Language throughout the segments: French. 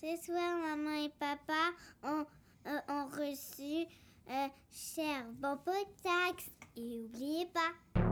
Ce soir, maman et papa ont, euh, ont reçu euh, cher bon taxe. Et n'oubliez pas,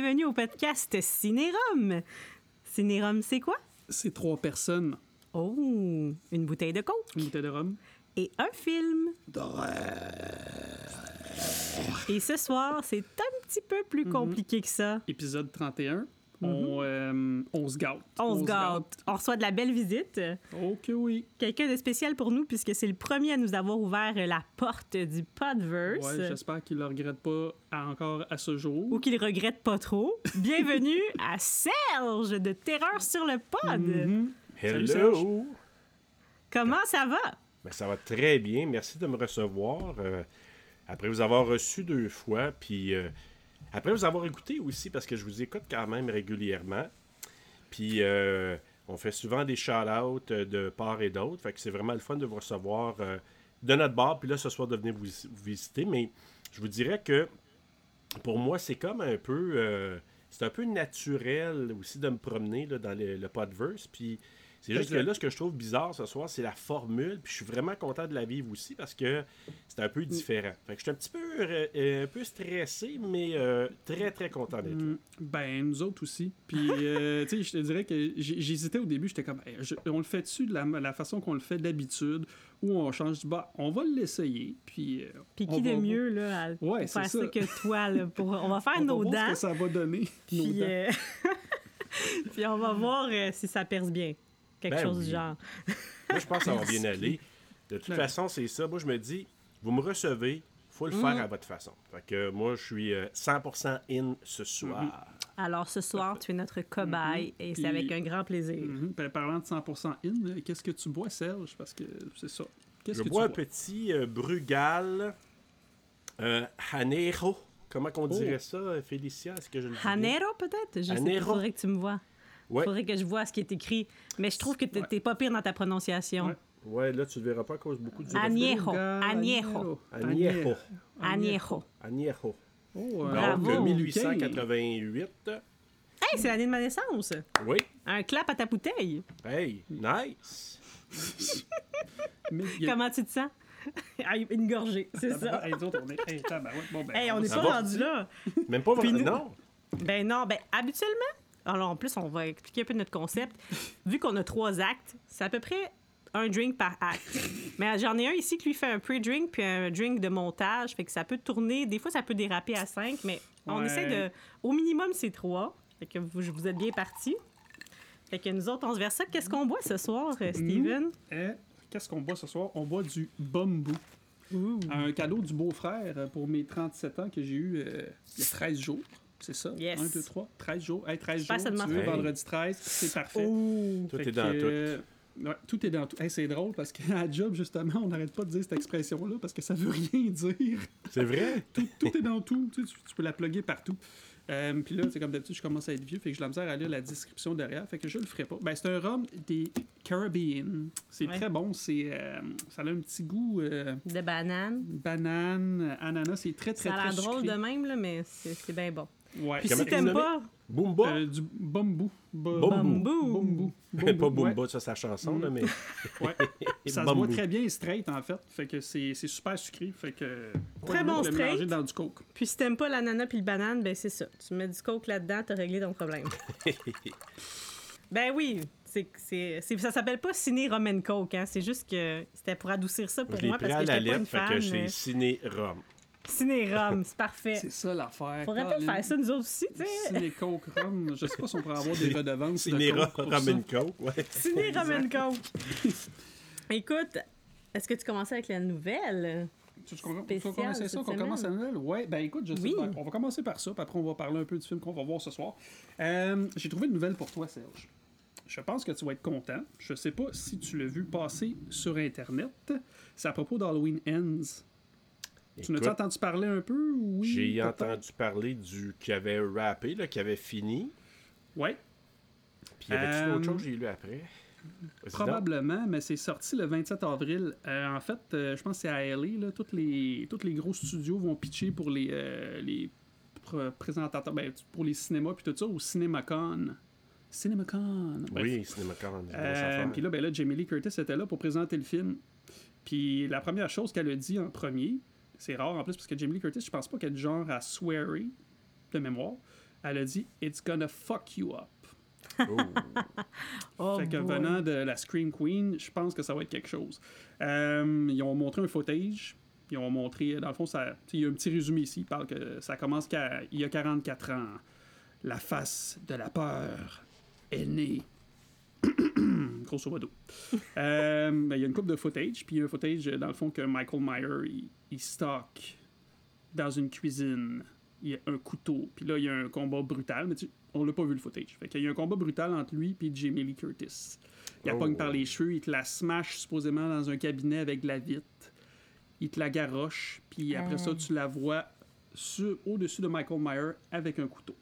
Bienvenue au podcast Cinérum. Cinérum, c'est quoi? C'est trois personnes, Oh, une bouteille de coke une bouteille de rhum. et un film. Et ce soir, c'est un petit peu plus compliqué que ça. Épisode 31. On, euh, on se gâte. On se gâte. On reçoit de la belle visite. Ok, oui. Quelqu'un de spécial pour nous, puisque c'est le premier à nous avoir ouvert la porte du Podverse. Ouais, j'espère qu'il ne le regrette pas à- encore à ce jour. ou qu'il regrette pas trop. Bienvenue à Serge de Terreur sur le Pod. Mhm. Salut, Hello! Comment ça va? Ben, ça va très bien. Merci de me recevoir. euh, après vous avoir reçu deux fois, puis euh, après vous avoir écouté aussi, parce que je vous écoute quand même régulièrement. Puis euh, on fait souvent des shout-outs euh, de part et d'autre. Fait que c'est vraiment le fun de vous recevoir euh, de notre bar, puis là ce soir de venir vous, visiter. Mais je vous dirais que pour moi, c'est comme un peu. euh, c'est un peu naturel aussi de me promener dans le, le podverse. Puis c'est juste que là, ce que je trouve bizarre ce soir, c'est la formule. Puis je suis vraiment content de la vivre aussi parce que c'est un peu différent. Fait que je suis un petit peu, euh, euh, un peu stressé, mais euh, très, très content d'être là. Mm, Ben, nous autres aussi. Puis, euh, tu sais, je te dirais que j'hésitais au début. J'étais comme, Hey, je- on le fait dessus de la, la façon qu'on le fait d'habitude, ou on change? Du bas. On va l'essayer. Puis, euh, Puis qui de va- mieux là, à Ouais, faire ça. ça. que toi? Là, pour... On va faire on va nos voir dents, ce que ça va donner. nos puis, dents. euh, puis on va voir euh, si ça perce bien. Quelque Ben chose oui. du genre. Moi, je pense que ça va bien aller. De toute Ouais. façon, c'est ça. Moi, je me dis, vous me recevez, faut le Mm. faire à votre façon. Fait que moi, je suis euh, 100% in ce soir. Alors ce soir, tu es notre cobaye et c'est avec un grand plaisir. Mhm. Ben, parlant de 100% in, euh, qu'est-ce que tu bois, Serge? Parce que c'est ça. Qu'est-ce Je que bois un tu bois? petit euh, Brugal euh, Hanejo. Comment qu'on dirait Oh. ça, euh, Félicia? Est-ce que je le? Hanero peut-être? Je sais pas, Hanero. faudrait que tu me vois. Ouais. Faudrait que je vois ce qui est écrit. Mais je trouve que t'es Ouais. pas pire dans ta prononciation. Ouais. Ouais, là, tu le verras pas à cause beaucoup du... Añejo. Añejo. Añejo. Añejo. Añejo. Oh, euh, Bravo. Donc, euh, Ok. 1888. Hey, c'est l'année de ma naissance! Oui. Un clap à ta bouteille! Hey, nice. Comment tu te sens? Ah, Une gorgée, c'est ça. Hey, nous autres, on est. Hey. Bon, ben, Hey, on n'est pas rendu là. Même pas vraiment. Non. Ben non, ben habituellement, alors en plus, on va expliquer un peu notre concept. Vu qu'on a trois actes, c'est à peu près un drink par acte. Mais j'en ai un ici qui lui fait un pre-drink puis un drink de montage, fait que ça peut tourner. Des fois, ça peut déraper à cinq, mais on Ouais. essaie de. Au minimum, c'est trois. Fait que vous, vous êtes bien partis. Fait que nous autres, on se verse ça. Qu'est-ce qu'on boit ce soir, euh, Steven? Eh, Qu'est-ce qu'on boit ce soir? On boit du bambou. Un cadeau du beau-frère pour mes 37 ans que j'ai eu euh, il y a 13 jours. C'est ça? Yes. 1, 2, 3, 13 jours. Hey, 13 Super, jours, ça tu veux, Hey. vendredi 13, c'est parfait. Oh! Tout est dans que, tout. euh, ouais, tout est dans tout. Hey, c'est drôle parce qu'à job, justement, on n'arrête pas de dire cette expression-là parce que ça veut rien dire. C'est vrai? tout, tout est dans tout. Tu, sais, tu- tu peux la plugger partout. Euh, puis là, c'est comme d'habitude, je commence à être vieux, fait que j'ai la misère à lire la description derrière, fait que je le ferai pas. Ben, c'est un rhum des Caribbean. C'est Ouais. très bon, c'est, euh, ça a un petit goût euh, De banane. banane, ananas, c'est très très Ça a très l'air drôle sucré. de même, là, mais c'est c'est bien bon. Ouais. Puis Comment si tu t'aimes pas, Bumba? Euh, du bambou. Ba- Bambou. Bambou. pas Bambou, ouais. Bumba, ça, c'est sa chanson, là, mais... Ouais. Ça se Bambou. très bien straight, en fait. Fait que c'est c'est super sucré. Fait que. Très bon straight. dans du coke. Puis si t'aimes pas l'ananas puis le banane, ben c'est ça. Tu mets du coke là-dedans, t'as réglé ton problème. ben oui, c'est, ça s'appelle pas ciné rum and coke, hein. C'est juste que c'était pour adoucir ça pour moi parce à que la j'étais pas une lettre, fait que c'est euh, ciné-rum. Ciné rum, c'est parfait. C'est ça l'affaire. Faudrait peut-être faire ça nous autres aussi, tu sais. Ciné Coke Rhum. Je sais pas si on pourrait avoir des redevances. de Ciné-rum, rum and coke, ouais. Ciné rum and coke. Écoute, est-ce que tu commençais avec la nouvelle? Tu veux qu'on- commencer ça, qu'on commence semaine? Noël? Ouais, ben écoute, je sais Oui. pas. On va commencer par ça, puis après on va parler un peu du film qu'on va voir ce soir. Euh, J'ai trouvé une nouvelle pour toi, Serge. Je pense que tu vas être content. Je sais pas si tu l'as vu passer sur Internet. C'est à propos d'Halloween Ends. Tu n'as-tu entendu parler un peu? Oui. J'ai entendu parler du qui avait rappé, là, qui avait fini. Ouais. Puis y avait-tu Euh, d'autres choses que j'ai lu après? Probablement, mais c'est sorti le 27 avril. Euh, en fait, euh, je pense que c'est à LA. Là, tous, les, tous les gros studios vont pitcher pour les, euh, les pr- présentateurs, ben, pour les cinémas puis tout ça, au CinemaCon. CinemaCon. bref. Oui, CinemaCon. puis là, ben là, Jamie Lee Curtis était là pour présenter le film. Puis la première chose qu'elle a dit en premier, c'est rare en plus parce que Jamie Lee Curtis, je pense pas qu'elle est du genre à swearer de mémoire. Elle a dit It's gonna fuck you up. Oh. Oh, fait que boy. venant de la Scream Queen, je pense que ça va être quelque chose. Euh, ils ont montré un footage. Ils ont montré, dans le fond, ça, il y a un petit résumé ici. Il parle que ça commence il y a 44 ans. La face de la peur est née. Grosso modo. Euh, ben, il y a une coupe de footage, puis il y a un footage, dans le fond, que Michael Myers, il, il stocke dans une cuisine. Il y a un couteau, puis là, il y a un combat brutal, mais tu, on l'a pas vu le footage. Fait qu'il y a un combat brutal entre lui et Jamie Lee Curtis. Il la Oh. pogne par les cheveux, il te la smash supposément dans un cabinet avec de la vitre. Il te la garoche, puis après ça, Ah. tu la vois au-dessus de Michael Myers avec un couteau.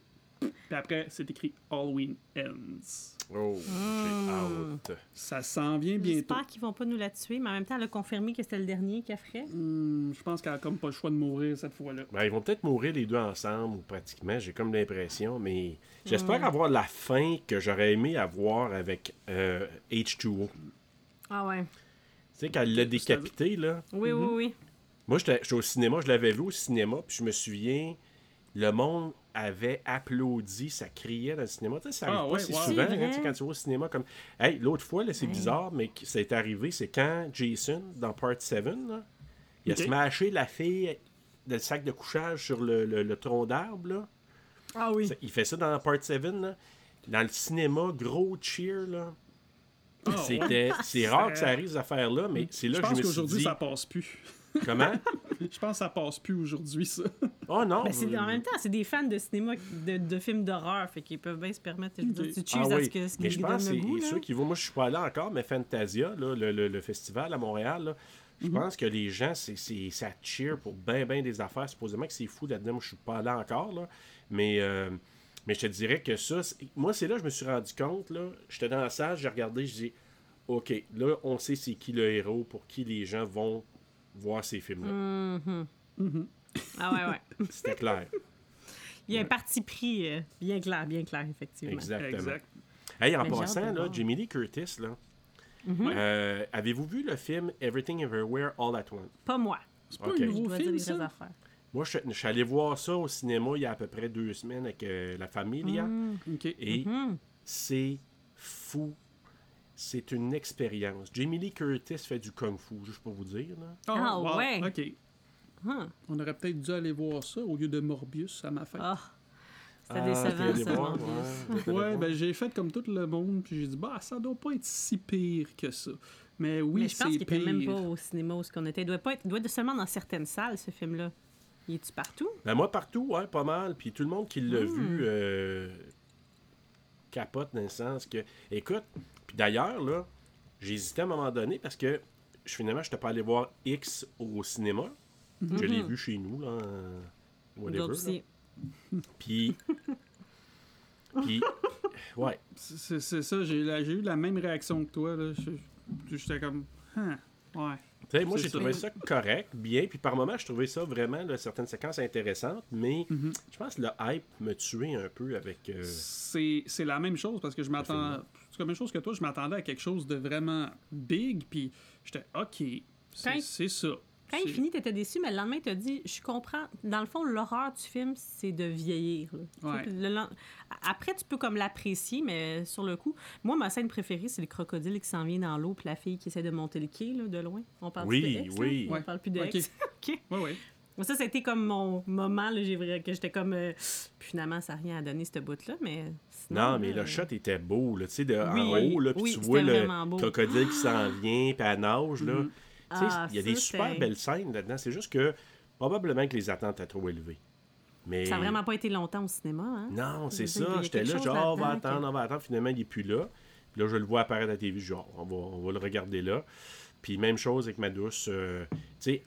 Puis après, c'est écrit Halloween Ends. Oh, j'ai hâte. Ça s'en vient bientôt. J'espère qu'ils vont pas nous la tuer, mais en même temps, elle a confirmé que c'était le dernier qu'elle ferait. Hmm, je pense qu'elle a comme pas le choix de mourir cette fois-là. Ben, ils vont peut-être mourir les deux ensemble, ou pratiquement, j'ai comme l'impression, mais j'espère avoir la fin que j'aurais aimé avoir avec euh, H2O. Tu Ah ouais. sais, quand elle l'a décapité, là. Oui, oui, oui. Moi, j'étais au cinéma, je l'avais vu au cinéma, puis je me souviens, le monde avait applaudi, ça criait dans le cinéma. Tu sais, ça arrive Ah, pas ouais, si souvent, C'est hein, tu sais, quand tu vas au cinéma comme. Hey, l'autre fois, là, c'est bizarre, mais ça est arrivé, c'est quand Jason, dans Part 7, là, il a smashé la fille le sac de couchage sur le, le- le tronc d'arbre, là. Ah oui. Ça- Il fait ça dans Part 7, là. Dans le cinéma, gros cheer, là. Ah, C'était, c'est rare que ça arrive, ces affaires-là, mais c'est là Je que je me suis qu'aujourd'hui, dit... ça passe plus. Comment? Je pense que ça passe plus aujourd'hui, ça. Oh non! Ben, c'est, euh, en même temps, c'est des fans de cinéma, de, de films d'horreur, fait qu'ils peuvent bien se permettre de Ok. tu Ah à oui, ce que ce mais je pense que c'est ceux qui vont. Moi, je suis pas allé encore, mais Fantasia, là, le, le- le festival à Montréal, là, je pense que les gens, c'est, c'est- ça cheer pour bien, bien des affaires. Supposément que c'est fou là-dedans. Moi, je suis pas allé encore, là. Mais, euh, mais je te dirais que ça, moi, c'est là que je me suis rendu compte, là. J'étais dans la salle, j'ai regardé, je dis, OK, là, on sait c'est qui le héros, pour qui les gens vont voir ces films-là. Mhm. Ah ouais, ouais. C'était clair. Il y a un parti pris euh, bien clair, bien clair, effectivement. Exactement. Exact. Hey, en Mais passant, là. Jamie Lee Curtis, là, Mhm. euh, avez-vous vu le film Everything Everywhere All at Once? Pas moi. C'est pas Ok. un Je nouveau film, ça? Moi, je, je suis allé voir ça au cinéma il y a à peu près deux semaines avec euh, la famille, là, OK. et c'est fou. C'est une expérience. Jamie Lee Curtis fait du kung-fu, juste pour vous dire. Là. Ah, wow, ouais. OK. On aurait peut-être dû aller voir ça au lieu de Morbius à ma fête. Ah. C'était Ah, décevant, ça, voir, Morbius. ouais, Ouais, ben j'ai fait comme tout le monde, puis j'ai dit, bah, ça doit pas être si pire que ça. Mais oui, Mais je pense c'est qu'il était pire. même pas au cinéma où ce qu'on était. Il doit, pas être, il doit être seulement dans certaines salles, ce film-là. Il est-tu partout? Ben, moi, partout, ouais, pas mal. Puis tout le monde qui l'a Hmm. vu euh, capote dans le sens que. Écoute, d'ailleurs, là, j'ai hésité à un moment donné parce que je, finalement, je n'étais pas allé voir X au cinéma. Je l'ai vu chez nous, là. Whatever. là. aussi. Puis. puis. Ouais. C'est ça, j'ai eu la même réaction que toi. là. Je- J'étais comme, Hein, ouais. Tu sais, moi, j'ai trouvé ça correct, bien, puis par moments, je trouvais ça vraiment, là, certaines séquences intéressantes, mais Mhm. je pense que le hype me tuait un peu avec. euh, C'est c'est la même chose parce que je m'attends. C'est la même chose que toi, je m'attendais à quelque chose de vraiment big, puis j'étais, OK, c'est ça. Quand il finit, t'étais déçu, mais le lendemain, t'as dit Je comprends. Dans le fond, l'horreur du film, c'est de vieillir. là. Ouais. le Après, tu peux comme l'apprécier, mais sur le coup, moi, ma scène préférée, c'est le crocodile qui s'en vient dans l'eau, puis la fille qui essaie de monter le quai là, de loin. On parle Oui, plus de X, là? oui. On Ouais. parle plus de ouais. Moi, Ça, c'était comme mon moment, là, j'ai que j'étais comme. euh, finalement, ça n'a rien à donner, cette bout-là, mais. sinon, Non, mais là, le shot était beau, là, tu sais, de, Oui, en haut, là, puis oui, tu vois le beau. crocodile qui s'en vient, puis elle nage, là. Mhm. Tu sais, Ah, il y a ça, des super belles scènes là-dedans. C'est juste que probablement que les attentes étaient trop élevées. Mais... Ça n'a vraiment pas été longtemps au cinéma. Hein? Non, c'est ça. J'étais là, genre, on va attendre, que- on va attendre. Finalement, il n'est plus là. Puis là, je le vois apparaître à la TV, genre, on va, on va le regarder là. Puis même chose avec ma douce. euh, tu sais,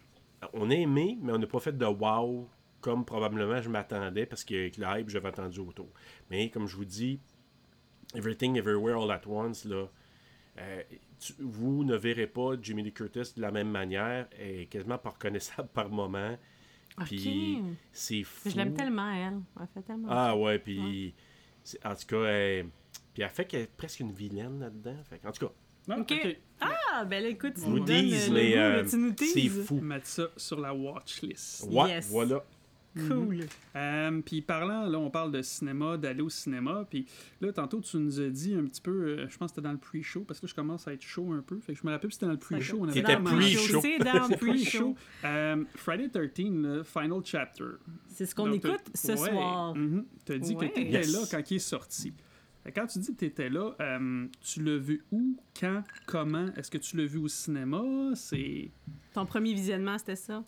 on a aimé, mais on n'a pas fait de wow comme probablement je m'attendais parce qu'avec le hype, j'avais attendu autour. Mais comme je vous dis, Everything Everywhere All At Once, là, euh, tu- vous ne verrez pas Jimmy Lee Curtis de la même manière et quasiment pas reconnaissable par moment. Puis Ok. c'est fou. Je l'aime tellement, elle. Elle fait tellement. Ah ouais, puis en tout cas, elle, puis elle fait qu'elle est presque une vilaine là-dedans. En tout cas, Ah, Ok. ok. Ah, ben là, écoute, tu Je nous donnes le mais goût, euh, tu nous c'est fou. Mettre ça sur la watch list. Ouais, Yes. voilà. Cool. Euh, puis parlant, là, on parle de cinéma, d'aller au cinéma. Puis là, tantôt, tu nous as dit un petit peu, euh, je pense que c'était dans le pre-show, parce que là, je commence à être chaud un peu. Fait que je me rappelle, c'était dans le pre-show. on avait C'était pre-show. C'est dans le pre-show. Euh, Friday 13, le final chapter. C'est ce qu'on écoute ce ouais, soir. mhm. T'as dit Ouais. que t'étais Yes. là quand il est sorti. Quand tu dis que t'étais là, euh, tu l'as vu où, quand, comment? Est-ce que tu l'as vu au cinéma? C'est... Ton premier visionnement, c'était ça?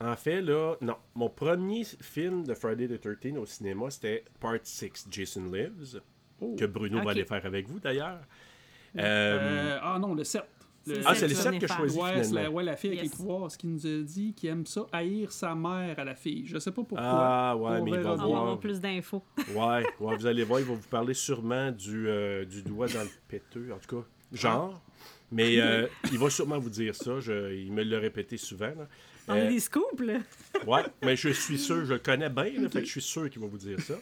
En fait, là, non. Mon premier film de Friday the 13 au cinéma, c'était Part 6, Jason Lives, Oh. que Bruno va aller faire avec vous d'ailleurs. Euh, Euh, ah non, le 7. Ah, sept c'est le que 7 tu que je choisis Ouais, la, ouais, la fille avec Yes. les pouvoirs, ce qu'il nous a dit, qui aime ça, haïr sa mère à la fille. Je sais pas pourquoi. Ah, ouais, On mais il va On va voir. avoir plus d'infos. Ouais, ouais, vous allez voir, il va vous parler sûrement du, euh, du doigt dans le péteux, en tout cas, genre. Mais euh, il va sûrement vous dire ça, je- il me l'a répété souvent. là. On Euh, a des scoops, là. ouais, mais je suis sûr, je le connais bien, là, fait que je suis sûr qu'il va vous dire ça.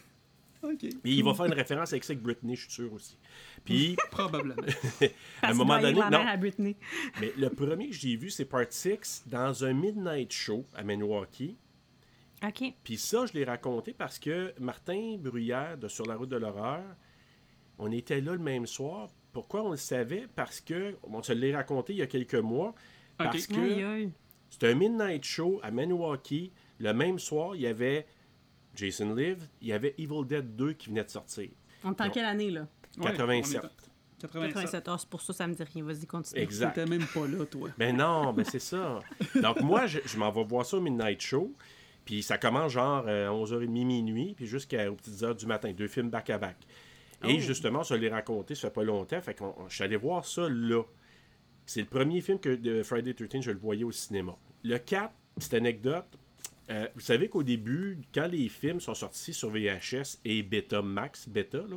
Ok. Puis il va faire une référence avec ça avec Britney, je suis sûr aussi. Puis, Probablement. à un Parce moment donné, non, à Britney. mais le premier que j'ai vu, c'est Part 6 dans un Midnight Show à Milwaukee. OK. Puis ça, je l'ai raconté parce que Martin Bruyère de Sur la route de l'horreur, on était là le même soir. Pourquoi on le savait? Parce que, on se l'est raconté il y a quelques mois, parce Ok. Aïe, que c'était un Midnight Show à Milwaukee. Le même soir, il y avait Jason Live, il y avait Evil Dead 2 qui venait de sortir. On est en quelle année, là? Ouais, 87. on est- 87. 87. Ah, c'est pour ça que ça me dit rien. Vas-y, continue. Exact. T'étais même pas là, toi. Ben non, ben c'est ça. Donc moi, je, je m'en vais voir ça au Midnight Show. Puis ça commence genre euh, 11h30 minuit, puis jusqu'aux petites heures du matin. Deux films back-à-back. Et Oh. justement, ça l'ai raconté, ça fait pas longtemps. Fait qu'on je suis allé voir ça là. C'est le premier film que de Friday 13, je le voyais au cinéma. Le 4, petite anecdote. Euh, vous savez qu'au début, quand les films sont sortis sur VHS et Beta Max, Beta, là,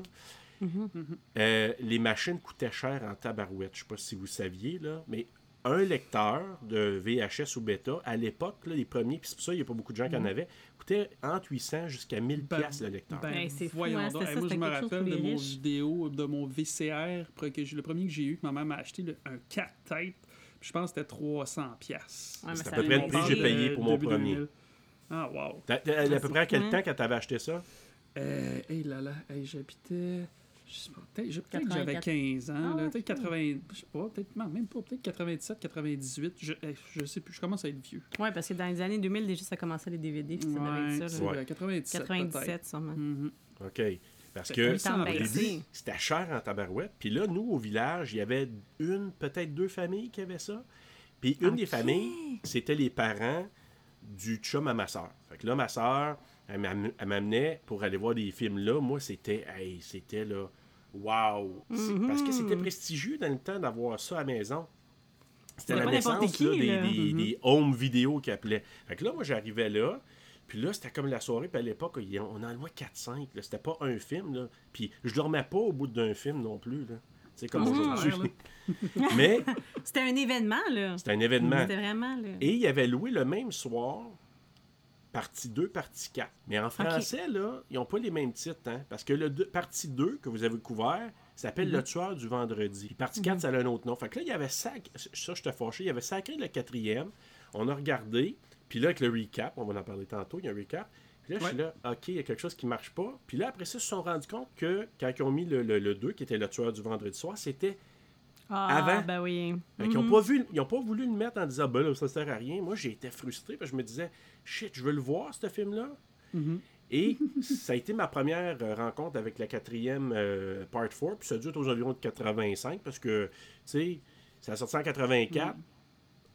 euh, les machines coûtaient cher en tabarouette. Je sais pas si vous saviez, là, mais un lecteur de VHS ou bêta, à l'époque, les premiers, puis c'est pour ça qu'il n'y a pas beaucoup de gens qui en avaient, coûtait entre 800 jusqu'à 1000 Ben, pièces le lecteur. Ben, c'est fou, voyons hein, donc. ça, moi, je me rappelle de mon riches. vidéo, de mon VCR, que le premier que j'ai eu, que ma mère m'a acheté, le- un 4 têtes. Je pense que c'était 300 pièces. Ouais, C'est à ça peu près le prix que j'ai payé pour mon premier. Ah, wow. T'as- t'as- à peu près à quel temps quand t'avais acheté ça? Euh, hey là là, hey, j'habitais. Je sais pas, peut-être que j'avais 84. 15 ans, Ah, là, peut-être 80, je sais pas, peut-être non, même pas, peut-être 97, 98, je, je sais plus, je commence à être vieux. Ouais, parce que dans les années 2000, déjà, ça commençait les DVD, puis ça devait Ouais, être ça. c'est là. Ouais. vrai, 97, peut-être. 97, sûrement. Mhm. OK. Parce que au début, c'était cher en tabarouette. Puis là, nous, au village, il y avait une, peut-être deux familles qui avaient ça. Puis une des familles, c'était les parents du chum à ma soeur. Fait que là, ma soeur, elle m'am- elle m'amenait pour aller voir des films là. Moi, c'était, hey, c'était là, wow. C'est- Parce que c'était prestigieux dans le temps d'avoir ça à la maison. C'était la naissance qui, là, des, là. des- des home vidéo qui appelaient. Fait que là, moi, j'arrivais là. Puis là, c'était comme la soirée. Puis à l'époque, on en avait 4-5. là. C'était pas un film. Là. Puis je dormais pas au bout d'un film non plus. Là. Sais, comme Ah, aujourd'hui. Mais C'était un événement, là. c'était un événement. C'était vraiment, là. Et il avait loué le même soir, partie 2, partie 4. Mais en français, là, ils n'ont pas les mêmes titres. Hein, parce que le deux- partie 2 que vous avez couvert s'appelle Le tueur du vendredi. Puis partie 4, ça a un autre nom. Fait que là, il y avait sac... Ça, je te fâché. Il y avait sacré le quatrième. On a regardé. Puis là, avec le recap, on va en parler tantôt, il y a un recap. Puis là, je suis là, OK, il y a quelque chose qui marche pas. Puis là, après ça, ils se sont rendus compte que quand ils ont mis le, le, 2, qui était le tueur du vendredi soir, c'était Ah, avant. ben oui. fait qu'ils ont pas vu, ils ont pas voulu le mettre en disant ben là, ça sert à rien. Moi, j'ai été frustré parce que je me disais shit, je veux le voir ce film-là. Mhm. Et ça a été ma première euh, rencontre avec la quatrième euh, Part 4. Puis ça a dû être aux environs de 85 parce que, tu sais, ça a sorti en 84.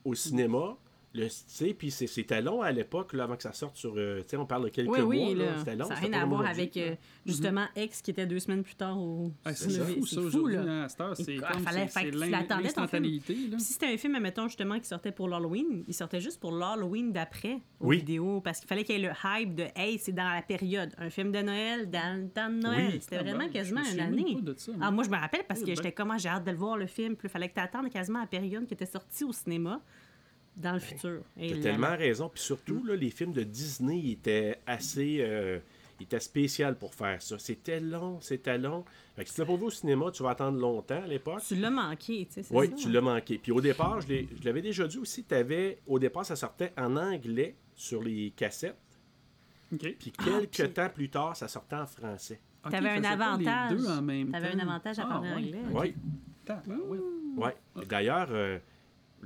au cinéma. Le, tu sais, puis c'est- c'était long à l'époque, là, avant que ça sorte sur. euh, tu sais, on parle de quelques Oui, oui, mois. là, là. C'était long. ça n'a rien à voir avec, euh, justement, X qui était deux semaines plus tard au Ah, c'est fou, ça, C'est fou, aujourd'hui. là. à cette heure, c'est comme fallait- fait l'instantanéité. si c'était un film, admettons, justement, qui sortait pour l'Halloween, il sortait juste pour l'Halloween d'après, aux Oui. vidéos, parce qu'il fallait qu'il y ait le hype de « Hey, c'est dans la période, un film de Noël, dans le temps de Noël Oui. C'était Ah vraiment ben, quasiment une année. ah, moi. je me rappelle parce Oh, que ben. j'étais comme, j'ai hâte de le voir, le film, puis il fallait que tu attendes quasiment à la période qui était sortie au cinéma dans le futur. Et T'as là, tellement raison. Puis surtout, Mm. là, les films de Disney ils étaient assez. Euh, ils étaient spéciaux pour faire ça. C'était long, c'était long. Fait que si tu l'as pas vu au cinéma, tu vas attendre longtemps à l'époque. Tu l'as manqué, tu sais, Oui, ça. tu l'as manqué. Puis au départ, je l'avais déjà dit aussi, t'avais, au départ, ça sortait en anglais sur les cassettes. OK. Puis Ah, quelques puis- temps plus tard, ça sortait en français. Ok, T'avais un avantage. T'avais temps. un avantage à Ah, parler ouais. anglais. Oui. Tabarouette. Ouais. Et D'ailleurs, euh,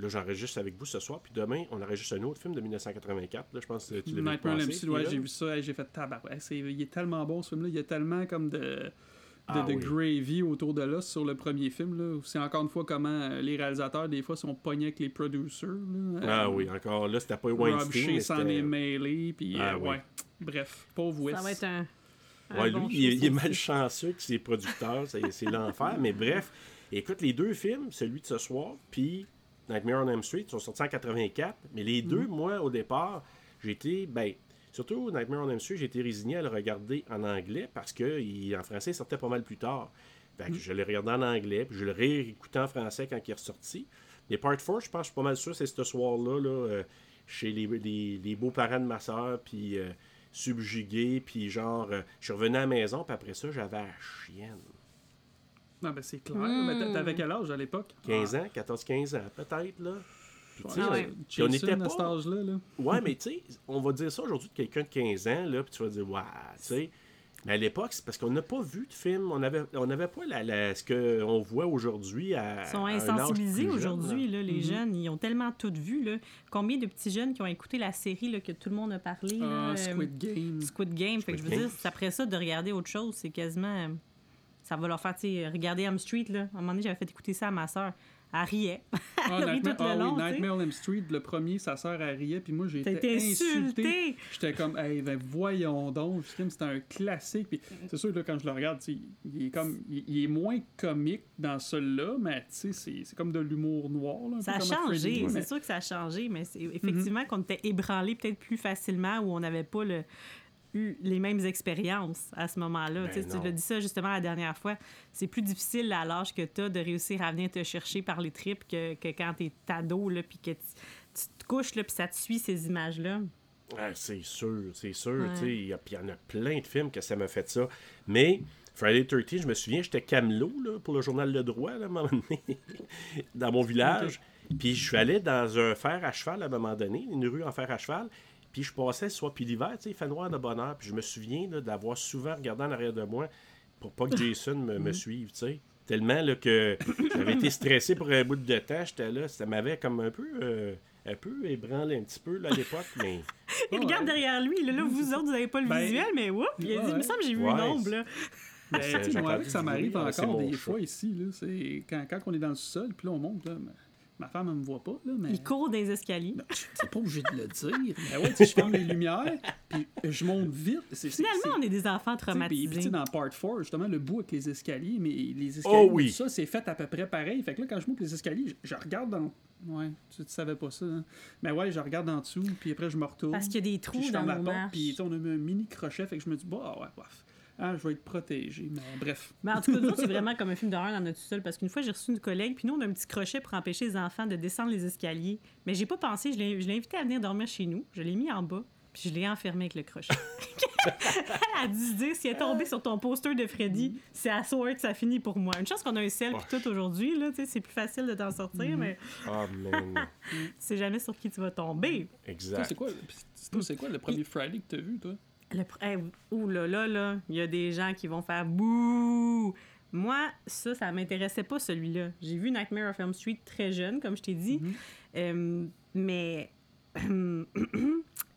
là, j'enregistre avec vous ce soir, puis demain, on enregistre un autre film de 1984. Là, je pense que tu Nightmare passé, Elm Street, ouais, là. j'ai vu ça, hey, j'ai fait tabarouette. C'est- Il est tellement bon ce film-là, il y a tellement comme de, de, Ah de oui. gravy autour de l'os sur le premier film. là. C'est encore une fois comment euh, les réalisateurs, des fois, sont pognés avec les producers. là. Ah Euh, oui, encore là, c'était pas Rob Weinstein. S'en est mêlé, puis Ah euh, oui. ouais. Bref, pauvre Wes. Ça va être un. un Ouais, bon lui, show, il, est- il est malchanceux que ses producteurs, c'est c'est l'enfer. Mais bref, écoute, les deux films, celui de ce soir, puis Nightmare on Elm Street, sont sortis en 84. Mais les deux, moi, au départ, j'ai été, ben, surtout Nightmare on Elm Street, j'ai été résigné à le regarder en anglais parce que il- en français, il sortait pas mal plus tard. Fait que je l'ai regardé en anglais, puis je le réécoutais en français quand il est ressorti. Les Part 4, je pense, je suis pas mal sûr, c'est ce soir-là, là, euh, chez les, les- les beaux-parents de ma soeur, puis euh, subjugué, puis genre, euh, je suis revenu à la maison, puis après ça, j'avais la chienne. Ah, ben, c'est clair. Hmm. Mais t'a- t'avais quel âge à l'époque? 15 ans, 14-15 ans, peut-être, là. Puis, tu sais, Ah Ouais, puis on était à pas- cet âge-là. Là. Ouais, mais tu sais, on va dire ça aujourd'hui de quelqu'un de 15 ans, là, puis tu vas dire, waouh, tu sais. Mais à l'époque, c'est parce qu'on n'a pas vu de film, on n'avait on avait pas la, la- ce qu'on voit aujourd'hui à. Ils sont insensibilisés aujourd'hui, là. là, les jeunes. Ils ont tellement tout vu. Là. Combien de petits jeunes qui ont écouté la série là, que tout le monde a parlé? là, Ah, euh, Squid Game. Squid Game. Fait que je veux Game. dire, c'est après ça, de regarder autre chose, c'est quasiment. Ça va leur faire, tu sais, regarder Elm Street. Là. À un moment donné, j'avais fait écouter ça à ma soeur. Elle riait. Ah, Elle rit le ah long, oui. Nightmare on Elm Street, le premier, sa sœur elle riait, puis moi j'ai été insulté. J'étais comme, hey, ben voyons donc, c'était un classique. Puis c'est sûr que là, quand je le regarde, il est comme, il, est moins comique dans celui-là, mais c'est c'est comme de l'humour noir. Là, Ça a changé, c'est mais- sûr que ça a changé, mais c'est effectivement qu'on était ébranlé peut-être plus facilement ou on n'avait pas le- eu les mêmes expériences à ce moment-là. Ben Tu l'as dit ça justement la dernière fois. C'est plus difficile à l'âge que tu as de réussir à venir te chercher par les tripes que, que quand tu es ado, puis que tu, tu te couches, là, puis ça te suit ces images-là. Ouais, c'est sûr, c'est sûr. Ouais. Il y, en a plein de films que ça m'a fait ça. Mais Friday 13, je me souviens, j'étais camelot là, pour le journal Le Droit, là, à un moment donné, dans mon village. Puis je suis allé dans un fer à cheval à un moment donné, une rue en fer à cheval. Puis je passais le soir, puis l'hiver, tu sais, il fait noir de bonne heure. Puis je me souviens là, d'avoir souvent regardé en arrière de moi pour pas que Jason me, me suive, tu sais. Tellement là, que j'avais été stressé pour un bout de temps, j'étais là, ça m'avait comme un peu, euh, un peu ébranlé un petit peu là, à l'époque, mais... Il Ouais. regarde derrière lui. Là, là, vous autres, vous n'avez pas le Ben, visuel, mais whoop, il a dit, il me semble que j'ai vu Ouais, une ombre. Là. Ah, entendu ça m'arrive encore des fois ici. Là, c'est quand, quand on est dans le sol, puis là on monte, là, ma femme elle me voit pas, là, mais. Il court des escaliers. C'est pas obligé de le dire. Mais ouais, tu sais, je ferme les lumières, puis je monte vite. C'est- Finalement, on est des enfants Puis, puis, tu traumatisés. sais, dans Part 4, justement, le bout avec les escaliers, mais les escaliers, Oh oui. tout ça, c'est fait à peu près pareil. Fait que là, quand je monte les escaliers, je, je regarde dans. Ouais, tu, tu savais pas ça. hein. Mais ouais, je regarde en dessous, puis après, je me retourne. Parce qu'il y a des puis trous je dans la porte, puis tu sais, on a mis un mini crochet, fait que je me dis, bah, ah ouais, bref. Ah, je vais être protégé. Mais bref. Mais en tout cas, nous c'est vraiment comme un film d'horreur dans notre sol parce qu'une fois, j'ai reçu une collègue, puis nous, on a un petit crochet pour empêcher les enfants de descendre les escaliers. Mais j'ai pas pensé, je l'ai je l'ai invité à venir dormir chez nous, je l'ai mis en bas, puis je l'ai enfermé avec le crochet. Elle a dû se dire, si elle est tombée sur ton poster de Freddy, c'est à soir que ça finit pour moi. Une chance qu'on a un sel puis tout aujourd'hui, là, c'est plus facile de t'en sortir, mais Ah, tu sais jamais sur qui tu vas tomber. Toi, Exact. c'est quoi, toi, c'est quoi le premier Friday que t'as vu, toi? Le pr- hey, ouh là là là, il y a des gens qui vont faire bouh. Moi, ça, ça m'intéressait pas celui-là. J'ai vu Nightmare of Elm Street très jeune, comme je t'ai dit, Euh, mais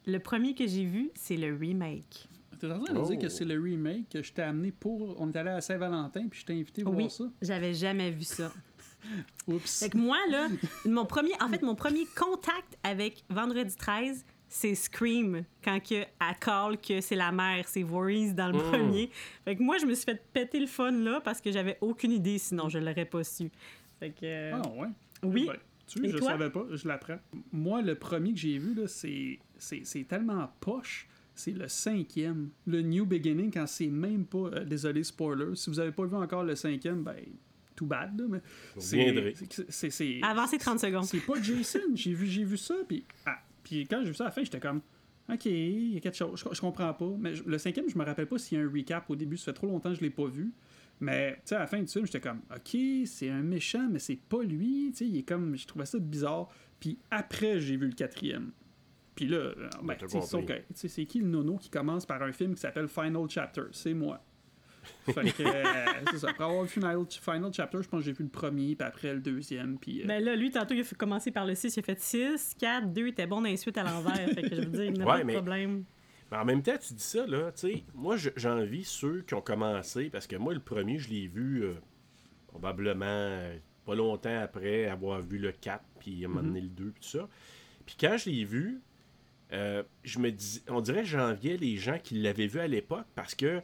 le premier que j'ai vu, c'est le remake. T'es en train de Oh. dire que c'est le remake que je t'ai amené pour. On est allé à Saint-Valentin, puis je t'ai invité à Oui, voir ça? j'avais jamais vu ça. Oups. Fait que moi, là, mon premier, en fait, mon premier contact avec Vendredi 13, c'est Scream, quand que, elle call que c'est la mère, c'est Voorhees dans le Mm. premier. Fait que moi, je me suis fait péter le fun, là, parce que j'avais aucune idée, sinon je l'aurais pas su. Fait que... euh, Ah ouais? Oui. Ben, tu Et je toi? savais pas, je l'apprends. Moi, le premier que j'ai vu, là, c'est, c'est, c'est tellement poche. C'est le cinquième. Le New Beginning, quand c'est même pas. euh, désolé, spoiler. Si vous avez pas vu encore le cinquième, ben. Tout bad, là, mais. C'est- c'est- Avancez 30 secondes. C'est pas Jason. J'ai vu, j'ai vu ça, puis ah, puis quand j'ai vu ça à la fin, j'étais comme, ok, il y a quelque chose, je, je comprends pas. Mais je- le cinquième, je me rappelle pas s'il y a un recap au début. Ça fait trop longtemps que je l'ai pas vu. Mais tu sais, à la fin du film, j'étais comme, ok, c'est un méchant, mais c'est pas lui. Tu sais, il est comme, je trouvais ça bizarre. Puis après, j'ai vu le quatrième. Puis là, euh, ben, c'est qui le nono qui commence par un film qui s'appelle Final Chapter? C'est moi. Fait que, euh, c'est ça. Après avoir vu Final, Final Chapter, je pense que j'ai vu le premier, puis après le deuxième, puis. euh, Ben là, lui, tantôt, il a fait commencer par le 6, il a fait 6, 4, 2, il était bon dans les suites à l'envers. fait que je veux dire, il n'y a Ouais, pas de mais- problème. Mais en même temps, tu dis ça, là, tu sais, moi, je- j'envie ceux qui ont commencé, parce que moi, le premier, je l'ai vu euh, probablement euh, pas longtemps après avoir vu le 4, puis à un moment donné le 2, puis tout ça. Puis quand je l'ai vu, euh, je me dis, on dirait que j'enviais les gens qui l'avaient vu à l'époque, parce que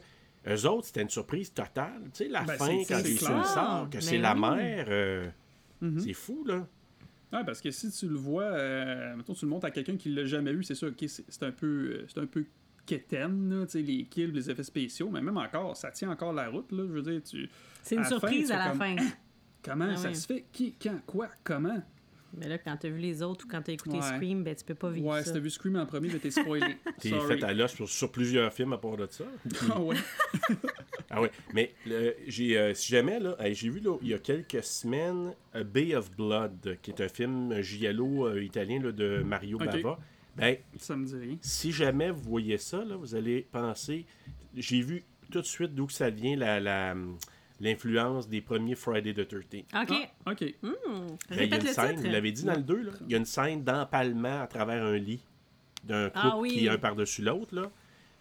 eux autres, c'était une surprise totale. Tu sais, la Ben, fin, c'est- quand c'est il clair. se sort, que Ben c'est la oui. mère, euh, Mhm. c'est fou, là. Ah, parce que si tu le vois, euh, mettons, tu le montres à quelqu'un qui l'a jamais vu, c'est sûr, ok, c'est c'est un peu, euh, c'est un peu quétaine, là, tu sais, les kills, les effets spéciaux, mais même encore, ça tient encore la route, là, je veux dire, tu... C'est une à la fin, surprise à la fin. Comment Ah ça oui. se fait? Qui, quand, quoi, comment? Mais là, quand t'as vu les autres ou quand t'as écouté Ouais. Scream, ben tu peux pas vivre Ouais, ça. si t'as vu Scream en premier, là, t'es spoilé. T'es fait à l'os sur, sur plusieurs films à part de ça. Ah ouais. Ah oui, mais le- j'ai, euh, si jamais, là, hey, j'ai vu là, il y a quelques semaines A Bay of Blood, qui est un film giallo euh, italien là, de Mario Ok. Bava. Ben, Ça me dit rien. si jamais vous voyez ça, là, vous allez penser. J'ai vu tout de suite d'où que ça vient la, la, l'influence des premiers Friday the 13 OK. Ah, ok. Hmm. Ben, il y a une le scène, vous l'avez dit dans le 2, là, il y a une scène d'empalement à travers un lit d'un couple Ah oui. qui est un par-dessus l'autre. Là.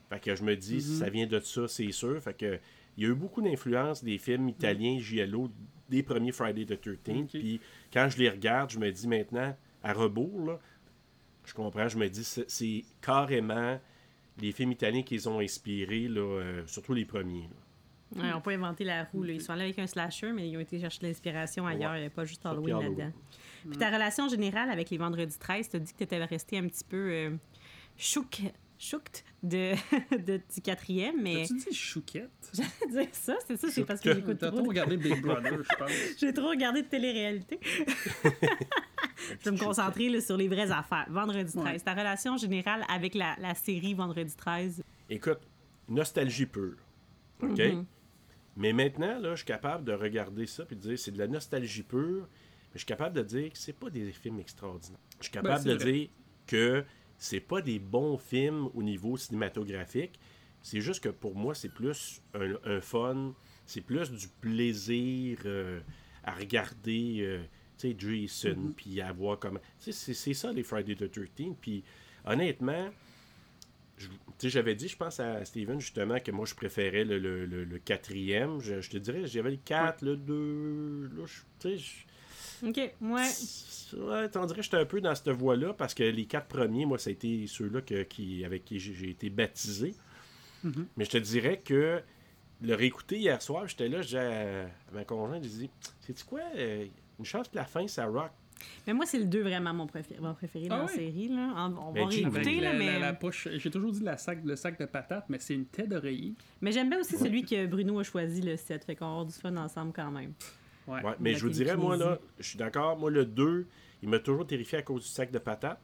Fait que je me dis, Mhm. ça vient de ça, c'est sûr. Fait que il y a eu beaucoup d'influence des films italiens giallo des premiers Friday the 13 Ok. Puis quand je les regarde, je me dis maintenant, à rebours, là, je comprends, je me dis, c'est, carrément les films italiens qui les ont inspirés, là, euh, surtout les premiers. là. Ouais, ils n'ont pas inventé la roue. Là. Ils sont allés avec un slasher, mais ils ont été chercher l'inspiration ailleurs. Il n'y a pas juste Halloween là-dedans. Puis ta relation générale avec les Vendredis 13, t'as dit que t'étais resté un petit peu euh, chouk, de, de, du quatrième, mais T'as-tu dit chouquette? dire ça, c'est ça, c'est parce que j'écoute T'as trop. trop de- regardé Big Brother, je pense. J'ai trop regardé de télé-réalité. Je vais me concentrer là, sur les vraies affaires. Vendredi 13. Ouais. Ta relation générale avec la, la série Vendredi 13. Écoute, nostalgie pure. OK? Mhm. Mais maintenant, là, je suis capable de regarder ça et de dire c'est de la nostalgie pure, mais je suis capable de dire que c'est pas des films extraordinaires. Je suis capable Ben, c'est de vrai. dire que c'est pas des bons films au niveau cinématographique. C'est juste que pour moi, c'est plus un, un fun, c'est plus du plaisir euh, à regarder, euh, tu sais, Jason, Mm-hmm. puis à voir comment. C'est ça les Friday the 13 Puis honnêtement, j'avais dit, je pense à Steven, justement, que moi, je préférais le, le- le- le quatrième. Je, je te dirais, j'avais le 4, le 2. Là, je- tu sais, je- OK, ouais. Ouais, t'en dirais que j'étais un peu dans cette voie-là parce que les quatre premiers, moi, ça a été ceux-là qui, avec qui j'ai été baptisé. Mhm. Mais je te dirais que le réécouter hier soir, j'étais là, j'ai à ma conjointe, j'ai dit C'est-tu quoi euh, Une chance que la fin, ça rock. Mais moi, c'est le 2 vraiment mon préféré, mon préféré Ah dans la ouais? série. Là. On, on Ben, va Jean, réécouter, là, la, mais... la- la poche, j'ai toujours dit la sac, le sac de patates, mais c'est une tête d'oreiller. mais j'aime bien aussi celui que Bruno a choisi, le 7. Fait qu'on va avoir du fun ensemble quand même. Ouais. Ouais, mais la je vous dirais, moi, là, je suis d'accord, moi, le 2, il m'a toujours terrifié à cause du sac de patates.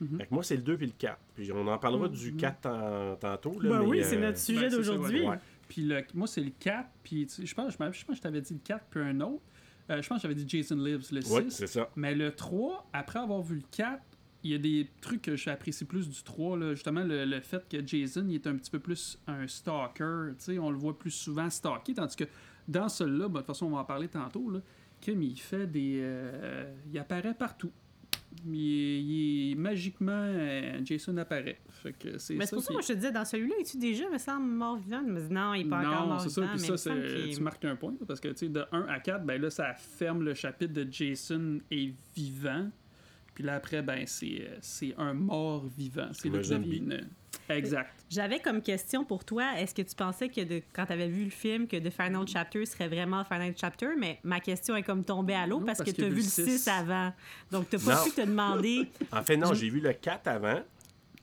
Mhm. Fait que moi, c'est le 2 puis le 4. Puis on en parlera Mhm. du 4 tan- tantôt. Là, Ben mais, oui, euh, c'est notre sujet ben, d'aujourd'hui. ouais. Puis le, moi, c'est le 4, puis je pense, je, pense que je t'avais dit le 4 puis un autre. Euh, je pense que j'avais dit Jason Lives, le 6. Ouais, c'est ça. Mais le 3, après avoir vu le 4, il y a des trucs que j'apprécie plus du 3. Là. Justement, le, le fait que Jason il est un petit peu plus un stalker. tu sais, On le voit plus souvent stalker. Tandis que dans celui-là, ben, de toute façon, on va en parler tantôt. Là, Kim, il fait des. euh, il apparaît partout. Il est, il est- magiquement, euh, Jason apparaît. Fait que c'est Mais c'est pour ça que moi, je te disais, dans celui-là, es-tu déjà, me semble, mort-vivant? Non, il n'est pas encore non, mort c'est ça. Puis ça, c'est- tu marques un point. Parce que, tu sais, de 1 à 4, ben là, ça ferme le chapitre de Jason est vivant. Puis là, après, ben, c'est euh, c'est un mort vivant. C'est Comme Exact. J'avais comme question pour toi, est-ce que tu pensais que de- quand tu avais vu le film, que The Final Chapter serait vraiment le Final Chapter? Mais ma question est comme tombée à l'eau parce, parce que tu as vu le le 6 six. avant. Donc, tu n'as pas Non. pu te demander. En fait, non, j'ai vu le 4 avant,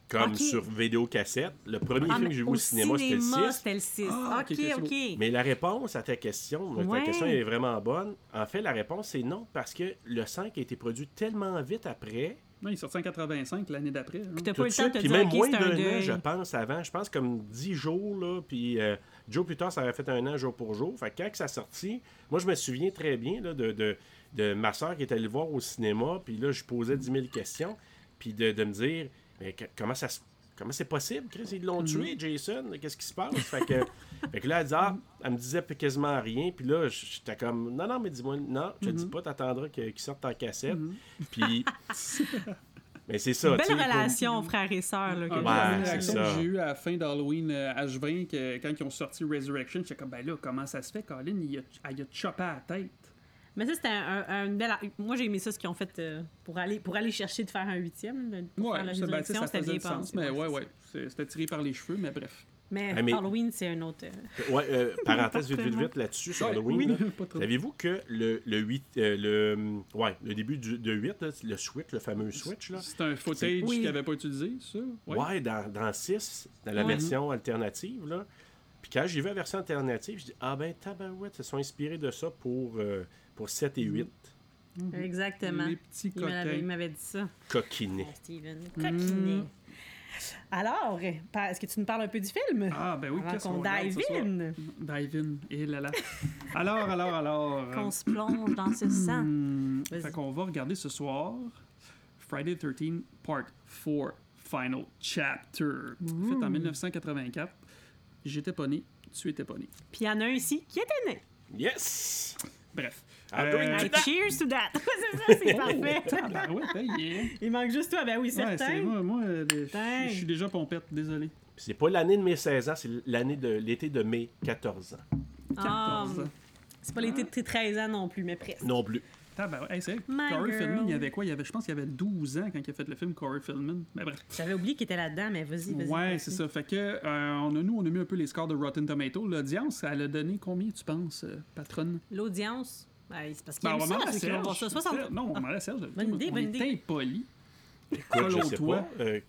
comme Ok. sur vidéocassette. Le premier Ah, film que j'ai vu au cinéma, c'était le 6. c'était le 6. Ah, ok, ok. Mais la réponse à ta question, Ouais. ta question est vraiment bonne. En fait, la réponse, c'est non, parce que le 5 a été produit tellement vite après. Non, il est sorti en 85 l'année d'après. hein. T'as pas eu le temps de te puis dire, même moins d'un an, je pense, avant. Je pense comme 10 jours, là. Puis euh, Joe, plus tard, ça aurait fait un an jour pour jour. Fait que quand que ça sortit, moi, je me souviens très bien là, de, de, de ma soeur qui est allée le voir au cinéma. Puis là, je posais 10 000 questions. Puis de, de me dire, mais que- comment ça se Comment c'est possible, Chris? Ils l'ont tué, Jason. Qu'est-ce qui se passe? Fait que, fait que là, elle, dit, ah, elle me disait quasiment rien. Puis là, j'étais comme, non, non, mais dis-moi, non, je te dis pas, t'attendras que- qu'il sorte en cassette. Puis, mais c'est ça. Belle relation, frère et sœur. Là, que réaction que j'ai eu à la fin d'Halloween euh, H20, que, quand ils ont sorti Resurrection, j'étais comme, ben là, comment ça se fait, Colin? Il a, elle a chopé à la tête. Mais ça, c'était un, un, un bel. Moi, j'ai aimé ça, ce qu'ils ont fait euh, pour, aller, pour aller chercher de faire un huitième. pour faire la Ouais, ça, ben, ça c'était faisait bien du sens, pensé. mais ouais, ouais, ouais. C'était tiré par les cheveux, mais bref. Mais, Ah, mais- Halloween, c'est un autre. euh, Ouais, euh, parenthèse vite, vite, vite là-dessus sur Ouais, Halloween. oui. Saviez-vous que le, le 8, euh, le, ouais, le début du, de 8, là, le Switch, le fameux Switch, là, C'est un footage Oui. qu'ils n'avaient pas utilisé, ça? ouais, dans, dans 6, dans la Ouais. version alternative, là. Puis quand j'ai vu la version alternative, je dis Ah ben, tabarouette, ils se sont inspirés de ça pour, euh, pour 7 et 8. Exactement. Les petits Il m'avait, il coquins. m'avait dit ça. Coquinés. Ah, Steven. Coquinet. Alors, par- est-ce que tu nous parles un peu du film? Ah, ben oui, qu'est-ce qu'on dive ce soir? in, Dive in. Et là là. Alors, alors, alors. euh, qu'on se plonge dans ce sang. Hmm, Vas-y. fait qu'on va regarder ce soir Friday the 13 Part 4 Final Chapter. Fait en 1984. J'étais pas né, tu étais pas né. Puis il y en a un ici qui était né. Yes! Bref. Drink Euh, to that. cheers to that! c'est ça, c'est parfait. Ah, ouais, ben, yeah. Il manque juste toi, ben oui, Ouais, c'est certain. moi, moi euh, je suis déjà pompette, désolé. C'est pas l'année de mes 16 ans, c'est l'année de l'été de mes 14 ans. Ah, 14 ans. c'est pas l'été de tes 13 ans non plus, mais presque. Non plus. Hey, c'est Corey girl. Feldman, il y avait quoi? Il y avait, je pense qu'il y avait 12 ans quand il a fait le film Corey Feldman. Ben bref. J'avais oublié qu'il était là-dedans, mais vas-y, vas-y. Ouais, vas-y. c'est ça. Fait que euh, on a, nous, on a mis un peu les scores de Rotten Tomatoes. L'audience, elle a donné combien, tu penses, euh, patronne? L'audience, ben, c'est parce qu'il Ben, on va ça, vont voir ça. 60... Serge- Non, on à Serge. Bonne idée, on bonne est idée. impoli. Écoute, je sais toi. pas. euh,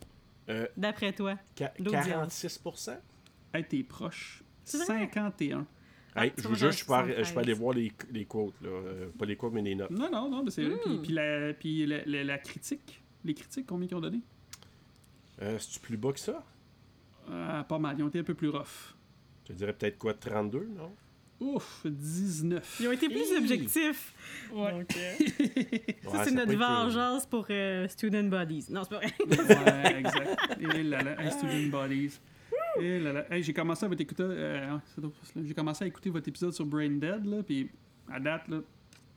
euh, D'après toi. qua- L'audience. 46 Hey, t'es proche. C'est vrai? 51. Hey, tu je vous jure, je peux, aller- je 73. peux aller voir les, les quotes, là. Euh, pas les quotes, mais les notes. Non, non, non, mais c'est vrai. Hmm. Puis, puis la, puis la, la- la critique, les critiques, combien ils ont donné? Euh, C'est-tu plus bas que ça? Euh, pas mal. Ils ont été un peu plus rough. Je dirais peut-être quoi, 32, non? Ouf, 19. Ils ont été plus objectifs. Ouais. Donc, euh, Ouais, ça, c'est notre pas été- vengeance pour euh, Student Bodies. Non, c'est pas vrai. ouais, exact. Et là là, Student Bodies. Et là là. Hey, j'ai commencé à écouter, euh, j'ai commencé à écouter votre épisode sur Brain Dead, là, puis à date, là,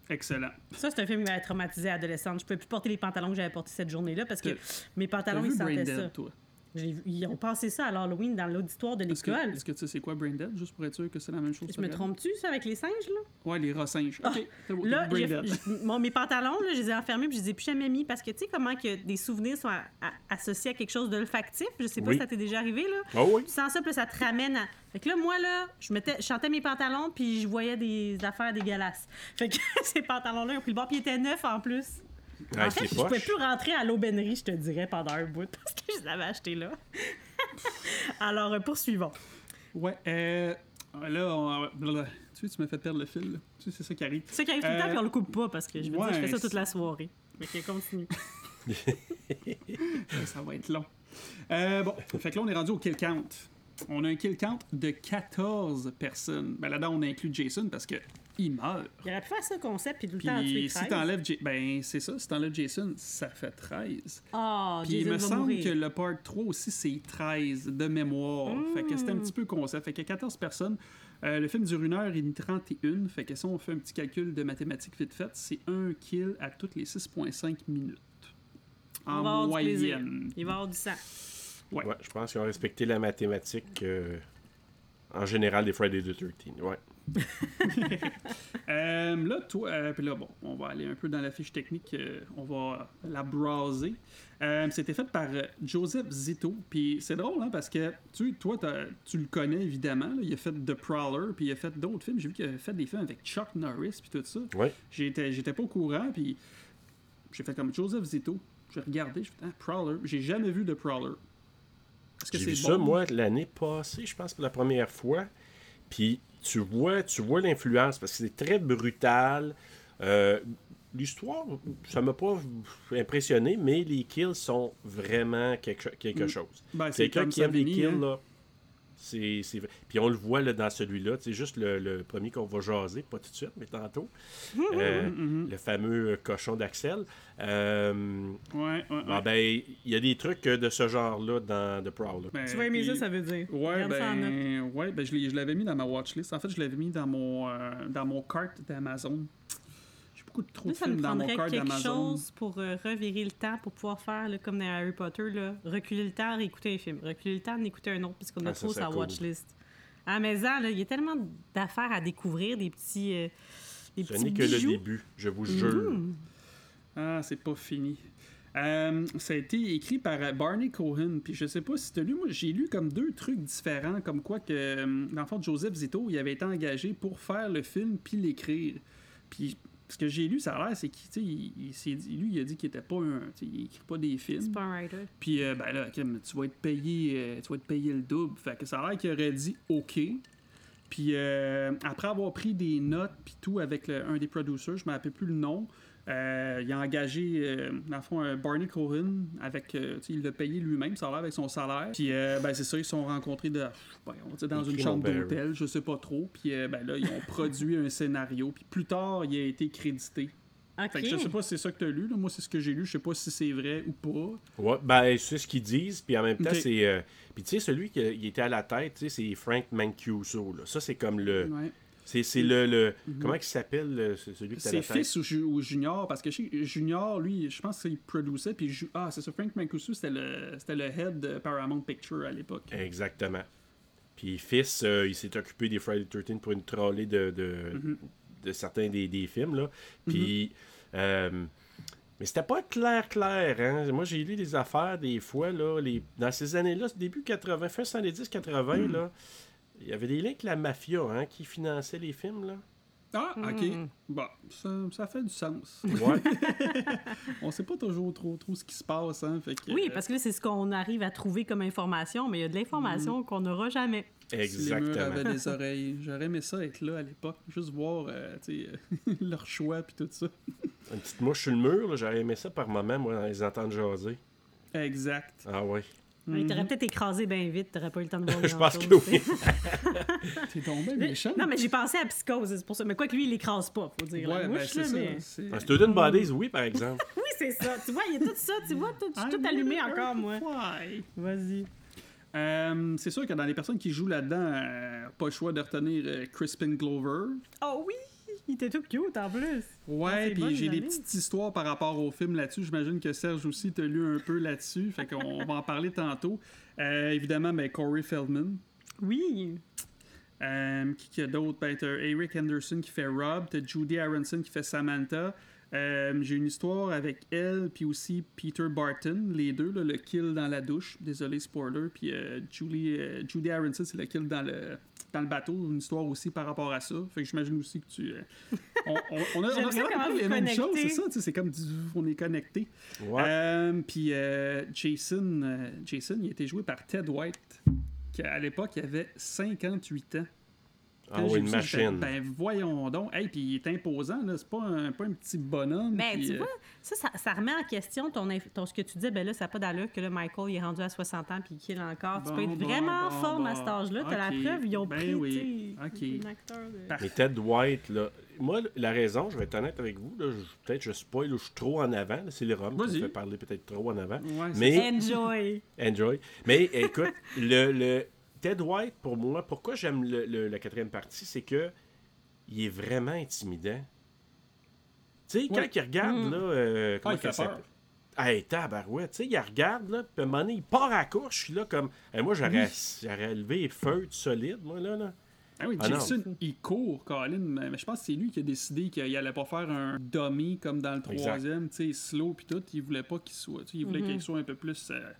excellent. Ça, c'est un film qui m'avait traumatisé adolescente. Je pouvais plus porter les pantalons que j'avais portés cette journée-là parce que mes pantalons, ils Brain sentaient Dead, ça. toi? Ils ont passé ça à l'Halloween dans l'auditoire de Est-ce que, l'école. est-ce que tu sais c'est quoi Brain Dead, juste pour être sûr que c'est la même chose? Je que me tu trompe-tu, ça, avec les singes, là? Ouais, les rats singes. Ok, c'est beau, Là, Brain j'ai- Dead. bon, mes pantalons, là, je les ai enfermés puis je les ai plus jamais mis parce que tu sais comment que des souvenirs sont à- à- associés à quelque chose d'olfactif? Je sais pas Oui. si ça t'est déjà arrivé, là. Ah oui? Tu sens ça, puis ça te ramène à... Fait que là, moi, là, je, mettais, je chantais mes pantalons puis je voyais des affaires dégueulasses. Fait que ces pantalons-là, ils ont pris le bord puis ils étaient neufs en plus. Ah, en fait, je pouvais plus rentrer à l'aubainerie, je te dirais, pendant un bout parce que je les avais achetés là. Alors, euh, poursuivons. Ouais, euh, là, on, blablabla. tu sais, tu m'as fait perdre le fil, là. Tu sais, c'est ça qui arrive. C'est ça qui arrive tout le temps Euh, puis on le coupe pas parce que je veux dire, je fais ça ouais, toute la soirée. Fait que continue. Ça va être long. Euh, bon, fait que là, on est rendu au kill count. On a un kill count de 14 personnes. Ben là-dedans, on inclut Jason parce que il meurt. Il aurait pu faire ça concept puis tout le temps en tuer Puis si 13. t'enlèves Ja- ben c'est ça, si t'enlèves Jason, ça fait 13. Ah, Puis il me va semble mourir. que le part 3 aussi, c'est 13 de mémoire. Fait que c'est un petit peu concept. Fait qu'il y a 14 personnes. Euh, le film dure 1 heure et 31. Fait que si on fait un petit calcul de mathématiques vite fait, c'est un kill à toutes les 6,5 minutes. On En va avoir du plaisir. moyenne. Il va avoir du sang. Ouais. Ouais, je pense qu'ils ont respecté la mathématique euh, en général des Friday the 13. Ouais. Euh, là, toi, euh, puis là, bon, on va aller un peu dans la fiche technique, euh, on va la browser. C'était fait par Joseph Zito, puis c'est drôle, hein, parce que tu, toi, tu le connais évidemment, là. il a fait The Prowler, puis il a fait d'autres films, j'ai vu qu'il a fait des films avec Chuck Norris, puis tout ça. Ouais. J'étais pas au courant, puis j'ai fait comme Joseph Zito. J'ai regardé, j'ai fait, ah, Prowler, j'ai jamais vu The Prowler. J'ai vu bon? ça, moi, l'année passée, je pense, pour la première fois. Puis tu vois, tu vois l'influence, parce que c'est très brutal. Euh, L'histoire, ça m'a pas impressionné, mais les kills sont vraiment quelque, quelque Mm. chose. Ben, c'est Quelqu'un qui aime les kills, hein. là, c'est... Puis on le voit là, dans celui-là. C'est juste le, le premier qu'on va jaser, pas tout de suite, mais tantôt. Euh, Mhm. Le fameux cochon d'Axel. Euh, Ouais, ouais, ouais. ah ben, il y a des trucs euh, de ce genre-là dans The Prowler. Ben, Tu vas aimer ça, ça veut dire. Ouais, ben, ouais, ben je l'avais mis dans ma watchlist. En fait, je l'avais mis dans mon, euh, dans mon cart d'Amazon. Beaucoup de trop de ça me films dans mon quelque chose pour euh, revirer le temps, pour pouvoir faire, là, comme dans Harry Potter, là, reculer le temps, réécouter un film. Reculer le temps, d'écouter un autre, parce qu'on a Ah, trop sa cool. watchlist. À la maison, il y a tellement d'affaires à découvrir, des petits, euh, des Ce petits n'est que le bijoux. début, je vous jure. Mhm. Ah, c'est pas fini. Euh, ça a été écrit par euh, Barney Cohen. Puis je sais pas si tu as lu, moi j'ai lu comme deux trucs différents, comme quoi que, euh, dans le fond, Joseph Zito, il avait été engagé pour faire le film puis l'écrire. Puis ce que j'ai lu, ça a l'air, c'est qu'il, il, il s'est dit, lui, il a dit qu'il était pas un, il écrit pas des films. C'est pas un writer. Puis euh, ben là, tu vas être payé, euh, tu vas être payé le double. Fait que ça a l'air qu'il aurait dit OK. Puis euh, après avoir pris des notes puis tout avec le- un des producers, je ne me rappelle plus le nom. Euh, il a engagé, euh, dans le fond, un Barney Cohen, avec, euh, tu sais, il l'a payé lui-même, ça a avec son salaire. Puis, euh, ben, c'est ça, ils se sont rencontrés de, ben, on dans une chambre d'hôtel, je sais pas trop. Puis, euh, ben là, ils ont produit un scénario. Puis plus tard, il a été crédité. OK. Fait que je sais pas si c'est ça que tu as lu. là. Moi, c'est ce que j'ai lu. Je sais pas si c'est vrai ou pas. Ouais, ben, c'est ce qu'ils disent, puis en même temps, c'est. euh, puis tu sais, celui qui était à la tête, tu sais, c'est Frank Mancuso. Là. Ça, c'est comme le. Ouais. C'est c'est le. le comment il s'appelle, le- celui la C'est fils ou, ju- ou junior, parce que chez- junior, lui, je pense qu'il produisait, puis ju- ah, c'est ça, Frank Mancuso, c'était le, c'était le head de Paramount Picture à l'époque. Exactement. Puis fils, euh, il s'est occupé des Friday the 13 pour une trolley de, de, Mhm. de certains des, des films. Là. Puis. euh, mais c'était pas clair, clair. Hein? Moi, j'ai lu des affaires des fois. Là, les... Dans ces années-là, début 80, fin 70-80, Mhm. là, il y avait des liens avec la mafia hein, qui finançait les films. Là. Ah, ok. Mhm. Bon, ça, ça fait du sens. Ouais. On sait pas toujours trop, trop ce qui se passe, hein, fait que, Oui, euh, parce que là, c'est ce qu'on arrive à trouver comme information, mais il y a de l'information qu'on n'aura jamais. si les murs Exactement. avaient des oreilles. J'aurais aimé ça être là à l'époque, juste voir, euh, tu sais, leur choix puis tout ça. Une petite mouche sur le mur, là, j'aurais aimé ça par moment, moi, dans les entendre jaser. Exact. Ah ouais. Il t'aurait peut-être écrasé bien vite, t'aurais pas eu le temps de voir Je pense que oui. T'es tombé méchant. Non, mais j'ai pensé à Psychose, c'est pour ça. Mais quoi que lui, il l'écrase pas, faut dire. Ouais, la ben c'est là, ça. mais... Student Bodies, oui, par exemple. Oui, c'est ça. Tu vois, il y a tout ça. Tu vois, tout, je suis tout allumé encore, moi. Ouais. Vas-y. Euh, c'est sûr que dans les personnes qui jouent là-dedans, euh, pas le choix de retenir euh, Crispin Glover. Oh oui! Il était tout cute, en plus. Ah, Ouais, c'est puis j'ai des petites histoires par rapport au film là-dessus. J'imagine que Serge aussi t'a lu un peu là-dessus. Fait qu'on va en parler tantôt. Euh, évidemment, ben, Corey Feldman. Oui. Euh, qui qu'il y a d'autre? Ben, t'as Eric Anderson qui fait Rob. T'as Judy Aronson qui fait Samantha. Euh, j'ai une histoire avec elle, puis aussi Peter Barton, les deux, là, le kill dans la douche. Désolé, spoiler. Puis euh, Julie, Judy Aronson, c'est le kill dans le, dans le bateau. Une histoire aussi par rapport à ça. Fait que j'imagine aussi que tu. euh, on, on, on a, on a les mêmes choses, c'est ça? tu sais, C'est comme du, on est connectés. Ouais. Euh, puis euh, Jason, euh, Jason, il a été joué par Ted White, qui à l'époque il avait 58 ans. Ah oui, une machine. Ben voyons donc. Hey, puis il est imposant, là. C'est pas un, pas un petit bonhomme. Mais puis, tu euh, vois, ça, ça, ça remet en question ton, ce que tu disais. Ben là, ça n'a pas d'allure que là, Michael, il est rendu à 60 ans puis qu'il kill encore. tu peux être bon, vraiment en bon, forme à cet âge-là. T'as Ok. la preuve, ils ont Ben pris, oui. tu sais, Ok. un acteur de... Mais Ted White, là, moi, la raison, je vais être honnête avec vous, peut-être je spoil ou je suis trop en avant, c'est les Roms qui me fait parler peut-être trop en avant. Ouais, c'est Mais-. Enjoy! Enjoy. Mais écoute, le, le Ted White, pour moi, pourquoi j'aime le- le- la quatrième partie, c'est que il est vraiment intimidant. Tu sais, quand Ouais. il regarde, Mm. là, euh, Ah, comment il fait peur. hey, tabarouette, tu sais, il regarde, là, puis à un moment donné, il part à la course, je suis là comme, Hey, moi, j'aurais j'aurais levé les feutres solides, moi, là, là. Ah oui, Ah non. Jason, il court, Colin, mais mais je pense que c'est lui qui a décidé qu'il allait pas faire un dummy comme dans le troisième, tu sais, slow puis tout. Il voulait pas qu'il soit, tu sais, il voulait qu'il soit un peu plus euh,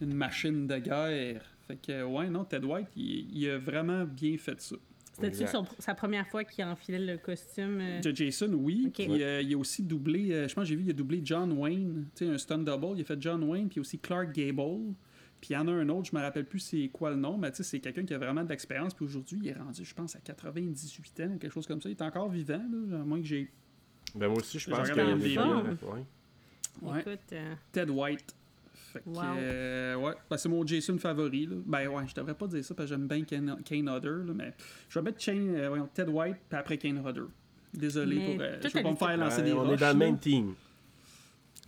une machine de guerre. Fait que, ouais, non, Ted White, il, il a vraiment bien fait ça. C'était-tu sa première fois qu'il enfilait le costume? euh? De Jason, oui. Puis, euh, il a aussi doublé, euh, je pense que j'ai vu, il a doublé John Wayne, tu sais, un stunt double. Il a fait John Wayne, puis aussi Clark Gable. Puis il y en a un autre, je me rappelle plus c'est quoi le nom, mais tu sais, c'est quelqu'un qui a vraiment de l'expérience. Puis aujourd'hui, il est rendu, je pense, à 98 ans, quelque chose comme ça. Il est encore vivant, là, à moins que j'ai. Ben, moi aussi, je pense en vidéo, là. Ouais. Ouais. Écoute, euh, Ted White. Fait que, Wow. euh, ouais, Ben, c'est mon Jason favori. Là. Ben ouais, je devrais pas dire ça parce que j'aime bien Kane, Kane Hodder, là, mais je vais mettre Shane, euh, voyons, Ted White, puis après Kane Hodder. Désolé Mais pour. euh, je vais pas me faire lancer Ouais, des on est dans le même team.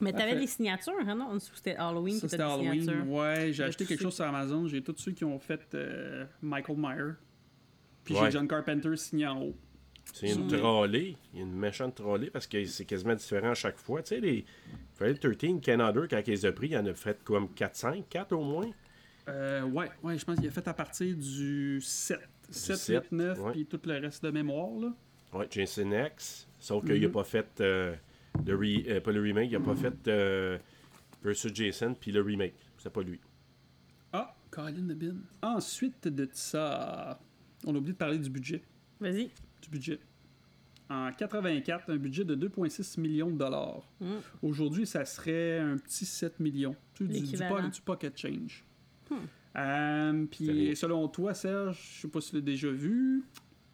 Mais t'avais des signatures, hein, non? En dessous, C'était Halloween Ça, qui c'était était des Halloween. signatures. Ouais, j'ai acheté quelque chose sur Amazon. J'ai tous ceux qui ont fait euh, Michael Myers. Puis Ouais. j'ai John Carpenter signé en haut. C'est une trollée. Il y a une méchante trollée parce que c'est quasiment différent à chaque fois. Tu sais, les Friday 13, Canada, quand ils les a pris, il y en a fait comme 4-5, 4 au moins. Euh, ouais, ouais, je pense qu'il a fait à partir du 7. 7, 7, 8, 9, ouais. puis tout le reste de mémoire. Là. Ouais, Jason X. Sauf qu'il n'a Mhm. pas fait euh, le re- euh, pas le remake, il n'a pas fait euh, Versus Jason, puis le remake. C'est pas lui. Ah, Colin de Bin. Ensuite de ça, on a oublié de parler du budget. Vas-y. Du budget. En 84, un budget de 2,6 millions de dollars. Mm. Aujourd'hui, ça serait un petit 7 millions. Tu sais, Du, du, du pocket change. Hmm. Euh, puis selon toi, Serge, je sais pas si tu l'as déjà vu,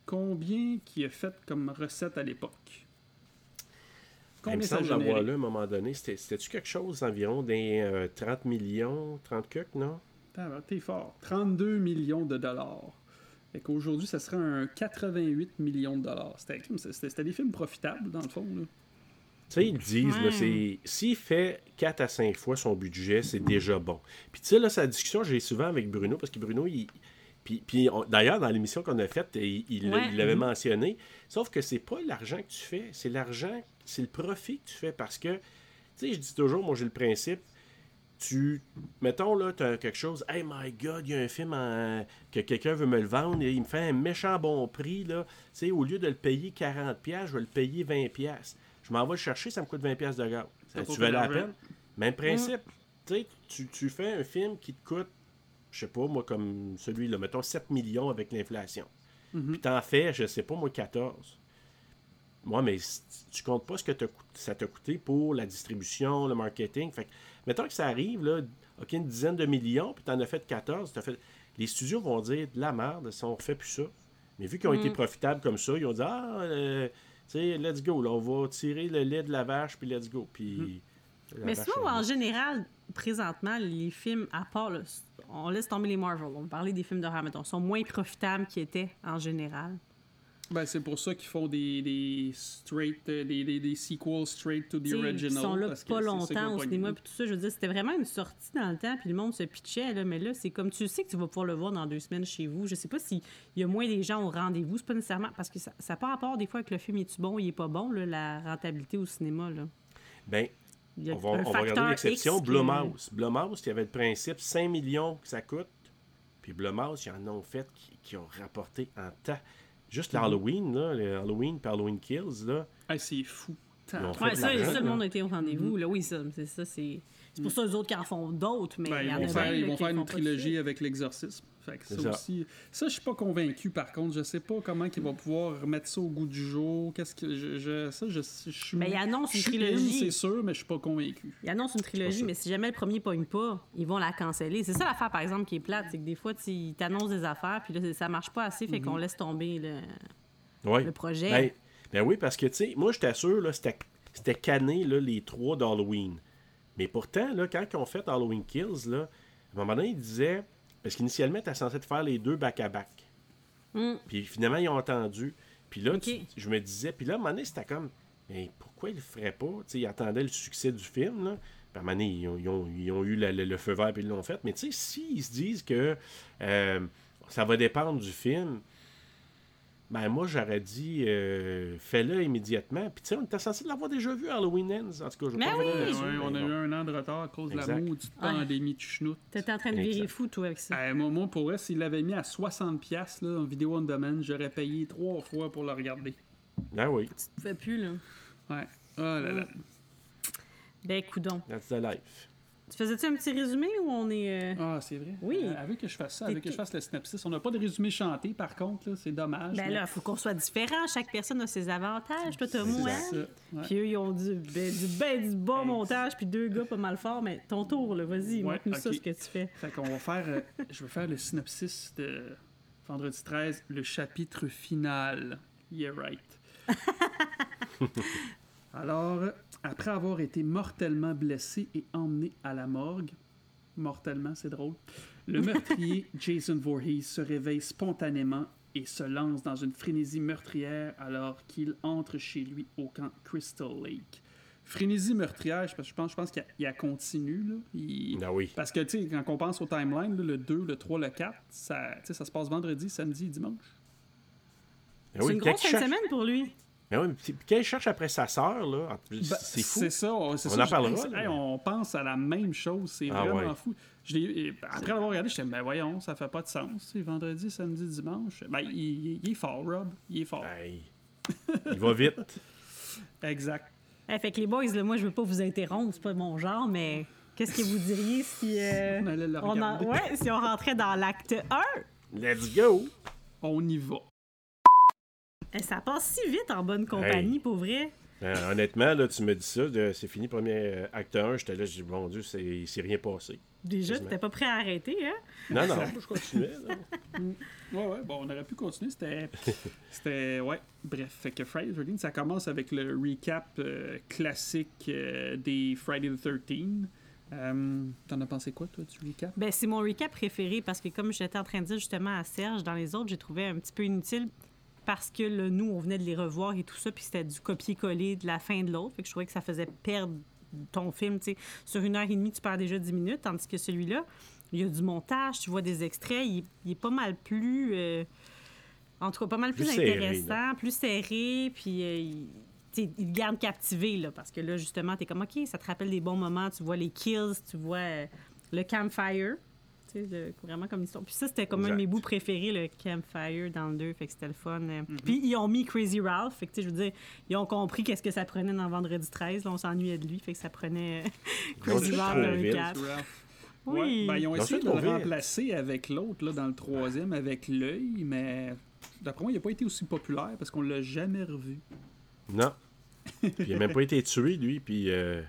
combien qui a fait comme recette à l'époque? Il me Combien ça a semble généré? lu à un moment donné. C'était- C'était-tu quelque chose d'environ des euh, 30 millions, 30 cucs, non? T'es fort. 32 millions de dollars. Fait qu'aujourd'hui, ça serait un 88 millions de dollars. C'était comme- C'était c'était des films profitables, dans le fond. Là. Tu sais, ils disent, là, Ouais. c'est s'il fait 4 à 5 fois son budget, c'est déjà bon. Puis tu sais, là, sa discussion, j'ai souvent avec Bruno, parce que Bruno, il. Puis, puis on- d'ailleurs, dans l'émission qu'on a faite, il il l'a- Ouais. il l'avait mentionné. Sauf que c'est pas l'argent que tu fais, c'est l'argent, c'est le profit que tu fais. Parce que, tu sais, je dis toujours, moi j'ai le principe, tu. Mettons, là, tu as quelque chose. Hey my god, il y a un film en- que quelqu'un veut me le vendre et il me fait un méchant bon prix, là. Tu sais, au lieu de le payer 40$, je vais le payer 20$. Je m'en vais le chercher, ça me coûte 20$ de gaz. Ça, tu veux la peine? Même principe. Tu sais, tu, tu fais un film qui te coûte, je sais pas, moi, comme celui-là, mettons 7 millions avec l'inflation. Puis t'en fais, je sais pas, moi, 14. Moi, mais tu comptes pas ce que ça t'a coûté pour la distribution, le marketing. Fait que, mettons que ça arrive, là, OK, une dizaine de millions, puis t'en as fait 14, t'as fait... les studios vont dire de la merde si on refait plus ça. Mais vu qu'ils ont été profitables comme ça, ils ont dit Ah, euh, tu sais, let's go, là, on va tirer le lait de la vache, puis let's go. Puis. la Mais sinon, en général, présentement, les films, à part, là, on laisse tomber les Marvel, on va parler des films d'horreur, mettons, sont moins profitables qu'ils étaient en général. Ben, c'est pour ça qu'ils font des, des straight, euh, des, des, des sequels straight to the T'sais, original. Ils sont là parce pas longtemps au cinéma puis tout ça. Je veux dire, c'était vraiment une sortie dans le temps puis le monde se pitchait là, mais là c'est comme tu sais que tu vas pouvoir le voir dans deux semaines chez vous. Je sais pas s'il y a moins des gens au rendez-vous, c'est pas nécessairement parce que ça n'a pas rapport des fois avec le film est-tu bon, il est pas bon là, la rentabilité au cinéma là? Ben, Il y a on va, on va regarder l'exception. Blumhouse. Blumhouse, qui avait le principe 5 millions que ça coûte. Puis Blumhouse, ils en ont fait qui, qui ont rapporté en tas. Juste l'Halloween, là, le Halloween puis Halloween Kills, là. Ah, c'est fou. Ouais, ça, le monde a été au rendez-vous. Là, oui, ça, c'est ça, c'est. C'est pour ça eux autres qui en font d'autres, mais Ben, ils vont faire, ils vont faire une trilogie avec l'exorcisme. Fait que ça, aussi. Ça, je suis pas convaincu par contre. Je sais pas comment ils vont pouvoir remettre ça au goût du jour. Qu'est-ce que. Je, je- ça, je, je suis. Ben, ils annoncent une je trilogie. C'est sûr, mais je suis pas convaincu. Ils annoncent une trilogie, mais si jamais le premier pogne pas, ils vont la canceller. C'est ça l'affaire, par exemple, qui est plate, c'est que des fois, ils t'annoncent des affaires, puis là, ça marche pas assez, fait qu'on laisse tomber le, Ouais. le projet. Ben, ben oui, parce que, tu sais, moi, j'étais sûr, là, c'était là, les trois d'Halloween. Mais pourtant, là, quand ils ont fait Halloween Kills, là, à un moment donné, ils disaient... Parce qu'initialement, t'es censé te faire les deux back-à-back. Mm. Puis finalement, ils ont entendu. Puis là, tu- je me disais... Puis là, à un moment donné, c'était comme... Mais pourquoi ils le feraient pas? Tu sais, ils attendaient le succès du film, là. Puis à un moment donné, ils ont, ils ont- ils ont eu la- le, le feu vert, puis ils l'ont fait. Mais tu sais, s'ils se disent que euh, ça va dépendre du film... Ben, moi, j'aurais dit, euh, fais-le immédiatement. Puis, tu sais, on était censé l'avoir déjà vu à Halloween Ends. En tout cas, je Ben pas oui! Ouais, on a eu un an de retard à cause de la maudite Ouais. pandémie de schnout. T'étais en train de virer Exact. fou, toi, avec ça. Euh, moi, moi, pour vrai, s'il l'avait mis à 60$ piastres, là, en vidéo on demand, j'aurais payé trois fois pour le regarder. Ah oui, Tu te fais plus, là. Ouais. Oh là là. Ben, coudon. that's the life. Tu faisais-tu un petit résumé ou on est. euh, Ah, c'est vrai. Oui. Euh, avec que je fasse ça, avec que je fasse le synopsis. On n'a pas de résumé chanté, par contre, c'est dommage. Ben mais- là, il faut qu'on soit différent. Chaque personne a ses avantages. Toi, t'as C'est moins. ça, ouais. Puis eux, ils ont du, ben, du, ben, du bon montage, puis deux gars pas mal forts. Mais ton tour, là, vas-y, Ouais, montre-nous ça, ce que tu fais. Fait qu'on va faire. euh, je vais faire le synopsis de vendredi 13, le chapitre final. Yeah, right. Alors, après avoir été mortellement blessé et emmené à la morgue, mortellement, c'est drôle, le meurtrier Jason Voorhees se réveille spontanément et se lance dans une frénésie meurtrière alors qu'il entre chez lui au camp Crystal Lake. Frénésie meurtrière, je pense, je pense, qu'il y a- il y a continue. Là. Il- Ah oui. parce que, tu sais, quand on pense au timeline, là, le 2, le 3, le 4, ça, se passe vendredi, samedi, dimanche. Ah c'est une grosse fin de semaine pour lui. Ben oui, quand il cherche après sa sœur, là, Ben, c'est fou. C'est ça. On, c'est On ça, en parlera, hey, là. on pense à la même chose. C'est Ah vraiment ouais. fou. Je l'ai- et après l'avoir regardé, j'étais, ben voyons, ça fait pas de sens. C'est vendredi, samedi, dimanche. Ben, il, il- il est fort, Rob. Il est fort. Hey. Il va vite. Exact. Eh, fait que les boys, là, moi, je veux pas vous interrompre, c'est pas mon genre, mais qu'est-ce que vous diriez si. euh, On en-. Ouais, si on rentrait dans l'acte 1? Let's go! On y va. Eh, ça passe si vite en bonne compagnie, Hey. pour vrai. Ben, honnêtement, là, tu me dis ça, c'est fini, premier euh, acte 1, j'étais là, j'ai dit, mon Dieu, c'est- il s'est rien passé. Déjà, Quasiment. t'étais pas prêt à arrêter, hein? Non, non, je continuais. là. Ouais, ouais, bon, on aurait pu continuer. C'était. C'était. Ouais. Bref, fait que Friday the 13 ça commence avec le recap euh, classique euh, des Friday the 13. Euh, T'en as pensé quoi, toi, du recap? Ben, c'est mon recap préféré parce que, comme j'étais en train de dire justement à Serge, dans les autres, j'ai trouvé un petit peu inutile parce que là, nous, on venait de les revoir et tout ça, puis c'était du copier-coller de la fin de l'autre. Fait que je trouvais que ça faisait perdre ton film. Sur une heure et demie, tu perds déjà 10 minutes, tandis que celui-là, il y a du montage, tu vois des extraits, il, il est pas mal plus. euh, en tout cas, pas mal plus, Plus serré, intéressant, plus serré, puis. euh, il, il te garde captivé, là, parce que là, justement, t'es comme, OK, ça te rappelle des bons moments, tu vois les kills, tu vois euh, le campfire, tu sais, vraiment comme histoire. Puis ça, c'était comme un de mes bouts préférés, le campfire dans le 2, fait que c'était le fun. euh. Mhm. Puis ils ont mis Crazy Ralph, fait que, tu sais, je veux dire, ils ont compris qu'est-ce que ça prenait dans Vendredi 13, là, on s'ennuyait de lui, fait que ça prenait euh, Crazy Ralph dans le vite. 4. Ralph. Oui. Ouais, ben, ils ont essayé de le remplacer avec l'autre, là, dans le troisième, avec l'œil, mais d'après moi, il n'a pas été aussi populaire parce qu'on l'a jamais revu. Non. Puis il a même pas été tué, lui, puis... euh,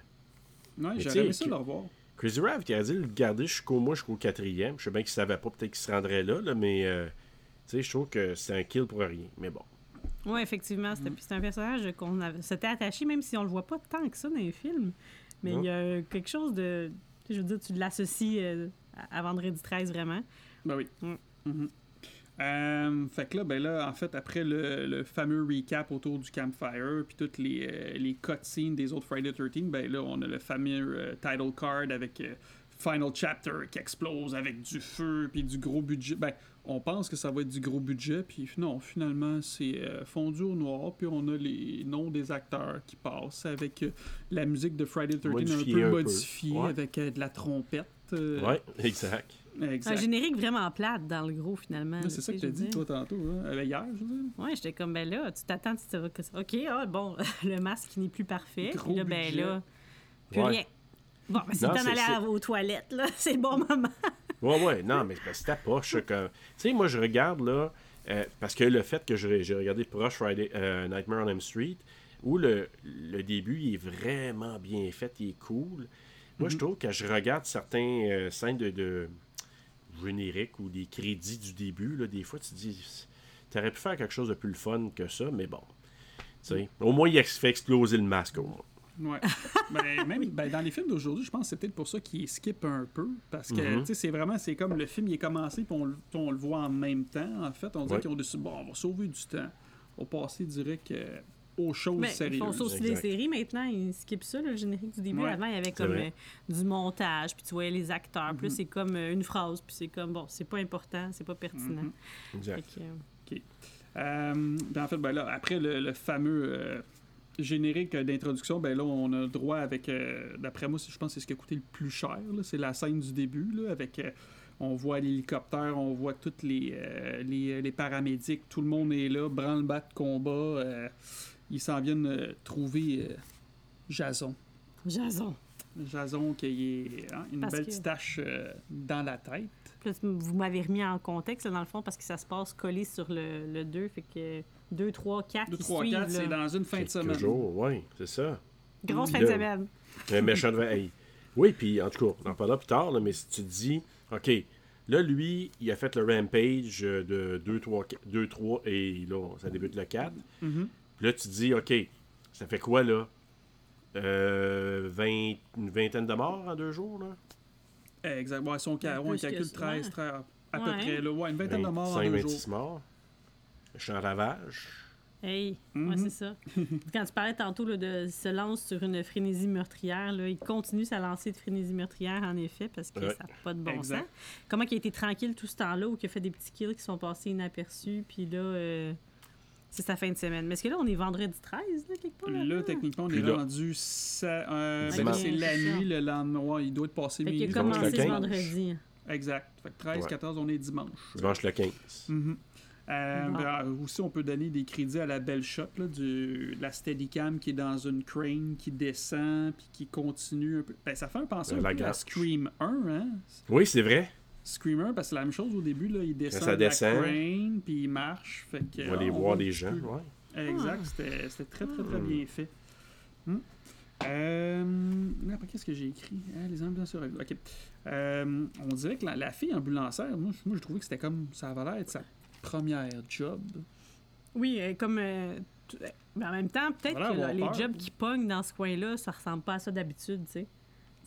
Ouais, j'aurais aimé ça que- le revoir. Crazy Raft, il a dit le garder jusqu'au mois, jusqu'au quatrième. Je sais bien qu'il savait pas, peut-être qu'il se rendrait là, là mais... euh, tu sais, je trouve que c'est un kill pour rien. Mais bon. Oui, effectivement. C'était Mm. c'est un personnage qu'on s'était attaché, même si on le voit pas tant que ça dans les films. Mais il y a quelque chose de. Je veux dire, tu l'associes euh, à Vendredi 13, vraiment. Ben oui. Mm. Mhm. Euh, fait que là, ben là, en fait, après le, le fameux recap autour du campfire, puis toutes les, euh, les cutscenes des autres Friday 13, ben là, on a le fameux euh, title card avec Final Chapter qui explose avec du feu, puis du gros budget. Ben, on pense que ça va être du gros budget, puis non, finalement, c'est fondu au noir, puis on a les noms des acteurs qui passent avec la musique de Friday 13 un peu un peu. modifiée, Ouais. avec de la trompette. Ouais, exact. Exact. Un générique vraiment plate dans le gros, finalement. C'est ça que tu as dit, toi, tantôt, hein? Euh, hier, je veux dire. Oui, j'étais comme, ben là, tu t'attends, tu te que OK, ah, bon, le masque n'est plus parfait. Gros Puis là, ben budget. là, plus Ouais. rien. Bon, ben, c'est c'est- d'aller à- aux toilettes, là. C'est le bon moment. Ouais, ouais, non, mais c'est parce que c'était poche. comme- Tu sais, moi, je regarde, là, euh, parce que le fait que j'ai regardé Proche Friday, euh, Nightmare on Elm Street, où le, le début, il est vraiment bien fait, il est cool. Moi, je trouve que je regarde certains euh, scènes de, de génériques ou des crédits du début, là, des fois, tu te dis, t'aurais pu faire quelque chose de plus le fun que ça, mais bon. Au moins, il fait exploser le masque, au moins. Ouais. ben, même ben, dans les films d'aujourd'hui, je pense que c'est peut-être pour ça qu'ils skip un peu. Parce que, Mhm. sais, c'est vraiment, c'est comme le film, il est commencé, puis on, on le voit en même temps. En fait, on dirait Ouais. qu'ils ont décidé, bon, on va sauver du temps. On va passer direct euh, aux choses Mais Ben, ils font sérieuses. ça aussi les Exact. séries maintenant, ils skippent ça, là, le générique du début. Ouais, Avant, il y avait comme euh, du montage, puis tu voyais les acteurs. Puis là, c'est comme euh, une phrase, puis c'est comme, bon, c'est pas important, c'est pas pertinent. Mhm. Exact. que, euh, Euh, ben, en fait, ben là, après le, le fameux euh, générique d'introduction, ben là, on a le droit avec, euh, d'après moi, je pense que c'est ce qui a coûté le plus cher. C'est la scène du début, là, avec, euh, on voit l'hélicoptère, on voit tous les, euh, les, les paramédics, tout le monde est là, branle-bas de combat. Ils s'en viennent euh, trouver euh, Jason. Jason. Jason qui a hein, une Parce belle que- petite tache euh, dans la tête. Puis là, vous m'avez remis en contexte, là, dans le fond, parce que ça se passe collé sur le, le 2. Fait que 2, 3, 4, 2, qui 3, suivent. 4, c'est dans une fin de semaine. jours, oui, c'est ça. Grosse fin de semaine. Un méchant de hey. Oui, puis en tout cas, on en parlera plus tard, là, mais si tu te dis, OK, là, lui, il a fait le rampage de 2, 3, 2, 3 et là, ça débute le 4. Mhm. Puis là, tu te dis, OK, ça fait quoi, là? Euh, 20, une vingtaine de morts en deux jours, là? Eh, Exact. Ouais, si on, calcule ça, 13, ouais. 13, à peu Ouais. près. Là. Ouais, une vingtaine de morts en 25, deux jours. 26 morts. Champ ravage. Hey, Mhm. ouais, c'est ça. Quand tu parlais tantôt là, de se lance sur une frénésie meurtrière, là, il continue sa lancée de frénésie meurtrière, en effet, parce que Ouais. ça n'a pas de bon Exact. sens. Comment il a été tranquille tout ce temps-là, ou qu'il a fait des petits kills qui sont passés inaperçus, puis là, euh, c'est sa fin de semaine. Mais est-ce que là, on est vendredi 13, là, quelque part? Là, techniquement, on Puis est là- rendu. Ça, euh, ben c'est la nuit, le lendemain. Ouais, il doit être passé Fait qu'il a minuit. commencé ce 15. vendredi. Exact. Fait que 13, Ouais. 14, on est dimanche. Dimanche le 15. Mhm. Euh, Bon. ben, euh, aussi, on peut donner des crédits à la belle shot, là, du, la Steadicam qui est dans une crane, qui descend, puis qui continue un peu. Ben, ça fait un penser Euh, un la peu à. Scream 1, hein? Oui, c'est vrai. Scream 1, parce que c'est la même chose au début, là, il descend ça de descend. la crane, puis il marche. Fait que, On va aller euh, voir les gens. Ouais. Exact, Ah. c'était très, très, très Hmm. bien fait. Hmm. Euh, après, qu'est-ce que j'ai écrit? Ah, les ambulanciers. OK. Euh, on dirait que la, la fille ambulancière, moi, je- moi, je trouvais que c'était comme... Ça avait l'air de sa première job. Oui, euh, comme. euh, euh, mais en même temps, peut-être que là, les peur. jobs qui pognent dans ce coin-là, ça ressemble pas à ça d'habitude, tu sais.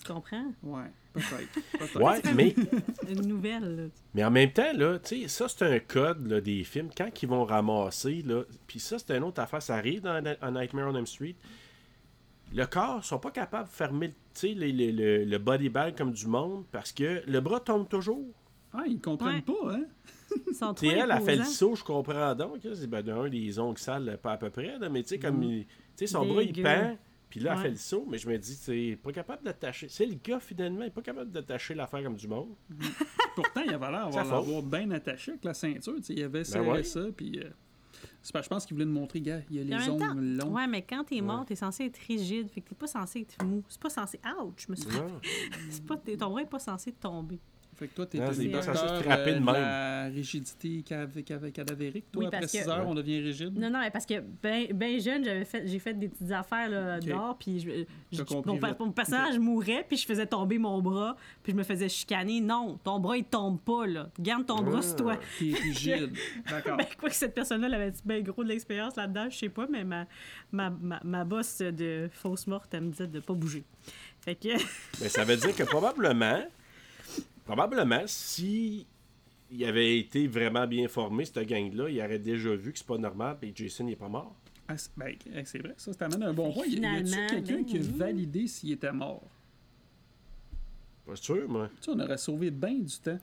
Tu comprends? Ouais, peut-être. Ouais, mais, Une nouvelle, là. mais en même temps, là, tu sais, ça, c'est un code là, des films. Quand ils vont ramasser, là, puis ça, c'est une autre affaire. Ça arrive dans A Nightmare on Elm Street. Le corps, ils sont pas capables de fermer tu sais, les- les- le, le body bag comme du monde parce que le bras tombe toujours. Ah, ils comprennent Ouais. pas, hein? Sais, elle a fait le saut, je comprends donc. C'est ben, d'un, des ongles sales, pas à peu près, là, mais tu sais, comme. il- Tu sais, son bras, il pend, puis là, elle fait le saut, mais je me dis, c'est pas capable d'attacher. C'est le gars, finalement, il est pas capable d'attacher l'affaire comme du monde. Pourtant, il avait l'air Ça d'avoir bien attaché avec la ceinture. Il avait serré Ben ouais. ça, puis... euh, c'est pas- je pense qu'il voulait nous montrer, gars, il y a les ongles longs. Ouais, mais quand t'es mort, Ouais. t'es censé être rigide. Fait que t'es pas censé être mou. C'est pas censé. Ouch! Je me suis. C'est pas... t'es- Ton bras est pas censé tomber. Fait que toi, censé se frapper de euh, même. la rigidité cadavérique. Toi, Oui, après parce 6 que- heures, on devient rigide? Non, non, mais parce que ben, ben jeune, j'avais fait, j'ai fait des petites affaires là, Ok. dehors, puis je, je- mon, mon personnage mourait, puis je faisais tomber mon bras, puis je me faisais chicaner. Non, ton bras, il tombe pas, là. Garde ton bras sur toi. T'es rigide. D'accord. Ben, quoi que cette personne-là elle avait bien gros de l'expérience là-dedans, je sais pas, mais ma, ma, ma, ma boss de fausse morte, elle me disait de pas bouger. Fait que, Mais ça veut dire que probablement, probablement, si il avait été vraiment bien formé, cette gang-là, il aurait déjà vu que c'est pas normal et Jason n'est pas mort. Ah, c'est ben, eh, c'est vrai, ça, ça t'amène à un bon point. Y a- Y a-tu Finalement, quelqu'un qui a oui. validé s'il était mort? Pas sûr, moi. Tu sais, on aurait sauvé bien du temps.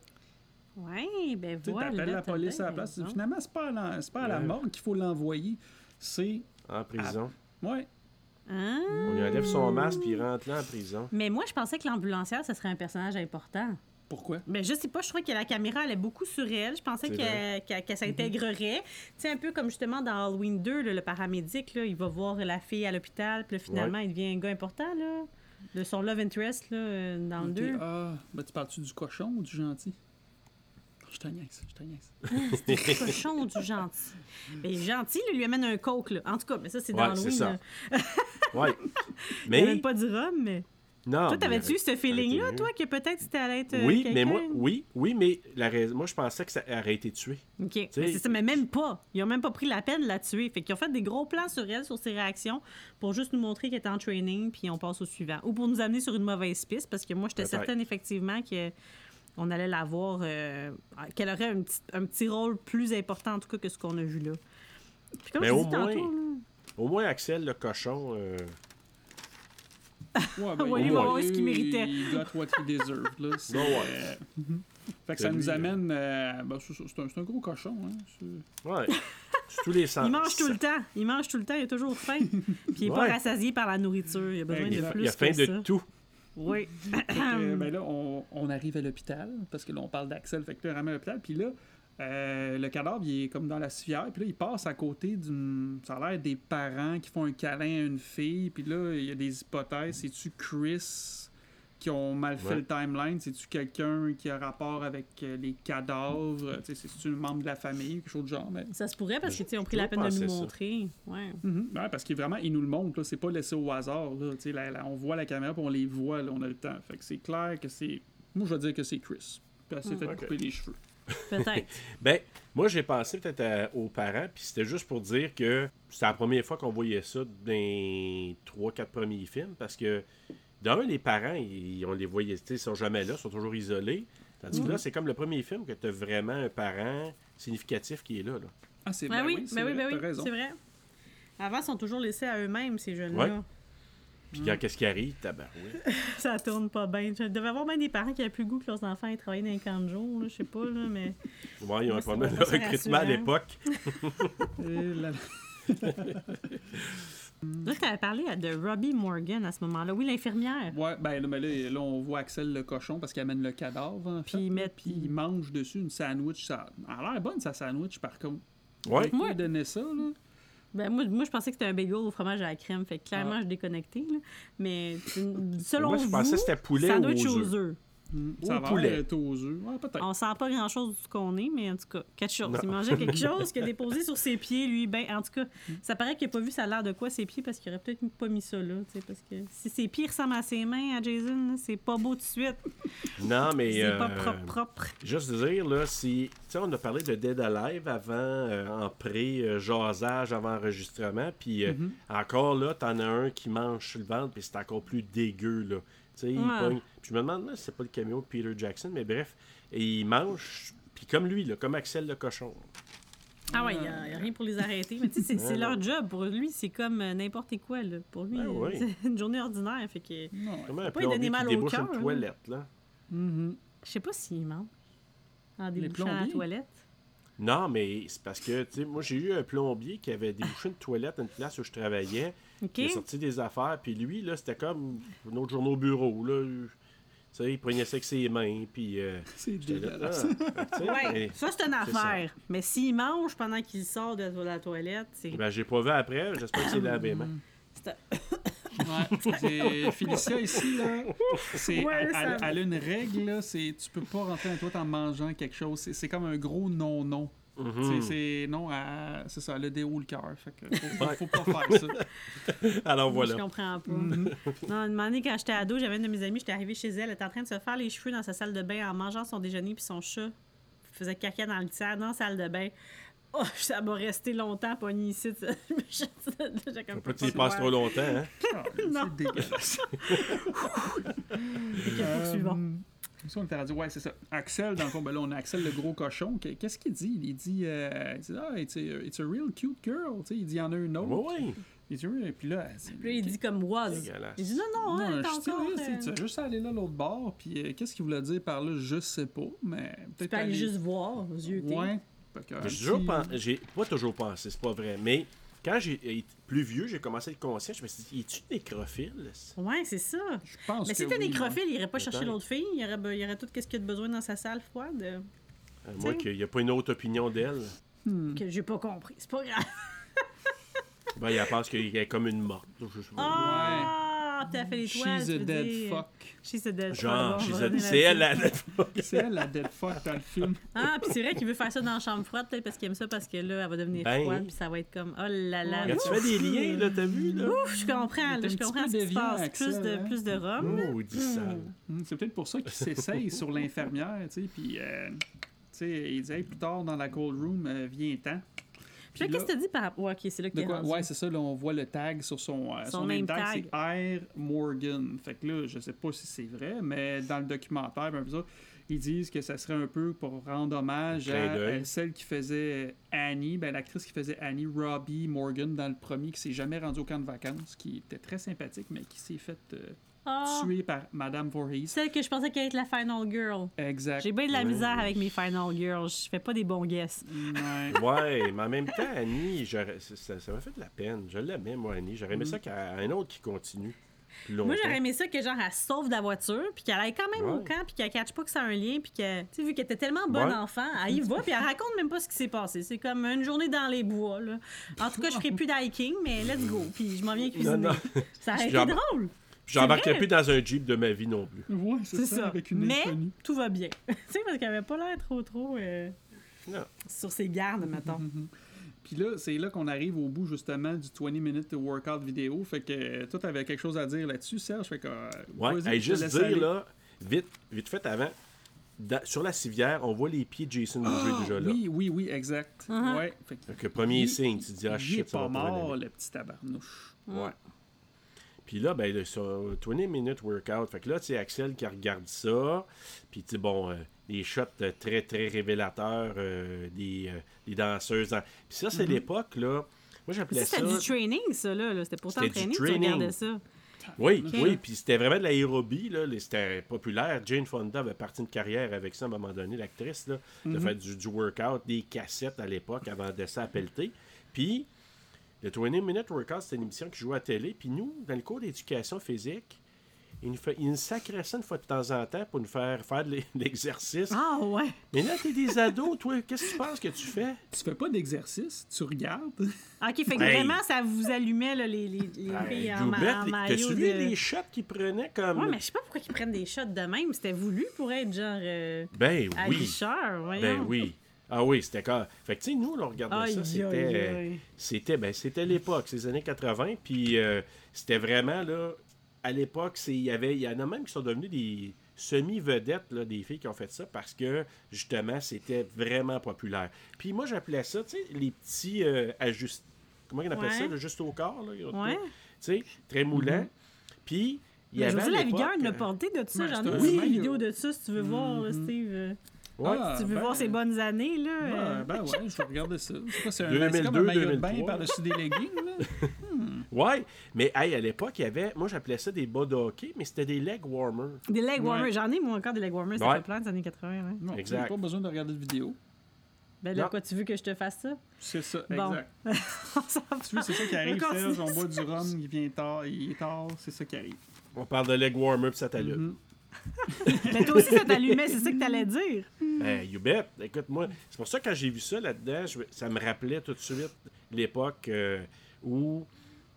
ouais, ben Tu sais, voilà. t'appelles la police à la bien place. raison. Finalement, c'est pas à la, c'est pas à la Ouais. mort qu'il faut l'envoyer. C'est... En prison. Ouais. Hein? On lui enlève son masque puis il rentre là en prison. Mais moi, je pensais que l'ambulancière, ce serait un personnage important. Pourquoi? Ben, je sais pas, je trouvais que la caméra allait beaucoup sur elle. Je pensais qu'elle qu'elle s'intégrerait. Tu sais, un peu comme justement dans Halloween 2, là, le paramédic, là, il va voir la fille à l'hôpital, puis finalement, il devient un gars important, là. De son love interest, là, euh, dans le Ok, 2. Ah, ben tu parles-tu du cochon ou du gentil? Je te niaise, je te niaise. C'était cochon du gentil? Mais gentil, là, lui amène un coke, là. En tout cas, mais ça, c'est dans Ouais, Halloween. ça. Ouais. Il Mais. amène pas du rhum, mais. Non. toi, t'avais-tu eu ce feeling-là, toi, que peut-être c'était allait être. euh, Oui, mais moi, oui, oui, mais la raison, moi je pensais que ça aurait été tué. OK. Mais c'est ça, mais même pas. Ils ont même pas pris la peine de la tuer. Fait qu'ils ont fait des gros plans sur elle, sur ses réactions, pour juste nous montrer qu'elle était en training, puis on passe au suivant. Ou pour nous amener sur une mauvaise piste, parce que moi, j'étais certaine, effectivement, que on allait la voir, euh, qu'elle aurait un petit, un petit rôle plus important, en tout cas, que ce qu'on a vu là. Puis comme Mais je au dis tantôt, moins- là, Au moins, Axel, le cochon, euh, Ouais, Ouais, lui, il va avoir ce qu'il méritait. Il got what he deserved, là. C'est, ouais. euh, mhm. Fait que ça nous amène... euh, ben, c'est, c'est un, c'est un gros cochon, hein. Ouais. Tous les sens. Il mange tout le temps. Il mange tout le temps. Il a toujours faim. Puis il n'est pas rassasié par la nourriture. Il a besoin Il de plus Il a que faim de ça. tout. Oui. Fait que, ben là, on, on arrive à l'hôpital, parce que là, on parle d'Axel, fait que là, on ramène à l'hôpital, puis là, euh, le cadavre, il est comme dans la civière, puis là, il passe à côté d'une... Ça a l'air des parents qui font un câlin à une fille, puis là, il y a des hypothèses. C'est-tu Chris qui ont mal fait Ouais. le timeline? C'est-tu quelqu'un qui a rapport avec euh, les cadavres? C'est-tu un membre de la famille, quelque chose de genre? Mais... Ça se pourrait parce que, tu sais, on pris la peine de nous ça. montrer. Ouais. Mhm. Ouais, parce qu'il vraiment, il nous le montre, là. c'est pas laissé au hasard. Là. Tu sais, la- la- on voit la caméra, puis on les voit, là, on a le temps. Fait que c'est clair que c'est. Moi, je vais dire que c'est Chris. Puis elle s'est fait Ok. couper les cheveux. Peut-être. Ben, moi, j'ai pensé peut-être aux parents, puis c'était juste pour dire que c'était la première fois qu'on voyait ça dans les 3-4 premiers films, parce que, d'un, les parents, ils, on les voyait, tu sais, ils sont jamais là, ils sont toujours isolés. Tandis que là, c'est comme le premier film que tu as vraiment un parent significatif qui est là. là. Ah, c'est Ben ben oui, c'est ben oui, vrai, ben oui, raison. c'est vrai. Avant, ils sont toujours laissés à eux-mêmes, ces jeunes-là. Ouais. Puis quand qu'est-ce qui arrive, tabarouette. Ça tourne pas bien. Je devais avoir bien des parents qui avaient plus le goût que leurs enfants aient travaillé dans les camps de jour, là, je sais pas, là, mais... Ouais, ils ont Moi, un problème de recrutement à l'époque. Là- Là, tu avais parlé de Robbie Morgan à ce moment-là. Oui, l'infirmière. Ouais, ben là, mais là, là, on voit Axel le cochon parce qu'il amène le cadavre. En Puis fait, il là, met- puis il mange dessus une sandwich. Ça elle a l'air bonne, sa sandwich, par contre. Ouais. Il Ouais. a donné ça, là. Ben, moi, moi, je pensais que c'était un bagel au fromage à la crème. Fait que clairement, Ah. je déconnecté. Là. Mais selon Moi, je vous, pensais que c'était poulet sandwich aux aux œufs. Mm. Au Ça va poulet. être aux œufs. Ouais, peut-être. On sent pas grand-chose de ce qu'on est, mais en tout cas, quelque chose. Non. Il mangeait quelque chose qu'il a déposé sur ses pieds, lui. Ben, en tout cas, ça paraît qu'il a pas vu ça a l'air de quoi ses pieds parce qu'il aurait peut-être pas mis ça là. tu sais, Parce que si ses pieds ressemblent à ses mains à Jason, c'est pas beau tout de suite. Non, mais. C'est pas euh, propre, propre. Juste dire, là, si. Tu sais, on a parlé de Dead Alive avant, euh, en pré-jasage, avant enregistrement. Puis euh, Mhm. encore là, t'en as un qui mange sur le ventre, puis c'est encore plus dégueu, là. Il pogne- Puis je me demande là, si c'est pas le caméo de Peter Jackson, mais bref. Et il mange, puis comme lui, là, comme Axel le cochon. Ah ouais, il y a, rien pour les arrêter. Mais tu sais, c'est- c'est Ouais, leur job. Pour lui, c'est comme euh, n'importe quoi. Là. Pour lui, Ben euh, oui. c'est une journée ordinaire. Fait que. Comment un pas lui donner mal qui au débouche cœur, une toilette, là? Mhm. je sais pas s'il mange en débouchant la plombiers? toilette. Non, mais c'est parce que, tu sais, moi, j'ai eu un plombier qui avait débouché une toilette à une place où je travaillais. OK? Il a sorti des affaires, puis lui, là, c'était comme un autre journée au bureau, là. Tu sais, il prenait ça avec ses mains, puis... euh, C'est dégueulasse. ah, Ouais, mais- ça c'est une ça. affaire. Mais s'il mange pendant qu'il sort de la toilette, c'est. Ben, j'ai pas vu après, j'espère que c'est lavé les mains. c'est- Ouais, Félicia ici, là, c'est, Ouais, elle, a une règle, là, c'est tu peux pas rentrer dans toi en mangeant quelque chose. C'est, c'est comme un gros non-non. Mhm. C'est, c'est non, à- c'est ça, elle a des hauts le cœur. Fait que faut, faut, pas faire ça. Alors Moi, Je voilà. comprends pas. Mhm. Non, un moment donné, quand j'étais ado, j'avais une de mes amies, j'étais arrivée chez elle, elle était en train de se faire les cheveux dans sa salle de bain en mangeant son déjeuner, puis son chat faisait caca dans le tiers, dans la salle de bain. Oh, ça m'a resté longtemps pogné ici. ça. J'ai comme pas tu y passes trop longtemps, hein? Ah, Non. c'est dégueulasse. Que poursuivons. Euh, ça, on t'a dit, ouais, c'est ça. Axel, dans le fond, ben là, on a Axel le gros cochon. Qu'est- Qu'est-ce qu'il dit? Il dit, euh, il dit ah, it's a, it's a real cute girl. Tu sais, il dit, il y en a une autre. Oui, oui. Il dit, oui, puis là, c'est- Puis là, il dit comme was. Il dit non, non, Non, hein, je encore. sérieux, c'est- tu euh, as juste aller là l'autre bord, puis euh, qu'est-ce qu'il voulait dire par là, je sais pas, mais Tu peut-être peux aller aller- juste voir aux yeux. Ouais. J'ai petit- pen- j'ai pas toujours pensé, c'est pas vrai, mais quand j'ai été plus vieux, j'ai commencé à être conscient, je me suis dit, es-tu nécrophile? Ouais, c'est ça. Je pense Mais que si t'es oui, nécrophile, il irait pas chercher l'autre fille. Il aurait, il aurait tout ce qu'il a de besoin dans sa salle froide. euh, À moi, qu'il n'y a pas une autre opinion d'elle. Hmm. Que j'ai pas compris. C'est pas grave. Ben, elle pense qu'elle est comme une morte. Je sais pas. Ah, t'as fait les toiles. She's tu a dead dire. fuck. She's a dead Genre, fuck. She's revenir c'est elle la. C'est elle la dead fuck dans le film. Ah, puis c'est vrai qu'il veut faire ça dans la chambre froide, peut-être parce qu'il aime ça, parce que là, elle va devenir Ben. froide, puis ça va être comme, oh là là. Quand tu fais des liens, là, t'as vu, là? Ouf, je comprends, là, je comprends ce qui se passe. Plus de, hein? plus de rhum. Oh, dis ça. Hmm, C'est peut-être pour ça qu'il s'essaye sur l'infirmière, tu sais, puis euh, tu sais, il dit hey, plus tard dans la cold room, euh, viens-ten. Puis là, qu'est-ce que t'as dit par rapport. Ouais, ok, c'est là quoi? Ouais, c'est ça, là, on voit le tag sur son, euh, Son son, name tag, tag. c'est Air Morgan. Fait que là, je sais pas si c'est vrai, mais dans le documentaire, ça, ils disent que ça serait un peu pour rendre hommage à, à celle qui faisait Annie, ben, l'actrice qui faisait Annie, Robbie Morgan, dans le premier, qui s'est jamais rendue au camp de vacances, qui était très sympathique, mais qui s'est fait euh, Ah, tuée par Madame Voorhees. celle que je pensais qu'elle être la final girl. Exact. J'ai bien de la Ouais. misère avec mes final girls. Je fais pas des bons guesses. Ouais. Ouais, mais en même temps, Annie, j'aurais- ça ça m'a fait de la peine. Je l'aimais, moi, Annie. J'aurais aimé ça qu'il y ait un autre qui continue plus longtemps. Moi, j'aurais aimé ça que genre elle sauve de la voiture, puis qu'elle aille quand même au camp, puis qu'elle catche pas que ça a un lien, puis que, tu sais, vu qu'elle était tellement bonne Ouais. enfant, elle y va, puis elle raconte même pas ce qui s'est passé. C'est comme une journée dans les bois, là. En tout cas, je ferai plus d'hiking, mais let's go. Puis je m'en viens cuisiner. non. Ça aurait été drôle. Vrai. plus dans un Jeep de ma vie non plus. Ouais, c'est ça, ça. avec une Mais inconnue. tout va bien. tu sais, parce qu'elle avait pas l'air trop, trop euh, Non. sur ses gardes, mettons. Puis là, c'est là qu'on arrive au bout justement du 20 minutes de workout vidéo. Fait que euh, toi, t'avais quelque chose à dire là-dessus, Serge? Fait que. euh, Ouais, hey, juste dire, aller. là, vite, vite fait avant, dans- sur la civière, on voit les pieds de Jason bouger Ah, déjà là. Oui, oui, oui, exact. Uh-huh. Ouais. Fait que, Donc, le premier il- signe, tu te dis, ah il shit, est ça pas mort, le petit tabarnouche. Ouais. Puis là, ben, sur 20 minutes workout. Fait que là, sais, Axel qui regarde ça. Puis, tu sais, bon, euh, des shots euh, très, très révélateurs euh, des, euh, des danseuses. dans- Puis ça, c'est l'époque, là. Moi, j'appelais Ça, c'était du training, ça, là. là. C'était pour t'entraîner, tu regardais ça. Oui, oui, puis c'était vraiment de l'aérobie, là. C'était populaire. Jane Fonda avait parti une carrière avec ça à un moment donné, l'actrice, là, de faire du, du workout, des cassettes à l'époque avant de ça à pelleter. Puis, le 20 Minute Workout, c'était une émission qui jouait à la télé. Puis nous, dans le cours d'éducation physique, il nous, fait, il nous sacrait ça une fois de temps en temps pour nous faire faire de l'e- l'exercice. Ah, ouais. Mais là, t'es des ados, toi, qu'est-ce que tu penses que tu fais? Tu fais pas d'exercice, tu regardes. OK, fait que Hey. vraiment, ça vous allumait, là, les, les, les filles en, en les- maillot T'as-tu de... vu les shots qu'ils prenaient comme. Ouais, mais je sais pas pourquoi ils prennent des shots de même. C'était voulu pour être genre euh, Ben oui. aguicheur, voyons. Ben oui. Ah oui, c'était quand. Fait que tu sais, nous, on regardait Aïe, ça, c'était. ben, c'était l'époque, ces années 80. Puis euh, c'était vraiment là. À l'époque, c'est- il y avait. Il y en a même qui sont devenus des semi-vedettes, là, des filles qui ont fait ça parce que justement, c'était vraiment populaire. Puis moi, j'appelais ça, tu sais, les petits euh, ajustes. Comment on appelle Ouais. ça, là, juste au corps, là, Ouais. Tu sais, très moulant. Puis il y avait. José Lavigueur l'a porté de ça. J'en ai une vidéo de ça, si tu veux voir, là, Steve. Ouais. Ah, si tu veux ben, voir ses bonnes années, là. euh, Ouais, ben ouais, je vais regarder ça. C'est quoi, c'est un, 2002, c'est comme un maillot de bain 2003. par-dessus des leggings, là? Ouais, mais hey, à l'époque, il y avait. Moi, j'appelais ça des bas de hockey, mais c'était des leg warmers. Des leg warmers. Ouais. J'en ai, moi, encore des leg warmers. Ouais. fait plein des années 80. Ouais. Non, Exact. pas besoin de regarder de vidéo. Ben là, Non. quoi, tu veux que je te fasse ça? C'est ça, Bon. exact. Tu c'est ça qui arrive, On. On boit du rhum, il vient tard, il est tard, c'est ça qui arrive. On parle de leg warmer puis ça t'allume. Mhm. Mais toi aussi, ça t'allumait, c'est ça que t'allais dire. Ben, you bet. Écoute, moi, c'est pour ça que quand j'ai vu ça là-dedans, je- ça me rappelait tout de suite l'époque euh, où,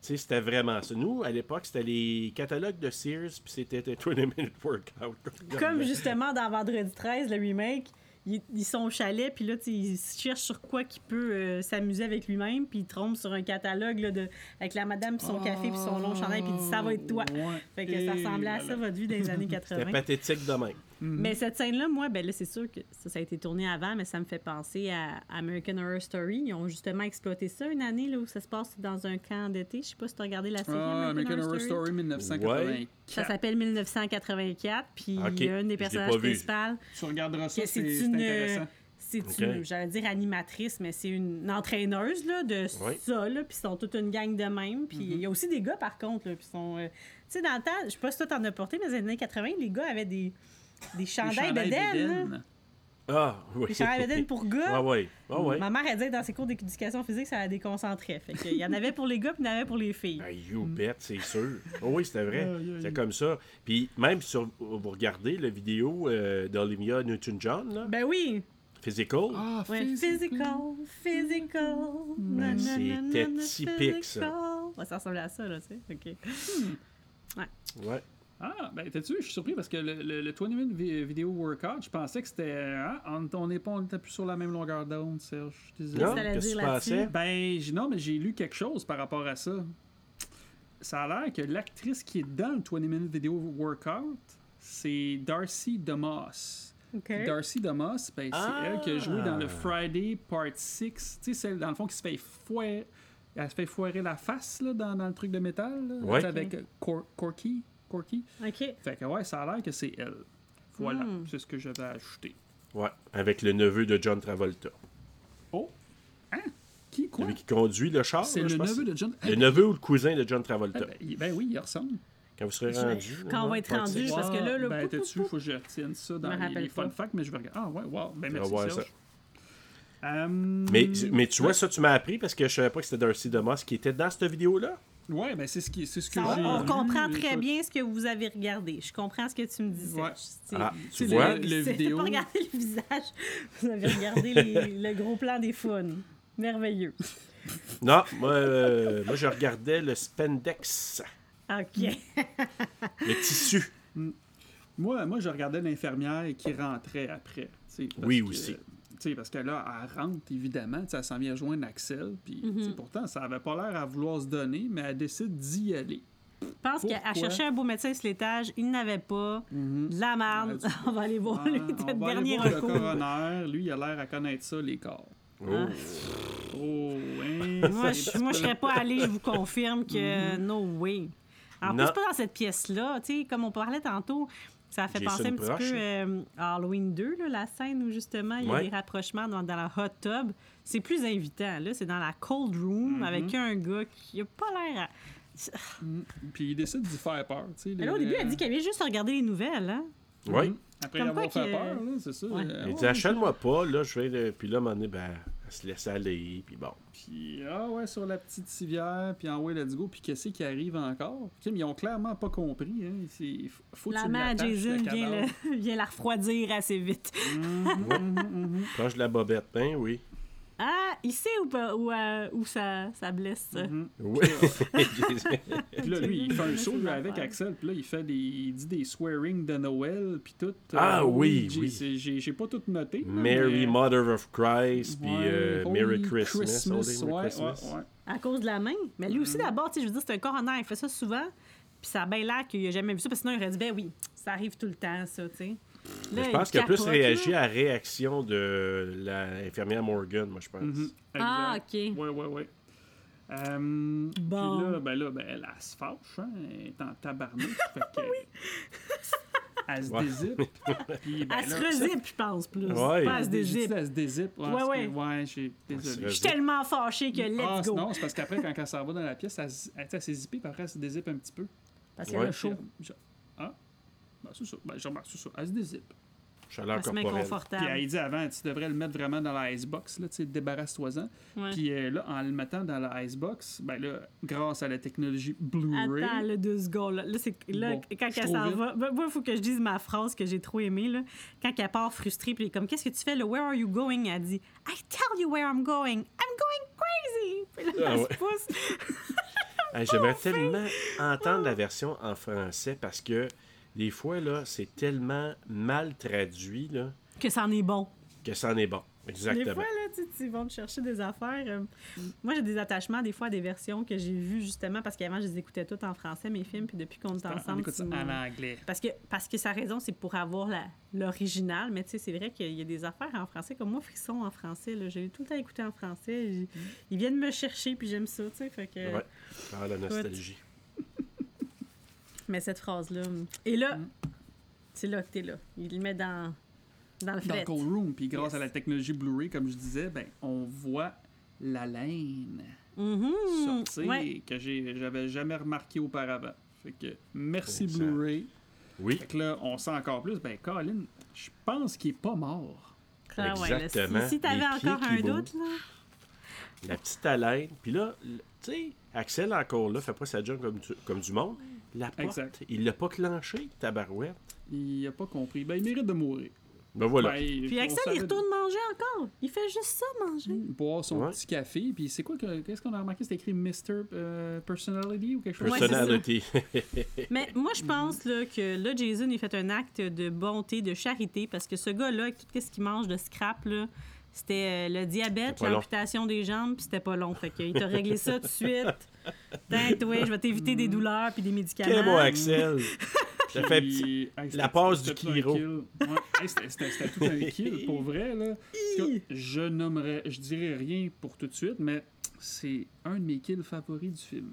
tu sais, c'était vraiment ça. Nous, à l'époque, c'était les catalogues de Sears, puis c'était un 20 minute workout. Comme justement dans Vendredi 13, le remake, ils, ils sont au chalet, puis là, ils cherchent sur quoi qu'il peut euh, s'amuser avec lui-même, puis ils trompent sur un catalogue là, de, avec la madame, puis son café, puis son long chandail, puis il dit ça va être toi. Ouais. Fait que ça ressemblait à ça, votre vie des années C'était 80. pathétique de même. Mais cette scène-là, moi, ben là, c'est sûr que ça, ça a été tourné avant, mais ça me fait penser à American Horror Story. Ils ont justement exploité ça une année là, où ça se passe dans un camp d'été. Je sais pas si tu as regardé la série Ah, American, American Horror Story Ça 1984. s'appelle 1984, puis Ok, il y a une des personnages principales. Tu regarderas ça, c'est c'est c'est une, intéressant. c'est Ok. une, j'allais dire animatrice, mais c'est une entraîneuse là, de Oui. ça, là, puis ils sont toute une gang de même. Puis il y a aussi des gars, par contre, là, puis sont... euh, tu sais, dans le temps, je sais pas si toi t'en as porté, mais dans les années 80, les gars avaient des, des chandails chandails. Bédaine. Ah, oui. Des chandails bedaines pour gars. Ouais, ouais. Ouais, ouais. Ma mère, elle disait que dans ses cours d'éducation physique, ça la déconcentrait. Fait qu'il y en avait pour les gars, puis il y en avait pour les filles. Ben, you bet, c'est sûr. Oh oui, c'était vrai. C'est comme ça. Puis même sur vous regardez la vidéo euh, d'Olivia Newton-John, là, Ben oui! Physical? Ah, Ouais, physical, physical. na, na, C'était na, na, na, typique, ça. physical. Ouais, ça ressemblait à ça, là, tu sais. OK. Ouais. Ah, ben, t'as-tu vu, je suis surpris parce que le, le, le 20 minutes vi- vidéo workout, je pensais que c'était. Hein, on on n'est pas, on était plus sur la même longueur d'onde, Serge. Je suis désolé. Non, qu'est-ce que tu pensais? Ben, non, mais j'ai lu quelque chose par rapport à ça. Ça a l'air que l'actrice qui est dans le 20 minutes vidéo workout, c'est Darcy DeMoss. OK. Darcy DeMoss, ben, c'est Ah! elle qui a joué dans le Friday Part 6. Tu sais, celle, dans le fond, qui se fait foirer, elle se fait foirer la face là, dans, dans le truc de métal. Là, Ouais. Avec euh, Cor- Corky. Corky. OK. Fait que ouais, ça a l'air que c'est elle. Voilà, Hmm. c'est ce que j'avais ajouté. Ouais. Avec le neveu de John Travolta. Oh! Hein? Qui? Quoi? Celui qui conduit le char. C'est là, le neveu de John. Le neveu ou le cousin de John Travolta. Ah, ben, ben oui, il ressemble. Quand vous serez rendu. quand on va être rendu, parce que là, le Ben, t'as-tu, faut que je retienne ça dans les, fun facts, mais je vais regarder. Ah, ouais, wow. Ben, va merci, Serge. ça. Euh, Mais, mais tu vois, ça, tu m'as appris parce que je savais pas que c'était Darcy DeMoss qui était dans cette vidéo-là. Ouais, ben, c'est ce, qui, c'est ce que j'ai. on lu, comprend écoute. très bien ce que vous avez regardé. Je comprends ce que tu me disais. Ouais. Ah, tu c'est vois? le, Le vidéo. pas regarder le visage. Vous avez regardé les- le gros plan des fun. Merveilleux. Non, moi, euh, moi je regardais le spandex, OK. le tissu. Moi, moi, je regardais l'infirmière qui rentrait après. Oui, que- aussi. Sais, parce que là, elle rentre, évidemment. Elle s'en vient rejoindre Axel. Puis, Mhm. pourtant, ça avait pas l'air à vouloir se donner, mais elle décide d'y aller. Je pense qu'elle cherchait un beau médecin sur l'étage. Il n'avait pas. De la merde. A dit, On va aller voir Ah, les on va aller voir le coroner. Lui, il a l'air à connaître ça, les corps. Oh. Oh, hein, Moi, je, je serais pas allée, je vous confirme que no way. En Non. plus, pas dans cette pièce-là. Tu sais, comme on parlait tantôt, ça a fait Jason penser un petit Proche. peu euh, à Halloween 2, là, la scène où justement il y a Ouais. des rapprochements dans, dans la hot tub. C'est plus invitant. Là, c'est dans la cold room avec un gars qui a pas l'air à... Mm. Puis il décide d'y faire peur. tu sais, Mais là, au les- début, elle dit qu'elle vient juste regarder les nouvelles. Hein? Oui. Après Comme avoir fait peur, là, c'est ça. Ouais. euh, Il dit achète-moi pas, là, je vais. Puis là, à un moment donné, ben, elle se laisse aller, puis bon. Puis, ah ouais, sur la petite civière, puis en ouais, let's go, puis qu'est-ce qui arrive encore? Tu sais, ils ont clairement pas compris, hein. C'est- Faut que La tu main à Jason vient, le- vient la refroidir assez vite. Mhm, mhm, mhm. Proche de la bobette, hein, oui. Ah, il sait où, pas- où, euh, où ça, ça blesse. ça. Mhm. Oui. Puis là, lui, il fait un saut avec. Axel, puis là, il fait des, il dit des swearing de Noël, puis tout. Ah oui, j'ai- oui. J'ai pas tout noté. là, Mary, mais- Mother of Christ, puis euh, Merry Christmas. Christmas, ouais, Christmas. ouais, ouais. À cause de la main. Mais lui aussi, d'abord, tu sais, je veux dire, c'est un coroner. Il fait ça souvent. Puis ça a bien l'air qu'il a jamais vu ça. Parce que sinon, il aurait dit, ben oui, ça arrive tout le temps, ça, tu sais. Là, je pense qu'il a plus réagi là. à la réaction de l'infirmière Morgan, moi, je pense. Mhm, Ah. OK. Ouais, ouais, ouais. Euh, Bon. Puis là, ben là, ben, elle, elle se fâche, hein, elle est en tabarnak. fait que, Elle se dézippe. puis, ben, Elle se rezippe, je pense, plus. Ouais. Pas elle se dézippe. Elle se dézippe. Ouais, Ouais, désolé. Je suis tellement fâchée que let's Ah, go. non, c'est parce qu'après, quand elle s'en va dans la pièce, elle, elle, elle s'est zippée, puis après, elle se dézippe un petit peu. Parce qu'elle Ouais. a chaud. Ah, ben, c'est ça. Ben, je remarque, c'est ça. Elle se dézippe. Chaleur corporelle. Puis elle dit avant, tu devrais le mettre vraiment dans la icebox, là, tu sais, débarrasse-toi-en. Ouais. Puis euh, là, en le mettant dans la icebox, ben là, grâce à la technologie Blu-ray, Attends, là, deux secondes. Là, Là, c'est, là Bon, quand elle s'en va, ben, moi, il faut que je dise ma phrase que j'ai trop aimée. Là. Quand elle part frustrée, puis elle est comme, qu'est-ce que tu fais, là? Where are you going? Elle dit, I tell you where I'm going. I'm going crazy. Puis là, Ah elle ouais. se pousse. J'aimerais tellement entendre la version en français parce que des fois, là, c'est tellement mal traduit là, Que c'en est bon. que ça en est bon. Des Exactement. fois, là, tu, tu vas me chercher des affaires. euh, moi, j'ai des attachements, des fois, à des versions que j'ai vues justement parce qu'avant, je les écoutais toutes en français, mes films, puis depuis qu'on est on ensemble. écoute ça tu en anglais. Parce que, parce que sa raison, c'est pour avoir l'original. Mais tu sais, c'est vrai qu'il y a des affaires en français. Comme moi, Frisson en français, là, j'ai tout le temps écouté en français. Ils, ils viennent me chercher, puis j'aime ça, tu sais. Fait que... Ouais. Ah, la nostalgie. Mais cette phrase-là... Et là, Mm. c'est là que t'es là. Il le met dans, dans le Dans fait. le cold room, puis grâce Yes. à la technologie Blu-ray, comme je disais, ben, on voit la laine Mhm. sortir Ouais. que j'ai- j'avais jamais remarqué auparavant. Fait que merci. Blu-ray. Oui. Fait que là, on sent encore plus. Ben, Colin, je pense qu'il est pas mort. Ah ouais, là, Exactement. si si t'avais encore un doute, là... La petite haleine. Puis là, tu sais, Axel, encore là, fait pas sa job comme comme du monde. La porte, Exact. il l'a pas clenché, tabarouette? Il a pas compris. Ben, il mérite de mourir. Ben voilà. Ben, Puis Axel, il retourne manger encore. Il fait juste ça, manger. boire son Ouais. petit café. Puis c'est quoi que qu'est-ce qu'on a remarqué? C'était écrit Mr. euh, Personality ou quelque chose? Ouais, c'est ça. Personality. Mais moi, je pense là, que là, Jason, il fait un acte de bonté, de charité, parce que ce gars-là, avec tout ce qu'il mange de scrap, là, c'était euh, le diabète, l'amputation des jambes, puis c'était pas long. Fait qu'il t'a réglé ça tout de suite. Tiens, toi, je vais t'éviter des douleurs puis des médicaments. Quel bon Axel. Ça fait petit. hey, la passe du Kiro. Ouais. Hey, c'était- tout un kill, pour vrai. Là. Je nommerais, je dirais rien pour tout de suite, mais c'est un de mes kills favoris du film.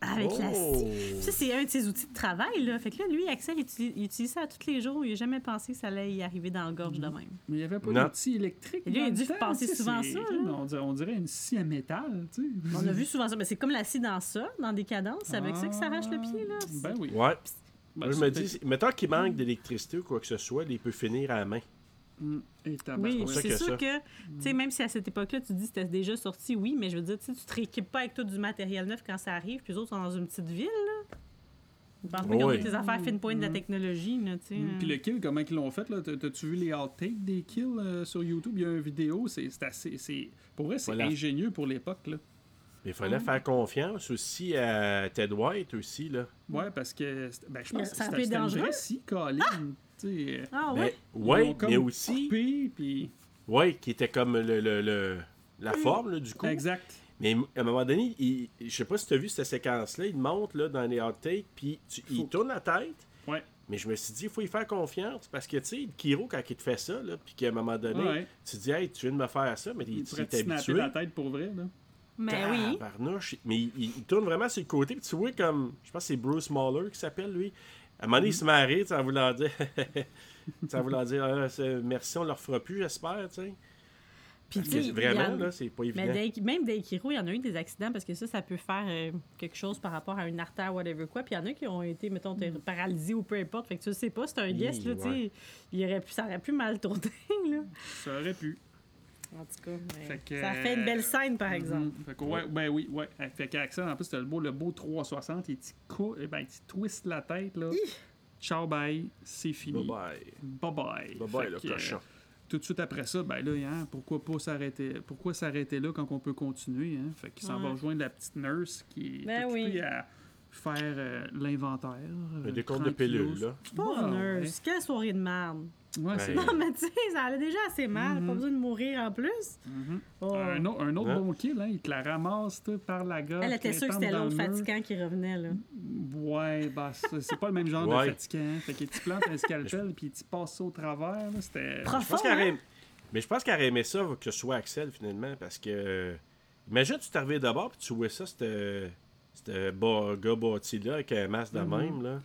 Avec la Oh. scie. Ça, c'est un de ses outils de travail. Là. Fait que là, lui, Axel, il utilise, il utilise ça tous les jours. Il n'a jamais pensé que ça allait y arriver dans la gorge de même. Mais il n'y avait pas d'outil électrique. Et lui, il a dû passer souvent ça, là. On dirait, on dirait une scie à métal, tu sais. On a vu souvent ça. Mais c'est comme la scie dans ça, dans des cadences. C'est avec ça qu'il s'arrache le pied. Là. Ben oui. Ouais. Ben, je ça me dis, mettons qu'il manque d'électricité ou quoi que ce soit, il peut finir à la main. Et tabarouette. Oui, c'est sûr ça. que, tu sais, même si à cette époque-là, tu dis que c'était déjà sorti, oui, mais je veux dire, tu sais, tu te rééquipes pas avec tout du matériel neuf quand ça arrive, puis les autres sont dans une petite ville, là. Je pense pas qu'ils ont les affaires fine point de la technologie, là, tu sais. Hum, Puis le kill, comment ils l'ont fait, là? T'as- T'as-tu vu les outtakes des kills euh, sur YouTube? Il y a une vidéo, c'est assez... c'est- Pour vrai, c'est Voilà. ingénieux pour l'époque, là. Mais il fallait faire confiance aussi à Ted White aussi, là. Ouais, parce que... c'était- Ben, je pense Ça que c'était dangereux. scie, Colin. Tu sais... Ah Mais, ouais? mais aussi, coupé, puis... ouais, qui était comme le, le- le- la forme, là, du coup. Exact. Mais à un moment donné, il, je sais pas si tu as vu cette séquence-là, il monte là, dans les outtakes, puis tu- il tourne la tête. Ouais. Mais je me suis dit, il faut y faire confiance parce que, tu sais, Kiro, quand il te fait ça, là, puis qu'à un moment donné, Ouais. tu te dis, hey, tu viens de me faire ça, mais Il tu habitué. la tête pour vrai, là. Mais oui. Mais il, il- il tourne vraiment sur le côté, puis tu vois comme, je pense que c'est Bruce Mahler qui s'appelle, lui. À un moment donné, il se sais, en voulant dire, en voulant dire, Ah, merci, on le refera plus, j'espère, tu sais. Puis, que vraiment, en- là, c'est pas évident. Mais Dai- même Daikiro, il y en a eu des accidents parce que ça, ça peut faire euh, quelque chose par rapport à une artère, whatever quoi. Puis il y en a qui ont été, mettons, ter- paralysés ou peu importe. Fait que tu le sais pas, c'est un Oui, guess, là, tu sais. aurait pu, ça aurait pu mal tourner, là. Ça aurait pu. En tout cas, mais Fait que, ça fait une belle scène, par exemple. Mhm. Fait que, ouais, ben oui, ouais. Fait qu'Axel, en plus, c'était le beau, le beau 360, il t'y cou- eh ben, twist la tête, là. Ciao, bye, c'est fini. Bye bye. Bye bye. Bye bye, le que, euh, cochon. tout de suite après ça, ben là, hein, pourquoi pas s'arrêter pourquoi s'arrêter là quand on peut continuer, hein? Fait qu'il s'en Ouais. va rejoindre la petite nurse qui est Ben oui. à faire euh, l'inventaire. Un décompte de pilules, là. Pauvre Ouais, nurse, quelle soirée de merde. Ouais, Ben, Non, mais tu sais, ça allait déjà assez mal. Pas besoin de mourir en plus. Mhm. Oh. un, au- un autre Hein? bon kill, hein, il te la ramasse par la gorge. Elle était sûre que c'était l'autre fatigant qui revenait, là. Ouais, bah, c'est pas le même genre Ouais. de fatigant. Fait que tu plantes un scalpel puis tu passes ça au travers. C'était. Je Profond, pense qu'elle aurait... hein? Mais je pense qu'elle aurait aimé ça que ce soit Axel, finalement, parce que... euh, Imagine, tu t'arrivais d'abord, puis tu vois ça, c'était... C'était gars bâti là, avec un masque de Mhm. même, là.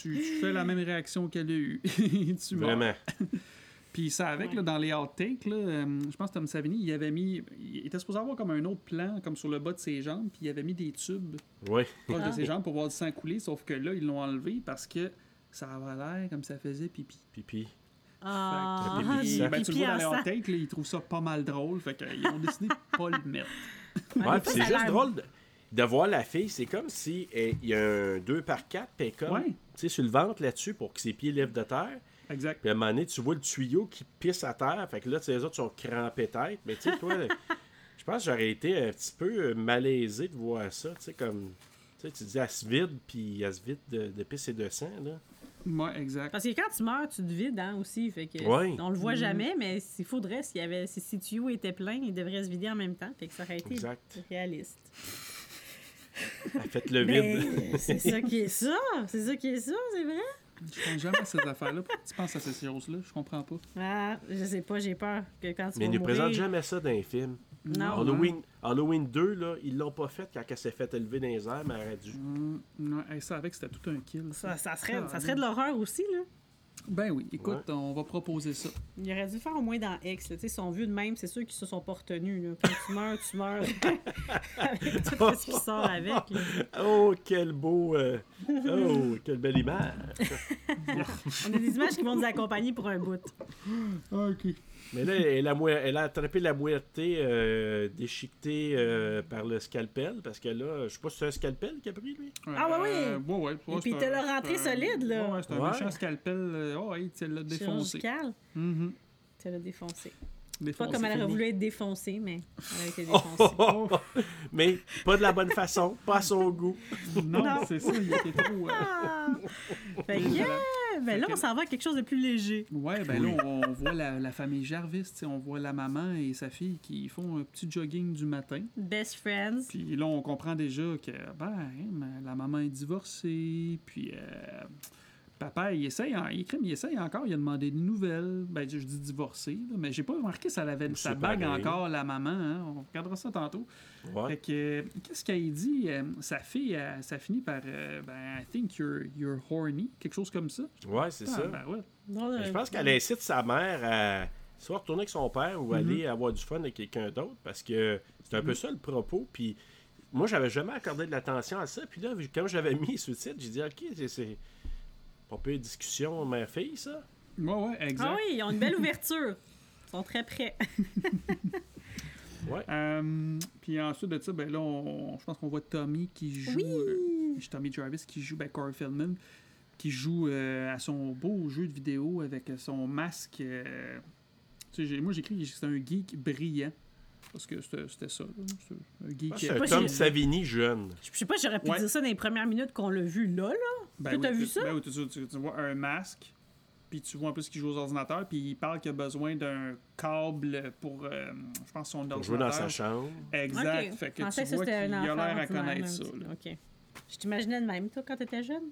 Tu, tu fais la même réaction qu'elle a eue. tu meurs. Vraiment. Puis ça avec, là, dans les outtakes, là, euh, je pense que Tom Savini, il avait mis. Il était supposé avoir comme un autre plan, comme sur le bas de ses jambes, puis il avait mis des tubes Oui. proches Ah. de ses jambes pour voir le sang couler, sauf que là, ils l'ont enlevé parce que ça avait l'air comme ça faisait pipi. Pipi. Ah, Pipi, ben, tu le vois en dans les outtakes, là, ils trouvent ça pas mal drôle, fait qu'ils ont décidé de pas le mettre. Ouais, Ouais, c'est juste drôle de, de voir la fille. C'est comme si eh, il y a un 2 par 4 puis comme, Ouais. tu sais, sur le ventre là-dessus pour que ses pieds lèvent de terre. Exact. Puis à un moment donné, tu vois le tuyau qui pisse à terre. Fait que là, tu sais, les autres sont crampés tête. Mais tu sais, toi, je pense que j'aurais été un petit peu euh, malaisé de voir ça. Tu sais, comme. Tu sais, tu dis, elle se vide, puis elle se vide de, de pisse et de sang, là. Ouais, exact. Parce que quand tu meurs, tu te vides hein, aussi. Fait que Ouais. On le voit jamais, mais s'il faudrait, s'il y avait, si, si le tuyau était plein, il devrait se vider en même temps. Fait que ça aurait été Exact. réaliste. Elle fait le vide. c'est ça qui est ça. C'est ça qui est ça, c'est vrai. Je pense jamais à ces affaires-là. Pourquoi tu penses à ces choses-là? Je comprends pas. Ah, je sais pas, j'ai peur que quand tu Mais ils nous mourir... présentent jamais ça dans les films. Non. Halloween, Halloween 2, là, ils l'ont pas fait quand elle s'est fait élever dans les airs, mais elle aurait dû. Ouais, hey, ça avec, c'était tout un kill. Ça, ça serait, ça serait de l'horreur aussi, là. Ben oui, écoute, on va proposer ça. Il aurait dû faire au moins dans X. Là. Tu sais, Ils sont vus de même, c'est sûr qu'ils se sont pas retenus. Là. Quand tu meurs, tu meurs avec tout ce qui sort avec. là. Oh, quel beau. euh, Oh, quelle belle image. On a des images qui vont nous accompagner pour un bout. OK. Mais là, elle a, elle a attrapé la moitié euh, déchiquetée euh, par le scalpel, parce que là, je sais pas si c'est un scalpel qu'il a pris, lui? Ah ouais, Euh, oui. ouais, ouais, ouais, Et puis, un- le rentré solide, là. Ouais, ouais, c'est un Ouais. méchant scalpel. Euh, Oh, ouais, tu l'as défoncé. Chirurgical, Mhm. tu l'as défoncé. Pas comme elle aurait voulu être défoncée, mais elle a été défoncée. oh, oh. Mais pas de la bonne façon, pas à son goût. Non, Non. c'est ça, il était trop. euh, Ah! Fait que, yeah! Ben là, on s'en va à quelque chose de plus léger. Ouais, ben là, on, on voit la, la famille Jarvis, on voit la maman et sa fille qui font un petit jogging du matin. Best friends. Puis là, on comprend déjà que, ben, hein, la maman est divorcée, puis, euh, papa, il essaye, en- il, écrit, mais il essaye encore, il a demandé des nouvelles. Ben, je dis divorcé, là, mais j'ai pas remarqué ça avait sa bague encore, la maman. hein. On regardera ça tantôt. Ouais. Fait que, euh, qu'est-ce qu'elle dit? euh, sa fille, euh, ça finit par, euh, ben, I think you're, you're horny, quelque chose comme ça. Ouais, c'est Ah, ça. ben ouais. Non, Je pense qu'elle incite sa mère à soit retourner avec son père Mhm. ou aller avoir du fun avec quelqu'un d'autre parce que c'est un peu ça le propos. Puis moi, j'avais jamais accordé de l'attention à ça. Puis là, j'avais mis sous-titre, j'ai dit, OK, c'est- c'est pas peu de discussion mère-fille, ça? Ouais, ouais, exact. Ah oui, ils ont une belle ouverture. Ils sont très prêts. Ouais. Euh, puis ensuite de ça, ben là, on- je pense qu'on voit Tommy qui joue. Oui! euh, Tommy Jarvis qui joue ben, Corey Feldman, qui joue euh, à son beau jeu de vidéo avec son masque. euh, tu sais, j'ai- moi, j'écris que c'est un geek brillant. Parce que c'était ça. un geek. C'est un Tom si- Savini jeune. Je sais pas, j'aurais pu Ouais. dire ça dans les premières minutes qu'on l'a vu là, là. Ben Toi, t'as oui, vu tu- ça? ben oui, tu, tu- tu vois un masque, puis tu vois un peu ce qu'il joue aux ordinateurs, puis il parle qu'il a besoin d'un câble pour, euh, je pense, son Pour ordinateur. jouer dans sa chambre. Exact. Ok. Fait que Je pensais tu vois qu'il a l'air à connaître ça. là. OK. Je t'imaginais de même, toi, quand t'étais jeune?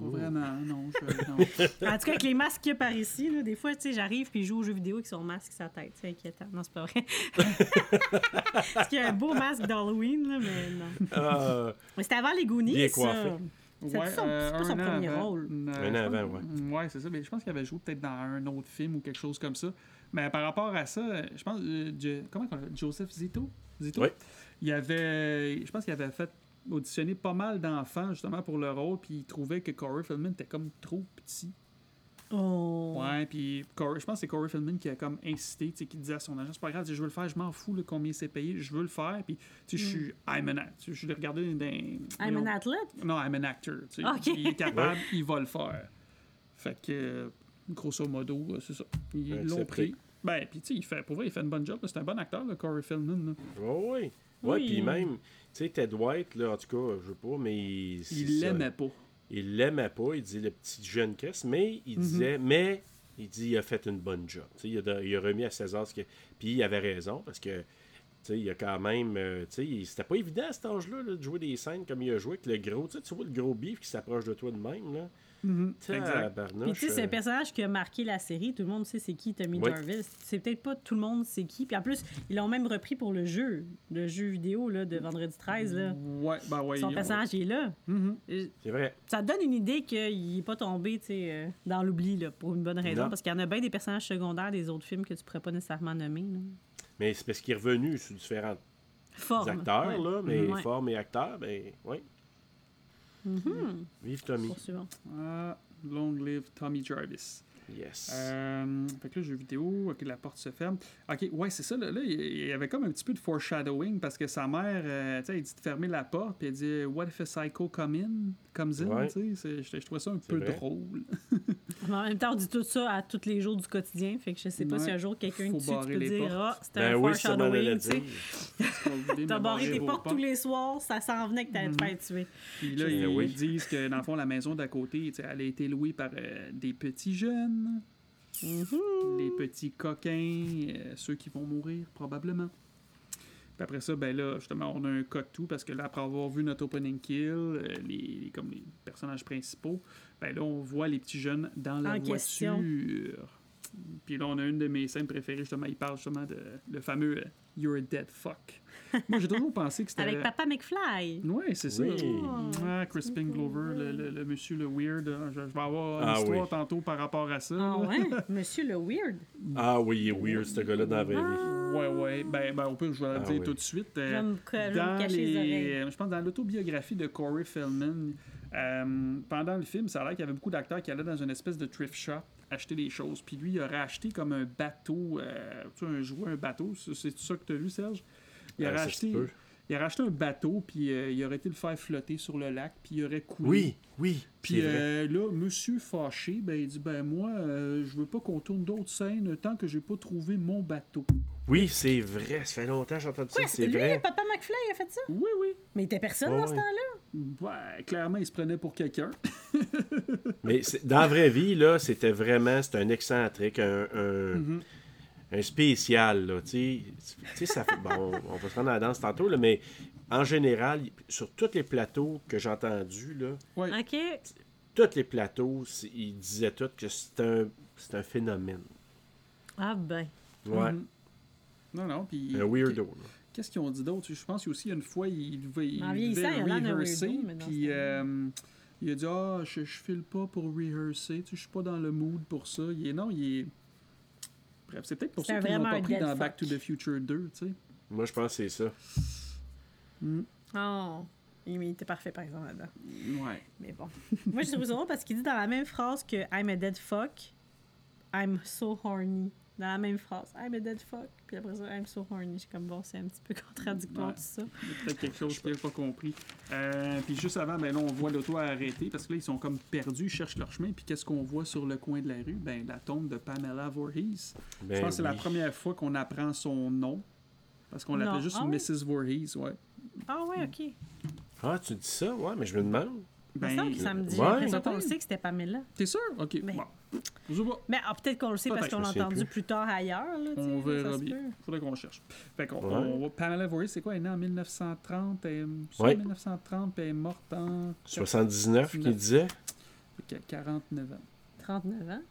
Pas vraiment, non. je- non. En tout cas, avec les masques qu'il y a par ici, là, des fois, tu sais, j'arrive puis je joue aux jeux vidéo avec son masque sur sa tête. C'est inquiétant. Non, c'est pas vrai. Parce qu'il y a un beau masque d'Halloween, là, mais non. Mais c'était avant les Goonies, Bien coiffé. C'est son- c'est pas son premier avant. rôle. Euh, Un an avant, ouais. Ouais, c'est ça. Mais je pense qu'il avait joué peut-être dans un autre film ou quelque chose comme ça. Mais par rapport à ça, euh, je pense. euh, comment on l'appelle Joseph Zito? Zito? Oui. Il avait. Je pense qu'il avait fait auditionner pas mal d'enfants justement pour le rôle, puis il trouvait que Corey Feldman était comme trop petit. Oh. Ouais, puis Corey- je pense que c'est Corey Feldman qui a comme incité, tu sais, qui disait à son agent, c'est pas grave, je veux le faire, je m'en fous là, combien c'est payé, je veux le faire, puis tu sais, je suis, I'm an actor, je l'ai regardé dans... Mm. I'm an athlete? Non, I'm an actor, tu sais, Ok. il est capable, il va le faire. Fait que, grosso modo, euh, c'est ça, ils l'ont pris. Ben, puis tu sais, il fait, pour vrai, il fait une bonne job, c'est un bon acteur, le Corey Feldman, là. Oh, oui. Ouais, Oui. puis même, tu sais, Ted White, là, en tout cas, je veux pas, mais il. l'aimait pas. Il l'aimait pas, il dit le petit jeune Chris, mais il Mhm. disait, mais il dit, il a fait une bonne job. Tu sais, il, a, il a remis à César ce que. Puis il avait raison, parce que, tu sais, il a quand même. euh, tu sais, il- c'était pas évident à cet âge-là là, de jouer des scènes comme il a joué avec le gros. Tu sais, tu vois le gros bif qui s'approche de toi de même, là. Tu sais, Exact. Puis tu sais, c'est un personnage qui a marqué la série. Tout le monde sait c'est qui Tommy Oui. Jarvis. C'est peut-être pas tout le monde sait qui. Puis en plus, ils l'ont même repris pour le jeu, le jeu vidéo là, de Vendredi 13. Là. Ouais, ben ouais. Son il- personnage est là. Mhm. Euh, C'est vrai. Ça te donne une idée qu'il n'est pas tombé tu sais, euh, dans l'oubli là, pour une bonne raison. Non. Parce qu'il y en a bien des personnages secondaires des autres films que tu pourrais pas nécessairement nommer. là. Mais c'est parce qu'il est revenu sous différents Forme. acteurs, ouais. là, mais Ouais. forme et acteurs, ben, oui. Mhm. Vive Tommy. Poursuivons. Ah, long live Tommy Jarvis. Yes. Euh, fait que là, jeu vidéo, ok, la porte se ferme. Ok, ouais, c'est ça. Là, là, il y avait comme un petit peu de foreshadowing parce que sa mère, euh, tu sais, elle dit de fermer la porte, puis elle dit What if a psycho come in? Comes in, Ouais. tu sais. Je, trouvais ça un peu vrai. drôle. Mais en même temps, on dit tout ça à tous les jours du quotidien. Fait que je sais pas Ouais. si un jour quelqu'un dessus, tu peux dire. Ah, c'était ben un oui, foreshadowing. tu sais. dire. T'as barré tes portes tous les soirs, ça s'en venait que t'allais te Mhm. faire tuer. Puis là, sais, ils, oui. ils disent que dans le fond, la maison d'à côté, tu sais, elle a été louée par euh, des petits jeunes, Mhm. les petits coquins, euh, ceux qui vont mourir probablement. Puis après ça, ben là, justement, on a un cut tout parce que là, après avoir vu notre opening kill, euh, les, les- comme les personnages principaux, ben là, on voit les petits jeunes dans la En voiture. question. Puis là, on a une de mes scènes préférées, justement, il parle justement de le fameux euh, You're a dead fuck. Moi, j'ai toujours pensé que c'était. Avec Papa McFly. Ouais, c'est ça. Oui. Ah, Crispin Glover, le, le- le monsieur le weird. Je, je vais avoir une Ah histoire oui. tantôt par rapport à ça. Ah ouais? Monsieur le Weird. Ah oui, il est weird, ce gars-là, dans la vraie vie. Ouais, ouais. Ben, ben, au pire, je vais le Ah dire oui. tout de suite. Je euh, vais me, ca- je vais me dans cacher les, oreilles. je pense dans l'autobiographie de Corey Feldman, euh, pendant le film, ça a l'air qu'il y avait beaucoup d'acteurs qui allaient dans une espèce de thrift shop acheter des choses. Puis lui, il aurait acheté comme un bateau, euh, tu sais, un jouet, un bateau. C'est ça que tu as vu, Serge? Il Euh, aurait, acheté. Il aurait acheté un bateau, puis euh, il aurait été le faire flotter sur le lac, puis il aurait coulé. Oui, oui. Puis euh, là, monsieur fâché, ben, il dit Ben, moi, euh, je veux pas qu'on tourne d'autres scènes tant que j'ai pas trouvé mon bateau. Oui, c'est vrai. Ça fait longtemps que j'ai entendu ça. C'est lui, vrai. Papa McFly a fait ça? Oui, oui. Mais il était personne Ouais, dans ce temps-là? Ouais, clairement, il se prenait pour quelqu'un. Mais dans la vraie vie, là, c'était vraiment c'est un excentrique, un, un, Mhm. Un spécial. Là, tu sais. Tu sais, ça fait- bon, on va se rendre à la danse tantôt, là, mais en général, sur tous les plateaux que j'ai entendus, là, Ouais. OK. tous les plateaux, ils disaient tous que c'est un, c'est un phénomène. Ah ben. Ouais. Mhm. Non, non, puis... Un weirdo. là. Qu'est-ce qu'ils ont dit d'autre? Je pense aussi une fois, il devait, il En devait rehearser, puis euh, il a dit « Ah, je, je file pas pour rehearser, tu sais, je suis pas dans le mood pour ça. » Il est, non, il est... Bref, c'est peut-être pour ça qu'ils l'ont vraiment pas pris dans fuck. Back to the Future 2, tu sais. Moi, je pense que c'est ça. Mm. Oh. Il il était parfait, par exemple, là-dedans. Ouais. Mais bon. Moi, je trouve ça drôle parce qu'il dit dans la même phrase que I'm a dead fuck, I'm so horny. Dans la même phrase, I'm a dead fuck. Puis après ça, I'm so horny. Je suis comme bon, c'est un petit peu contradictoire Ouais. tout ça. Il y a peut-être quelque chose que j'ai pas compris. Euh, puis juste avant, ben là, on voit l'auto arrêter parce que là, ils sont comme perdus, ils cherchent leur chemin. Puis qu'est-ce qu'on voit sur le coin de la rue? Ben, la tombe de Pamela Voorhees. Ben Je pense que c'est la première fois qu'on apprend son nom. Parce qu'on Non. l'appelait juste Ah oui? Mrs. Voorhees, ouais. Ah ouais, ok. Ah, tu dis ça? Ouais, mais je me demande. Ben, ça, ça me dit. ouais. le sait que c'était Pamela. T'es sûr? Ok. Mais- Bon. Je sais pas. Mais ah, peut-être qu'on le sait parce qu'on l'a entendu plus. plus tard ailleurs. Là, On verra bien. peut. Faudrait qu'on cherche. Fait qu'on Ouais. on va- Pamela Voorhees, c'est quoi? Elle est née en 1930. Elle est Ouais. 1930, puis elle est morte en 79 qu'il disait? Fait qu'elle a 49 ans? 39 ans?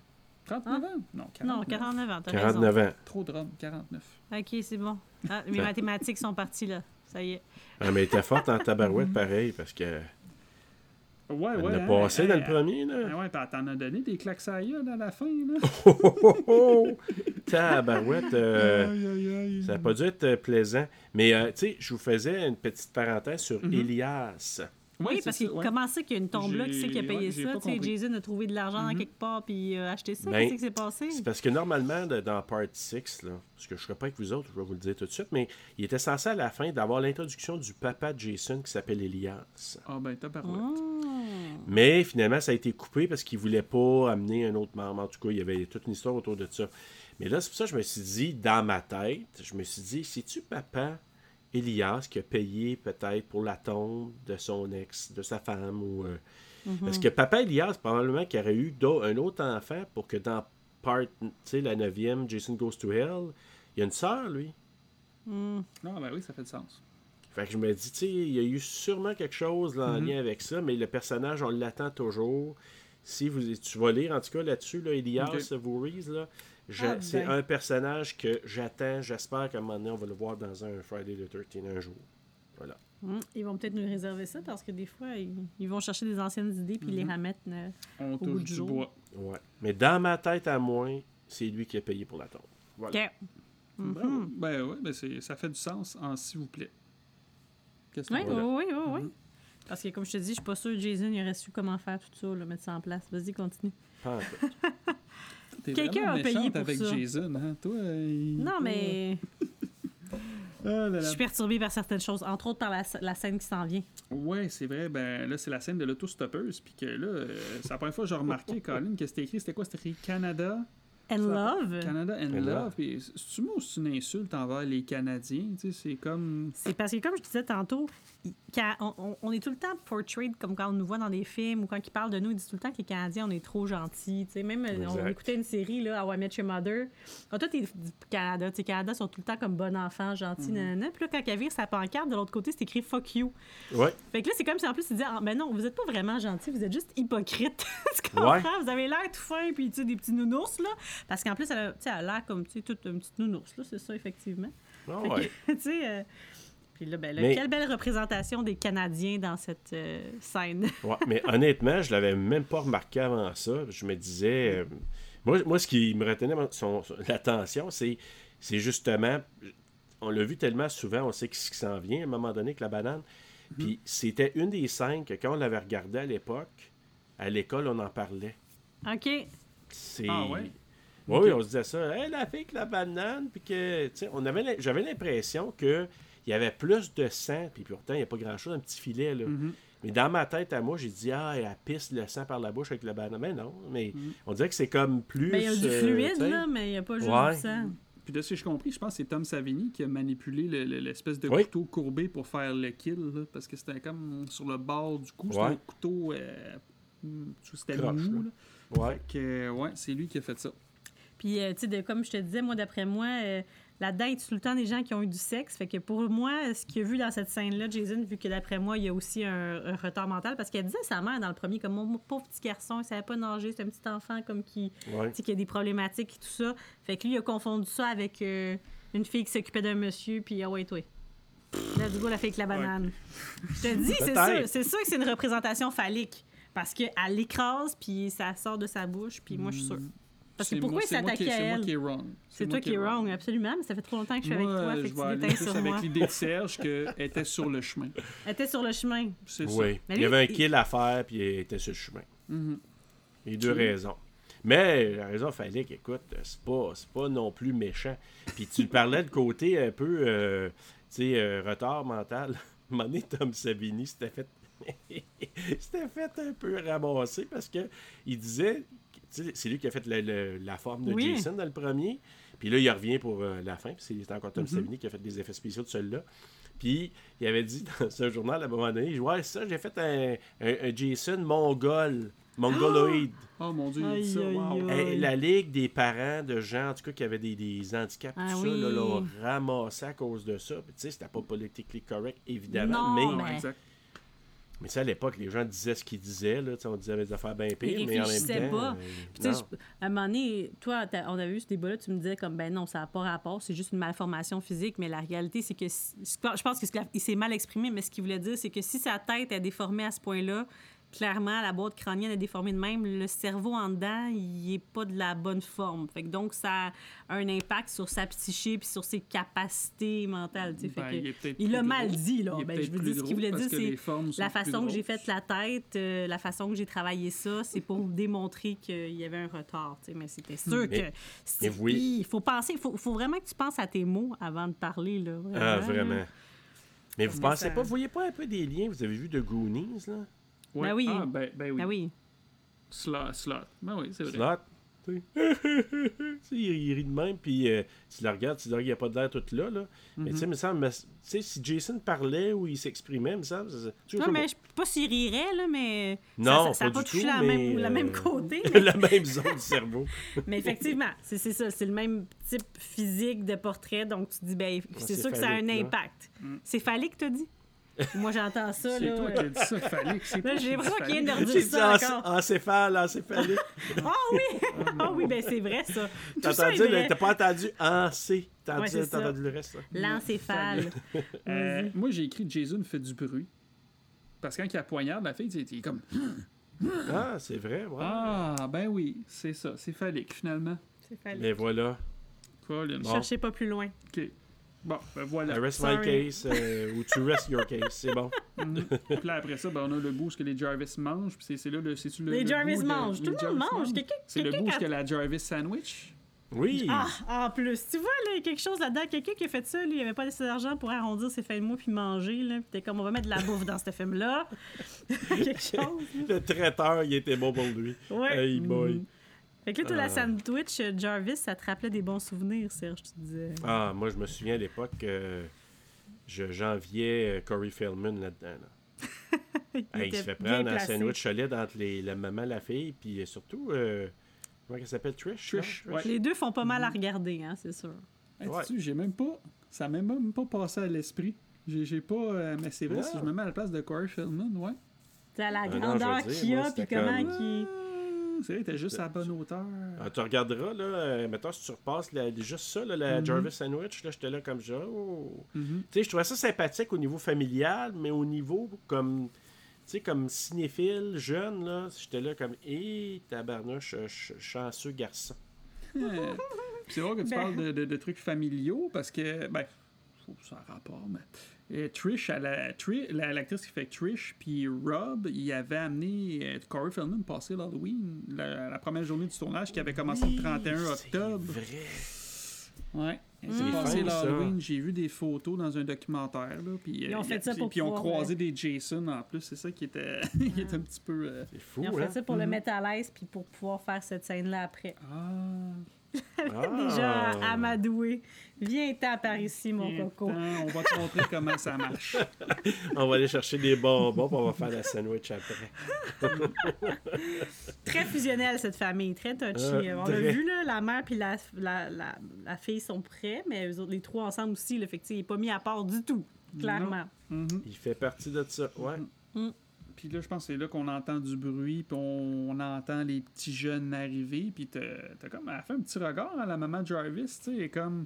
39 ans? Non, 49. Non, 49 ans, t'as 49 ans. Trop de rhum, 49. raison. Ok, c'est bon. Ah, mes mathématiques sont parties là. Ça y est. Ah, mais elle était forte en tabarouette, pareil, parce que. Ouais, Elle ouais. l'a hein, passé elle- dans le elle- premier, là. Ah ouais, puis elle t'en a donné des claques à gueule à la fin, là. Oh, oh, oh! Tabarouette, euh, Aïe, aïe, aïe. ça n'a pas dû être euh, plaisant. Mais, euh, tu sais, je vous faisais une petite parenthèse sur Mhm. Elias. Oui, parce que ouais. comment ça qu'il y a une tombe là? Qui c'est qui a payé ouais, ça? Tu sais. Jason a trouvé de l'argent dans Mhm. quelque part puis euh, acheté ça. Ben, Qu'est-ce qui s'est passé? C'est parce que normalement, de- dans Part 6, là, parce que je ne serai pas avec vous autres, je vais vous le dire tout de suite, mais il était censé à la fin d'avoir l'introduction du papa de Jason qui s'appelle Elias. Ah ben, t'as parlé. Oh. Mais finalement, ça a été coupé parce qu'il voulait pas amener un autre membre. En tout cas, il y avait toute une histoire autour de ça. Mais là, c'est pour ça que je me suis dit, dans ma tête, je me suis dit, c'est-tu papa Elias qui a payé peut-être pour la tombe de son ex, de sa femme ou. euh, Mhm. Parce que papa Elias, probablement qu'il aurait eu un autre enfant pour que dans part, tu sais, la neuvième, Jason Goes to Hell, il y a une sœur, lui. Hmm. Ah ben oui, ça fait du sens. Fait que je me dis, tu sais, il y a eu sûrement quelque chose là, en Mhm. lien avec ça, mais le personnage, on l'attend toujours. Si vous, tu vas lire, en tout cas, là-dessus, là, Elias Voorhees, là, Ah, c'est ben. un personnage que j'attends. J'espère qu'à un moment donné, on va le voir dans un Friday the 13 un jour. Voilà. Hmm. Ils vont peut-être nous réserver ça parce que des fois, ils, ils vont chercher des anciennes idées puis les Mhm. remettre. euh, On bout touche du du jour. bois. Ouais. Mais dans ma tête à moi, c'est lui qui a payé pour la tombe. Voilà. OK. Mhm. Ben, ben ben ça fait du sens en s'il vous plaît. Qu'est-ce que Oui, oui, oui, oui, oui. Parce que comme je te dis, je suis pas sûre que Jason il aurait su comment faire tout ça, là, mettre ça en place. Vas-y, continue. Pas Quelqu'un a payé pour avec ça. Jason, hein? Toi, il- Non, mais Ah là je suis perturbée par certaines choses, entre autres par la, la scène qui s'en vient. Ouais, c'est vrai. Ben là, c'est la scène de l'autostoppeuse. Puis que là, euh, c'est la première fois que j'ai remarqué, Colin, que c'était écrit. C'était quoi? C'était écrit Canada? And love, Canada and And Love. love. Puis c'est-tu moi ou c'est une insulte envers les Canadiens? Tu sais, c'est comme. c'est parce que, comme je disais tantôt, quand on, est tout le temps portrayed comme quand on nous voit dans des films ou quand ils parlent de nous, ils disent tout le temps que les Canadiens, on est trop gentils. Tu sais, même, euh, on écoutait une série, là, How I Met Your Mother. Ah, toi, t'es du Canada. Tu sais, Canada sont tout le temps comme bon enfant, gentil, nanana. Puis là, quand elle vire sa pancarte, de l'autre côté, c'est écrit fuck you. Ouais. Fait que là, c'est comme si en plus, ils disaient, ah, ben non, vous êtes pas vraiment gentil, vous êtes juste hypocrite. tu comprends? Ouais. Vous avez l'air tout fin, puis tu sais, des petits nounours, là. Parce qu'en plus, elle a, l'air comme, tu sais, toute une petite nounours, là, c'est ça, effectivement. Ah que, ouais. tu sais. euh, Puis là, ben, là, Mais- quelle belle représentation des Canadiens dans cette euh, scène. Ouais, mais honnêtement, je l'avais même pas remarqué avant ça. Je me disais. euh, moi, moi, ce qui me retenait son, son- l'attention, c'est, c'est justement. On l'a vu tellement souvent, on sait ce qui s'en vient à un moment donné avec la banane. Puis c'était une des scènes que quand on l'avait regardé à l'époque, à l'école, on en parlait. OK. C'est... Ah ouais? Oui, on se disait ça. Hey, la fille avec la banane, puis que, tu sais, on avait, l'im- j'avais l'impression que il y avait plus de sang, puis pourtant, il n'y a pas grand-chose, un petit filet, là. Mhm. Mais dans ma tête, à moi, j'ai dit, ah, elle pisse le sang par la bouche avec la banane. Mais non, mais Mhm. on dirait que c'est comme plus. Ben, il y a du euh, fluide, là, mais il n'y a pas juste Ouais. du sang. Puis de ce que j'ai compris, je pense que c'est Tom Savini qui a manipulé le- le- l'espèce de Oui. couteau courbé pour faire le kill, là, parce que c'était comme sur le bord du cou. C'était Ouais. un couteau. euh, hmm, c'était Croche, mou. là. là. Ouais. Fait que, ouais, c'est lui qui a fait ça. Puis, euh, tu sais, comme je te disais, moi, d'après moi, euh, là-dedans, il y a tout le temps des gens qui ont eu du sexe. Fait que pour moi, ce qu'il a vu dans cette scène-là, Jason, vu que d'après moi, il y a aussi un, un retard mental, parce qu'elle disait à sa mère dans le premier, comme mon pauvre petit garçon, il savait pas nager, c'est un petit enfant comme qui, Ouais. tu sais, qui a des problématiques et tout ça. Fait que lui, il a confondu ça avec euh, une fille qui s'occupait d'un monsieur, puis ah ouais, toi. Là, du coup, la fille avec la banane. Je te dis, c'est sûr, c'est sûr que c'est une représentation phallique. Parce qu'elle l'écrase, puis ça sort de sa bouche, puis moi, je suis sûre. Parce que C'est pourquoi moi- il s'attaquait à C'est moi elle? qui est wrong. C'est toi qui es wrong, absolument, mais ça fait trop longtemps que je suis avec toi, fait que tu avec l'idée de Serge qu'elle était sur le chemin. Elle était sur le chemin. C'est ça. Oui. Mais il y avait un il- kill à faire, puis il était sur le chemin. Mhm. Il y a deux raisons. Mais la raison fallait qu'écoute, c'est pas, c'est pas non plus méchant. Puis tu parlais de côté un peu, euh, tu sais, euh, retard mental. Donné, Tom Savini s'était fait, fait un peu ramasser parce que il disait, c'est lui qui a fait le- le- la forme de Oui. Jason dans le premier. Puis là, il revient pour euh, la fin. Puis c'est encore Tom Mhm. Savini qui a fait des effets spéciaux de celui-là. Puis il avait dit dans ce journal à un moment donné, ouais, ça, j'ai fait un, un- un Jason mongol, mongoloïde. Oh mon dieu, il dit ça. wow. aïe. La Ligue des parents de gens, en tout cas, qui avaient des, des handicaps, Ah tout oui. ça, là, l'ont ramassé à cause de ça. Puis, Tu sais, c'était pas politically correct, évidemment. Non, mais, mais- Ouais, exact. Mais tu à l'époque, les gens disaient ce qu'ils disaient. Là, on disait des affaires bien pires, mais en même temps. pas. euh, à un moment donné, toi, on avait eu ce débat-là, tu me disais comme, ben non, ça n'a pas rapport, c'est juste une malformation physique, mais la réalité, c'est que, si- je pense qu'il s'est mal exprimé, mais ce qu'il voulait dire, c'est que si sa tête est déformée à ce point-là, clairement, la boîte crânienne est déformée de même, le cerveau en dedans, il n'est pas de la bonne forme. Fait que donc, ça a un impact sur sa psyché puis sur ses capacités mentales. Fait Ben, que- il l'a mal dit, là. Ben, je veux plus dire, ce qu'il voulait dire, c'est la façon que j'ai fait la tête, euh, la façon que j'ai travaillé ça, c'est pour démontrer qu'il y avait un retard. Mais c'était sûr Mais- que. mais oui. Il faut penser, il faut, faut vraiment que tu penses à tes mots avant de parler. Là, vraiment, Ah, là. vraiment. Mais vous pensez ça- pas, vous voyez pas un peu des liens? Vous avez vu de Goonies, là? Ouais. Ben oui. Ah, ben, ben oui. Ah oui. Slot, slot. Ben oui, c'est vrai. Slot. tu. Tu il, il rit de même, puis euh, tu le regardes, tu dis, il n'y a pas de l'air tout là, là. Mais Mhm. tu sais, il me semble, mais, tu si Jason parlait ou il s'exprimait, me semble, tu Non, je- mais je sais pas s'il rirait, là, mais. Non, ça, ça, ça a pas touché tout, la, mais, même, la même euh, côté. mais- la même zone du cerveau. Mais effectivement, c'est c'est ça, c'est le même type physique de portrait, donc tu dis, ben, c'est sûr que ça a un impact. Mm. C'est phallique, t'as dit? Moi, j'entends ça, C'est là. toi qui as dit ça, toi j'ai qui l'impression qu'il vient de redire J'ai dit ça encé- encore. encéphale, encéphalique. Ah oui! Ah oui, ben c'est vrai, ça. T'as pas entendu en C. T'as entendu, le reste, là. L'encéphale. Euh, moi, j'ai écrit Jason fait du bruit. Parce que quand il a poignarde la fille, il est comme. Ah, c'est vrai, ouais. Ah, ben oui, c'est ça. C'est phallique, finalement. C'est phallique. Mais voilà. Bon. Cherchez pas plus loin. OK. Bon, ben voilà. I rest Sorry. my case, euh, ou tu rest your case, c'est bon. Mhm. Puis là, après ça, ben, on a le bout que les Jarvis mangent. Puis c'est- c'est là le. c'est-tu le Les le Jarvis de- mangent. Tout le monde Jarvis mange. C'est le bout que la Jarvis sandwich? Oui. Ah, en plus, tu vois, là, il y a quelque chose là-dedans. Quelqu'un qui a fait ça, lui, il avait pas assez d'argent pour arrondir ses fins de mois puis manger. Là. Puis t'es comme, on va mettre de la bouffe dans ce film-là. quelque chose. Le traiteur, il était bon pour lui. Ouais. Hey boy. Fait que là, toi, Ah. la sandwich euh, Jarvis, ça te rappelait des bons souvenirs, Serge, tu disais. Ah, moi, je me souviens à l'époque que je j'enviais euh, Corey Feldman là-dedans. là. Il Hey, il était se fait prendre un sandwich solide entre les, la maman et la fille, puis euh, surtout, euh, comment elle s'appelle, Trish? Trish, ouais. Les deux font pas mal à regarder, hein, c'est sûr. Hey, Ouais. j'ai même pas. Ça m'a même pas passé à l'esprit. J'ai pas. euh, mais c'est vrai, si je me mets à la place de Corey Feldman, ouais. C'est à la Ah grandeur qu'il a, puis comment comme- qu'il. Ah, C'est vrai, t'es juste à la bonne hauteur. Ah, tu regarderas, là, euh, mettons, si tu repasses juste ça, là, la Mhm. Jarvis Sandwich, là, j'étais là comme genre. oh. Mhm. Tu sais, je trouvais ça sympathique au niveau familial, mais au niveau comme. Tu sais, comme cinéphile, jeune, là, j'étais là comme. Hé, tabarnouche, ch- ch- chanceux garçon. Euh, C'est vrai que tu Ben. parles de, de- de trucs familiaux parce que, ben, faut que ça a rapport, mais. Euh, Trish, la- l'actrice qui fait Trish, puis Rob, il avait amené euh, Corey Feldman passer l'Halloween, la, la première journée du tournage qui avait commencé le 31 octobre. C'est vrai. Ouais. C'est C'est passé l'Halloween, j'ai vu des photos dans un documentaire. Là, puis, Ils ont euh, fait ça pour Puis ils ont croisé des Jason en plus, c'est ça qui était, qui était un petit peu. euh, C'est fou, Ils ont hein? fait ça pour le Mhm. mettre à l'aise, puis pour pouvoir faire cette scène-là après. Ah. Déjà Ah. amadoué. Viens-t'en par ici, mon Viens coco. t'en, On va te montrer comment ça marche. On va aller chercher des bonbons, puis on va faire la sandwich après. Très fusionnelle, cette famille. Très touchy. Euh, On très. l'a vu, là, la mère puis la, la, la, la fille sont prêts, mais eux autres, les trois ensemble aussi, le fait qu'il n'est pas mis à part du tout, clairement. Mhm. Il fait partie de ça, ouais. Puis là, je pense que c'est là qu'on entend du bruit, puis on, on entend les petits jeunes arriver, puis t'as t'as comme, elle fait un petit regard à la maman Jarvis, tu sais, et comme,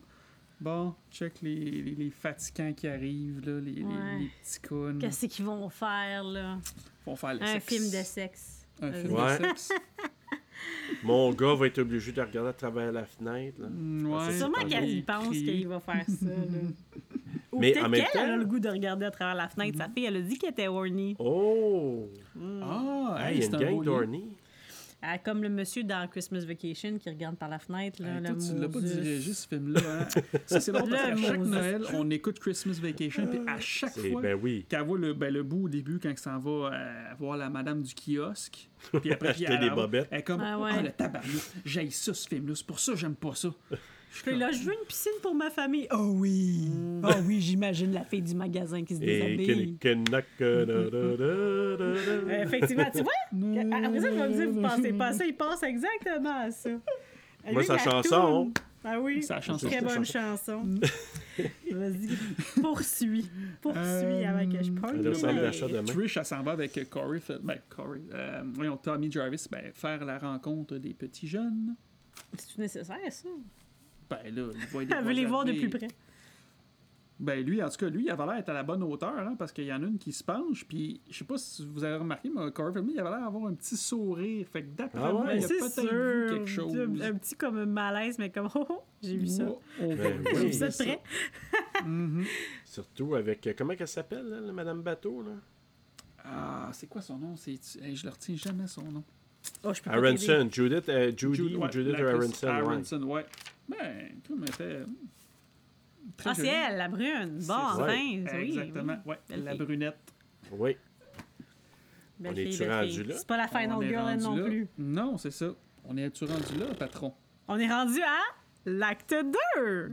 bon, check les, les, les fatigants qui arrivent, là, les, les- Ouais. les petits cons. Qu'est-ce qu'ils vont faire, là? vont faire le Un sexe. film de sexe. Un film Ouais. de sexe. Mon gars va être obligé de regarder à travers la fenêtre. Mm, ouais, c'est Sûrement pas qu'elle il y pense qu'il va faire ça. Là. Ou Mais en même qu'elle elle a temps- le goût de regarder à travers la fenêtre. Sa fille, elle a dit qu'elle était horny. Oh! Ah, Hey, hey, il y a c'est une un gang beau Ah, comme le monsieur dans Christmas Vacation qui regarde par la fenêtre. Là, Hey, le toi, tu l'as pas dirigé ce film-là. Hein? Ça, c'est drôle parce qu'à chaque. Noël, on écoute Christmas Vacation, puis à chaque C'est- fois Ben oui. qu'elle voit le, ben, le bout au début, quand elle s'en va euh, voir la madame du kiosque, puis après, puis elle, des elle- bobettes. Elle est comme, Ah ah, ouais. le tabarnak, j'aille ça, ce film-là, c'est pour ça que j'aime pas ça. Puis là, je veux une piscine pour ma famille. Oh oui! Oh oui, j'imagine la fille du magasin qui se déshabille. Effectivement, tu vois? Après ça, je vais me dire, vous pensez pas à ça, il pense exactement à ça. Moi, Lui, sa chanson. Ah oui, Sa chanson, très bonne chanson. Vas-y, poursuis. Poursuis Euh, avant que je parle. Trish, elle s'en va avec Corey, ben, Corey, euh, voyons, Tommy Jarvis, ben, faire la rencontre des petits jeunes. C'est nécessaire, ça? Ben là, il voit des Elle veut les voir de plus près. Ben lui, en tout cas, lui, il avait l'air d'être à la bonne hauteur, hein, parce qu'il y en a une qui se penche, puis je sais pas si vous avez remarqué, mais Feldman, il avait l'air d'avoir un petit sourire. Fait que d'après Ah moi, ouais? il a peut-être vu quelque chose. Un, un petit comme malaise, mais comme oh, oh, j'ai vu ça. Oh, Ben. J'ai voir vu ça de près. Mhm. Surtout avec. euh, Comment elle s'appelle, là, la Madame Bateau? Là? Ah, c'est quoi son nom? C'est... Hey, je le retiens jamais son nom. Oh, je peux pas t'aider. Aronson. Judith, euh, Judy Jude- ou ouais, Judith Aronson. ouais. Aronson, ouais. Ben, comme elle était... très Ah, c'est jolie. elle, la brune. Bon, enfin. oui, Exactement, oui. ouais. La fille. brunette. Oui. Belle On est-tu rendu là? C'est pas la final girl, non là. plus. Non, c'est ça. On est-tu rendu là, patron? On est rendu à l'acte 2.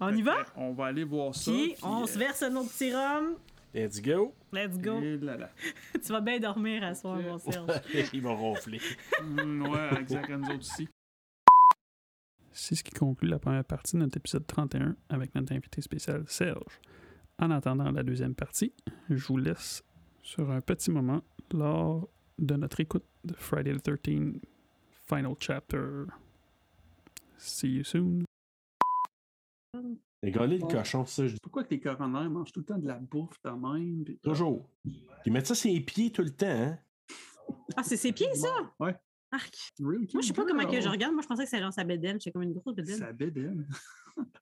On y va? On va aller voir ça. Puis, puis, on euh, se verse un autre petit rhum. Let's go. Let's go. et là, là. tu vas bien dormir à soir, mon Serge. Ils vont ronfler. Mm, ouais, exact, nous autres aussi. C'est ce qui conclut la première partie de notre épisode 31 avec notre invité spécial Serge. En attendant la deuxième partie, je vous laisse sur un petit moment lors de notre écoute de Friday the 13 Final Chapter. See you soon. Régaler le cochon, ça, je Pourquoi que les coronaires mangent tout le temps de la bouffe de même? toujours. Ils mettent ça sur les pieds tout le temps, hein? Ah, c'est ses pieds, ça? Ouais. Arc. Moi, je sais pas comment que je regarde. Moi, je pensais que c'était genre sa bédaine. J'ai comme une grosse bédaine. Sa bédaine.